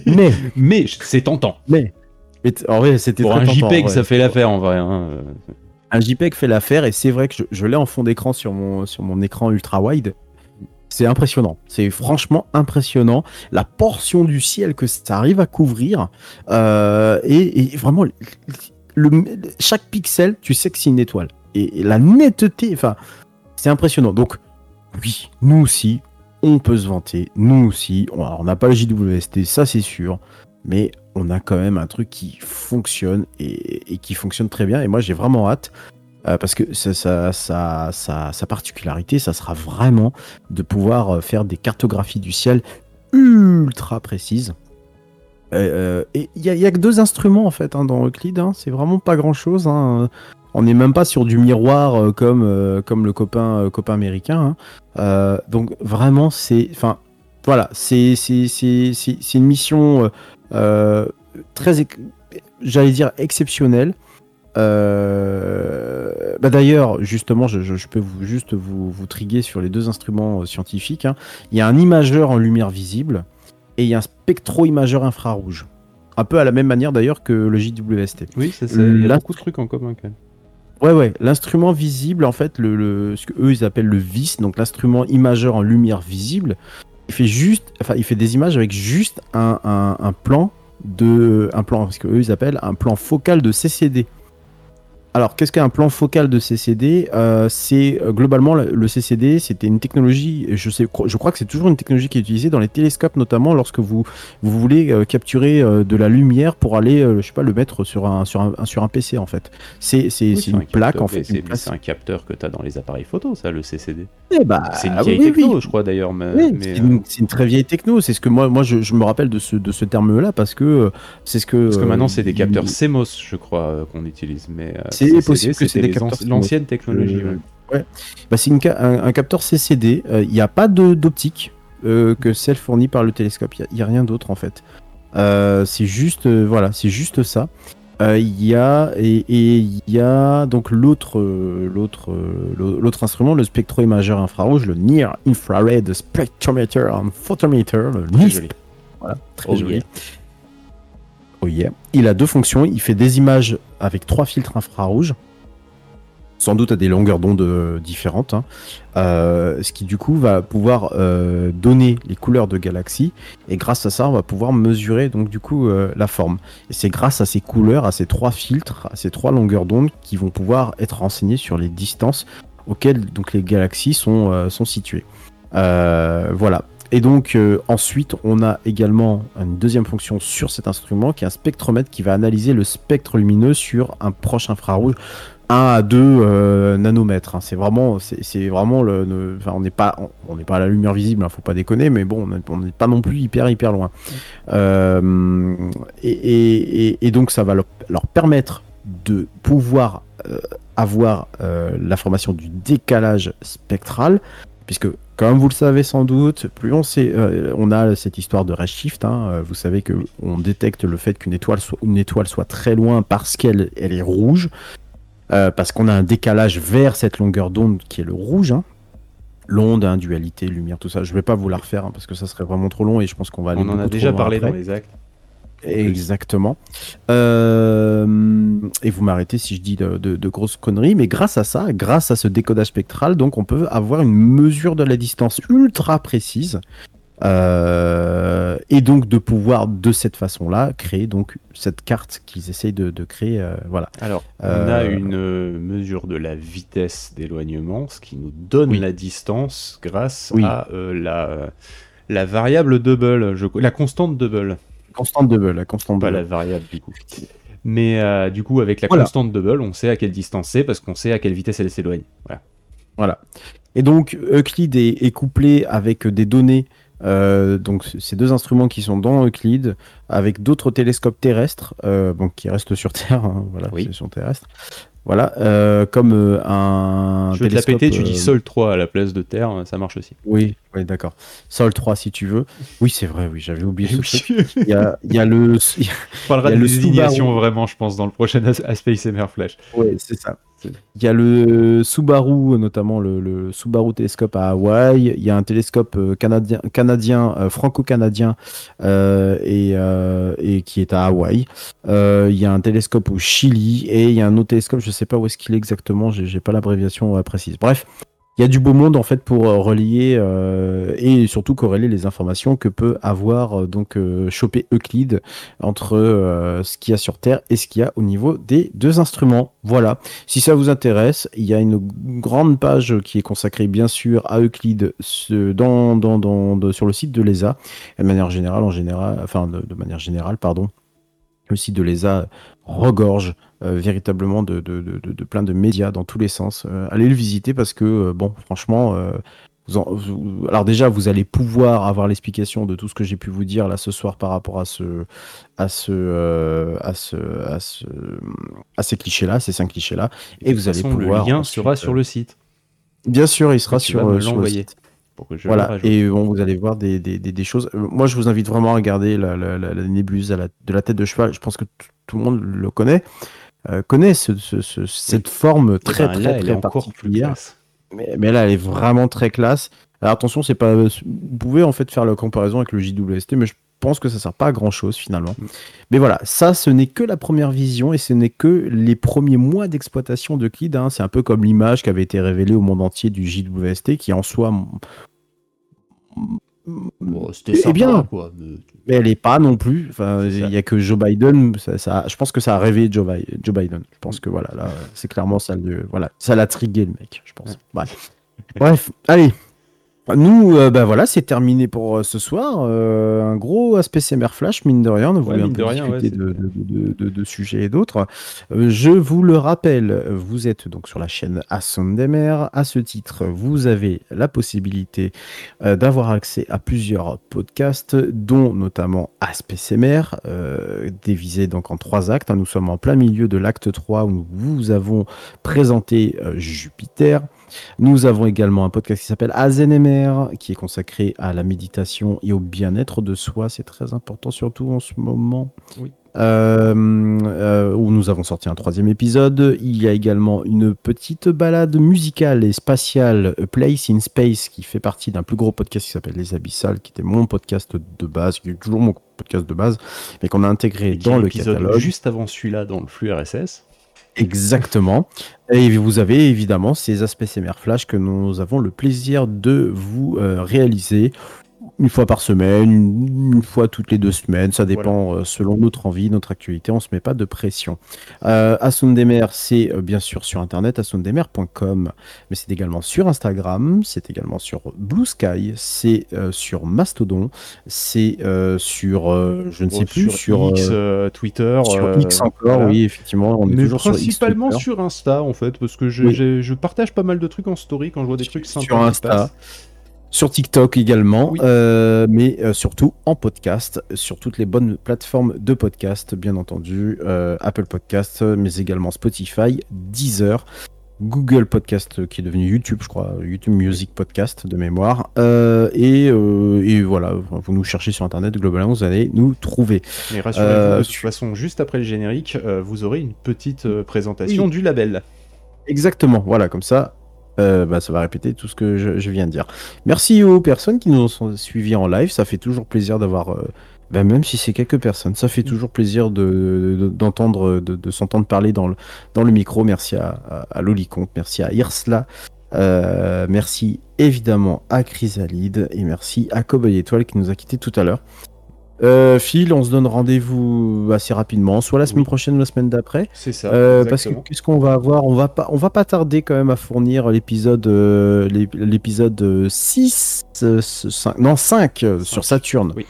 mais mais c'est tentant. Mais, en vrai, c'était pour un JPEG, ça fait l'affaire en vrai. Hein. Un JPEG fait l'affaire et c'est vrai que je, je l'ai en fond d'écran sur mon sur mon écran ultra wide c'est impressionnant. C'est franchement impressionnant. La portion du ciel que ça arrive à couvrir. Euh, et, vraiment, chaque pixel, tu sais que c'est une étoile. Et, la netteté, enfin, c'est impressionnant. Donc, oui, nous aussi, on peut se vanter. Nous aussi, on n'a pas le JWST, ça c'est sûr. Mais on a quand même un truc qui fonctionne et qui fonctionne très bien. Et moi, j'ai vraiment hâte euh, parce que sa particularité, ça sera vraiment de pouvoir euh, faire des cartographies du ciel ultra précises. Euh, et il n'y a, que deux instruments en fait hein, dans Euclide, hein. c'est vraiment pas grand chose. Hein. On n'est même pas sur du miroir comme, le copain, copain américain. donc vraiment, c'est. Voilà, c'est une mission très, j'allais dire, exceptionnelle. Euh, bah d'ailleurs, justement, je, peux vous, juste vous, vous triguer sur les deux instruments euh, scientifiques. Hein. Il y a un imageur en lumière visible et il y a un spectro-imageur infrarouge. Un peu à la même manière d'ailleurs que le JWST. Oui, c'est ça. Il y a beaucoup de trucs en commun quand même. Ouais, ouais. L'instrument visible, en fait, le, ce qu'eux ils appellent le VIS, donc l'instrument imageur en lumière visible, il fait juste, enfin, il fait des images avec juste un, un plan de, un plan, ce qu'eux ils appellent un plan focal de CCD. Alors, qu'est-ce qu'un plan focal de CCD euh, C'est euh, globalement le CCD, c'était une technologie. Je sais, je crois que c'est toujours une technologie qui est utilisée dans les télescopes, notamment lorsque vous vous voulez euh, capturer de la lumière pour aller, je sais pas, le mettre sur un sur un, sur un PC en fait. C'est c'est une plaque en fait. C'est un capteur que tu as dans les appareils photo, ça, le CCD. Eh bah, c'est une vieille techno, je crois d'ailleurs. Mais, c'est une, très vieille techno. C'est ce que moi, moi, je, je, me rappelle de ce de ce terme-là parce que c'est ce que. Parce que maintenant, c'est des capteurs CMOS, je crois, qu'on utilise, mais c'est possible que c'est. L'ancienne technologie. ouais. Bah, c'est un, capteur CCD. Il euh, n'y a pas d'optique euh, que celle fournie par le télescope. Il n'y a, rien d'autre en fait. Euh, c'est juste, voilà, c'est juste ça. Il y a et il y a donc l'autre l'autre l'autre instrument, le spectroimageur infrarouge, le Near Infrared Spectrometer and Photometer, le NISP. Voilà, très oh joli. Il a deux fonctions. Il fait des images avec trois filtres infrarouges sans doute à des longueurs d'onde euh, différentes, hein. euh, ce qui du coup va pouvoir euh, donner les couleurs de galaxies et grâce à ça on va pouvoir mesurer donc du coup la forme. Et c'est grâce à ces couleurs, à ces trois filtres, à ces trois longueurs d'onde qui vont pouvoir être renseignés sur les distances auxquelles donc les galaxies sont, sont situées. voilà. Et donc ensuite, on a également une deuxième fonction sur cet instrument qui est un spectromètre qui va analyser le spectre lumineux sur un proche infrarouge 1 à 2 euh, nanomètres. Hein. C'est vraiment, c'est vraiment le, on n'est pas, on n'est pas à la lumière visible, hein, faut pas déconner, mais bon, on n'est pas non plus hyper hyper loin. Euh, et, donc ça va leur, permettre de pouvoir euh, avoir l'information du décalage spectral, puisque comme vous le savez sans doute, plus on sait, on a cette histoire de redshift. Hein, vous savez que on détecte le fait qu'une étoile soit, une étoile soit très loin parce qu'elle elle est rouge. Euh, parce qu'on a un décalage vers cette longueur d'onde qui est le rouge. Hein. L'onde, hein, dualité, lumière, tout ça. Je vais pas vous la refaire parce que ça serait vraiment trop long et je pense qu'on va aller. On en a déjà parlé dans les actes. Exactement. Euh, et vous m'arrêtez si je dis de, grosses conneries, mais grâce à ça, grâce à ce décodage spectral, donc on peut avoir une mesure de la distance ultra précise euh, et donc de pouvoir de cette façon-là créer donc cette carte qu'ils essayent de, créer. Euh, voilà. Alors, on a une mesure de la vitesse d'éloignement, ce qui nous donne la distance grâce à la, la variable double, je, la constante double. Constante double, la constante Pas la variable du coup. Mais du coup, avec la constante double, on sait à quelle distance c'est parce qu'on sait à quelle vitesse elle s'éloigne. Voilà. Voilà. Et donc, Euclid est, est couplé avec des données euh, donc ces deux instruments qui sont dans Euclide avec d'autres télescopes terrestres euh, qui restent sur Terre, hein, voilà, oui. sur terrestre. Voilà, euh, comme un. Je vais te la péter, tu dis Sol 3 à la place de Terre, ça marche aussi. Oui, oui, d'accord. Sol 3 si tu veux. Oui, c'est vrai, oui, j'avais oublié. Il y a, il y a le. On parlera de désignation vraiment, je pense, dans le prochain Space Summer Flash. Oui, c'est ça. Il y a le Subaru, notamment le, Subaru télescope à Hawaï. Il y a un télescope euh, canadien, canadien euh, franco-canadien, euh, et, qui est à Hawaï. il y a un télescope au Chili et il y a un autre télescope, je ne sais pas où est-ce qu'il est exactement, j'ai pas l'abréviation précise. Bref, il y a du beau monde en fait pour euh, relier euh, et surtout corréler les informations que peut avoir euh, donc choper Euclide entre ce qu'il y a sur Terre et ce qu'il y a au niveau des deux instruments. Voilà. Si ça vous intéresse, il y a une grande page qui est consacrée bien sûr à Euclide sur le site de l'ESA. De manière générale, en général, enfin manière générale, pardon, le site de l'ESA regorge véritablement de, de, plein de médias dans tous les sens. Euh, allez le visiter parce que, euh, bon, franchement, alors déjà, vous allez pouvoir avoir l'explication de tout ce que j'ai pu vous dire là ce soir par rapport à ce, à ce, à ce, à ce, à ces clichés-là, ces cinq clichés-là, et vous allez pouvoir. Le lien sera sur le site. Bien sûr, il sera sur, le site. voilà, et bon, vous allez voir des, des, des, choses. Moi, je vous invite vraiment à regarder la, la, la, nébuleuse à de la tête de cheval. Je pense que tout le monde le connaît. Euh, connaît cette forme très très très particulière. Mais, là, elle est vraiment très classe. Alors attention, c'est pas. Vous pouvez en fait faire la comparaison avec le JWST, mais je pense que ça sert pas à grand chose finalement. Mm. Mais voilà, ça, ce n'est que la première vision et ce n'est que les premiers mois d'exploitation de Kid. Hein. C'est un peu comme l'image qui avait été révélée au monde entier du JWST, qui en soi Bon, C'était Eh sympa, bien. quoi. mais- elle est pas non plus. Enfin, il y a que Joe Biden. Ça, ça- je pense que ça a rêvé Joe, Bi- Joe Biden. Je pense que voilà, là, c'est clairement ça. Le, voilà, ça l'a trigué le mec. Je pense. Bref, allez. Nous, euh, bah voilà, c'est terminé pour euh, ce soir. Euh, un gros aspect Flash, mine de rien. On voulait un mine peu de rien, ouais, discuter de, c'était- de, de- de- de sujets et d'autres. Euh, je vous le rappelle, vous êtes donc sur la chaîne Ascendemer. À ce titre, vous avez la possibilité d'avoir accès à plusieurs podcasts, dont notamment ASPCMR, euh, divisé donc en trois actes. Nous sommes en plein milieu de l'acte 3 où nous vous avons présenté Jupiter. Nous avons également un podcast qui s'appelle AZNMR, qui est consacré à la méditation et au bien-être de soi. C'est très important, surtout en ce moment. Oui. Euh, euh, où nous avons sorti un troisième épisode. Il y a également une petite balade musicale et spatiale, A Place in Space, qui fait partie d'un plus gros podcast qui s'appelle Les Abyssales, qui était mon podcast de base, qui est toujours mon podcast de base, mais qu'on a intégré Et dans le l'épisode catalogue. juste avant celui-là dans le flux RSS. Exactement. Et vous avez évidemment ces aspects CMR Flash que nous avons le plaisir de vous euh, réaliser une fois par semaine, une, une fois toutes les deux semaines, ça dépend euh, selon notre envie, notre actualité, on se met pas de pression. Euh, Asundemer, c'est euh, bien sûr sur internet, asundemer.com, mais c'est également sur Instagram, c'est également sur Blue Sky, c'est euh, sur Mastodon, c'est euh, sur, euh, je ne sais plus, sur, X, Twitter. sur X encore, voilà. oui, effectivement, on est Mais toujours sur X, principalement sur Insta en fait, parce que je, Oui. j'ai- je partage pas mal de trucs en story quand je vois des trucs sympas. sur Insta. Sur TikTok également, Oui. euh, mais euh, surtout en podcast, sur toutes les bonnes plateformes de podcast, bien entendu, euh, Apple Podcast, mais également Spotify, Deezer. Google Podcast qui est devenu YouTube, je crois, YouTube Music Podcast de mémoire. Et, et voilà, vous nous cherchez sur Internet, globalement, vous allez nous trouver. Mais rassurez-vous, de toute façon, juste après le générique, vous aurez une petite présentation Oui. du label. Exactement, voilà, comme ça, euh, bah, ça va répéter tout ce que je, je viens de dire. Merci aux personnes qui nous ont suivis en live, ça fait toujours plaisir d'avoir, euh, bah, même si c'est quelques personnes, ça fait toujours plaisir de- de- d'entendre, de, de s'entendre parler dans le, dans le micro. Merci à, à, merci à Irsla, euh, merci évidemment à Chrysalide et merci à Cowboy Étoile qui nous a quittés tout à l'heure. Euh, Phil, on se donne rendez-vous assez rapidement, soit la semaine Oui. prochaine ou la semaine d'après. C'est ça. Euh, parce que qu'est-ce qu'on va avoir? On va pas, on va pas tarder quand même à fournir l'épisode, euh, l'ép- l'épisode euh, 6, euh, ce- cinq- non 5 euh, sur. Saturne. Oui.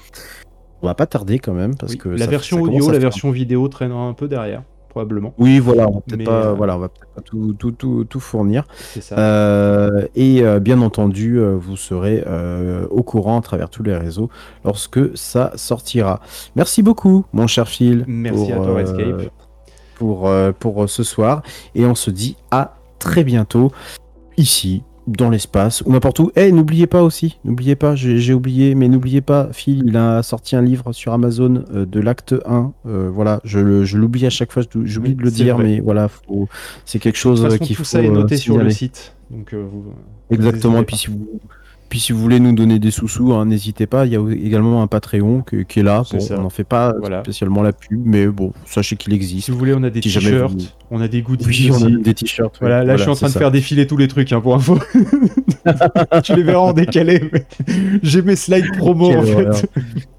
On va pas tarder quand même parce Oui, que la ça- version ça audio, la version vidéo traînera un peu derrière, probablement. Oui, voilà, on va peut-être pas, euh, voilà, on va peut-être pas tout, tout, tout, tout fournir. Ça. Euh, et euh, bien entendu, vous serez au courant à travers tous les réseaux lorsque ça sortira. Merci beaucoup, mon cher Phil. Merci à toi, Escape. Pour, pour ce soir. Et on se dit à très bientôt ici, dans l'espace, ou n'importe où. Eh, n'oubliez pas aussi, n'oubliez pas, j'ai oublié, mais n'oubliez pas, Phil, il a sorti un livre sur Amazon euh, de l'acte 1. Euh, voilà, je, je l'oublie à chaque fois, j'oublie de le dire, vrai. mais voilà, c'est quelque chose euh, qu'il tout faut ça est euh, noté sur le site. Donc, vous, Exactement. Et puis si vous, puis si vous voulez nous donner des sous-sous, hein, n'hésitez pas. Il y a également un Patreon que- qui est là. Bon, on n'en fait pas Voilà. spécialement la pub, mais bon, sachez qu'il existe. Si vous voulez, on a des Si t-shirts, vous- on a des goodies Oui, on a des t-shirts. Voilà, là je suis en train de faire défiler tous les trucs hein, pour info. tu les verras en décalé. mais J'ai mes slides promo en fait.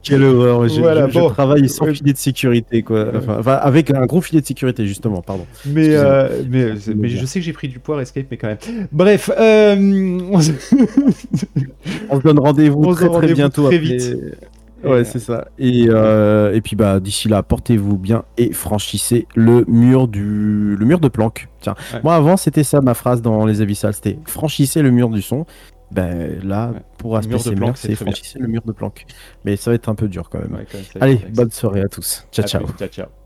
Quelle horreur. Je, Voilà, je- je bon. travaille sans Ouais. filet de sécurité, quoi. Enfin, enfin, avec un gros filet de sécurité, justement, pardon. Mais, euh, mais, Je mais sais que j'ai pris du poids Escape, mais quand même. Bref, euh, on se- On se donne rendez-vous très très bientôt. très après- vite. Ouais, euh, c'est ça. Et, euh, et puis bah d'ici là, portez-vous bien et franchissez le mur du le mur de planque. Tiens, Ouais. moi avant c'était ça ma phrase dans les abyssales, c'était franchissez le mur du son. Ben là, Ouais. pour planque, c'est franchissez le mur de planque. Mais ça va être un peu dur quand même. Ouais, quand même, ça, Allez, bonne soirée à tous. Ciao À ciao. plus. Ciao, ciao.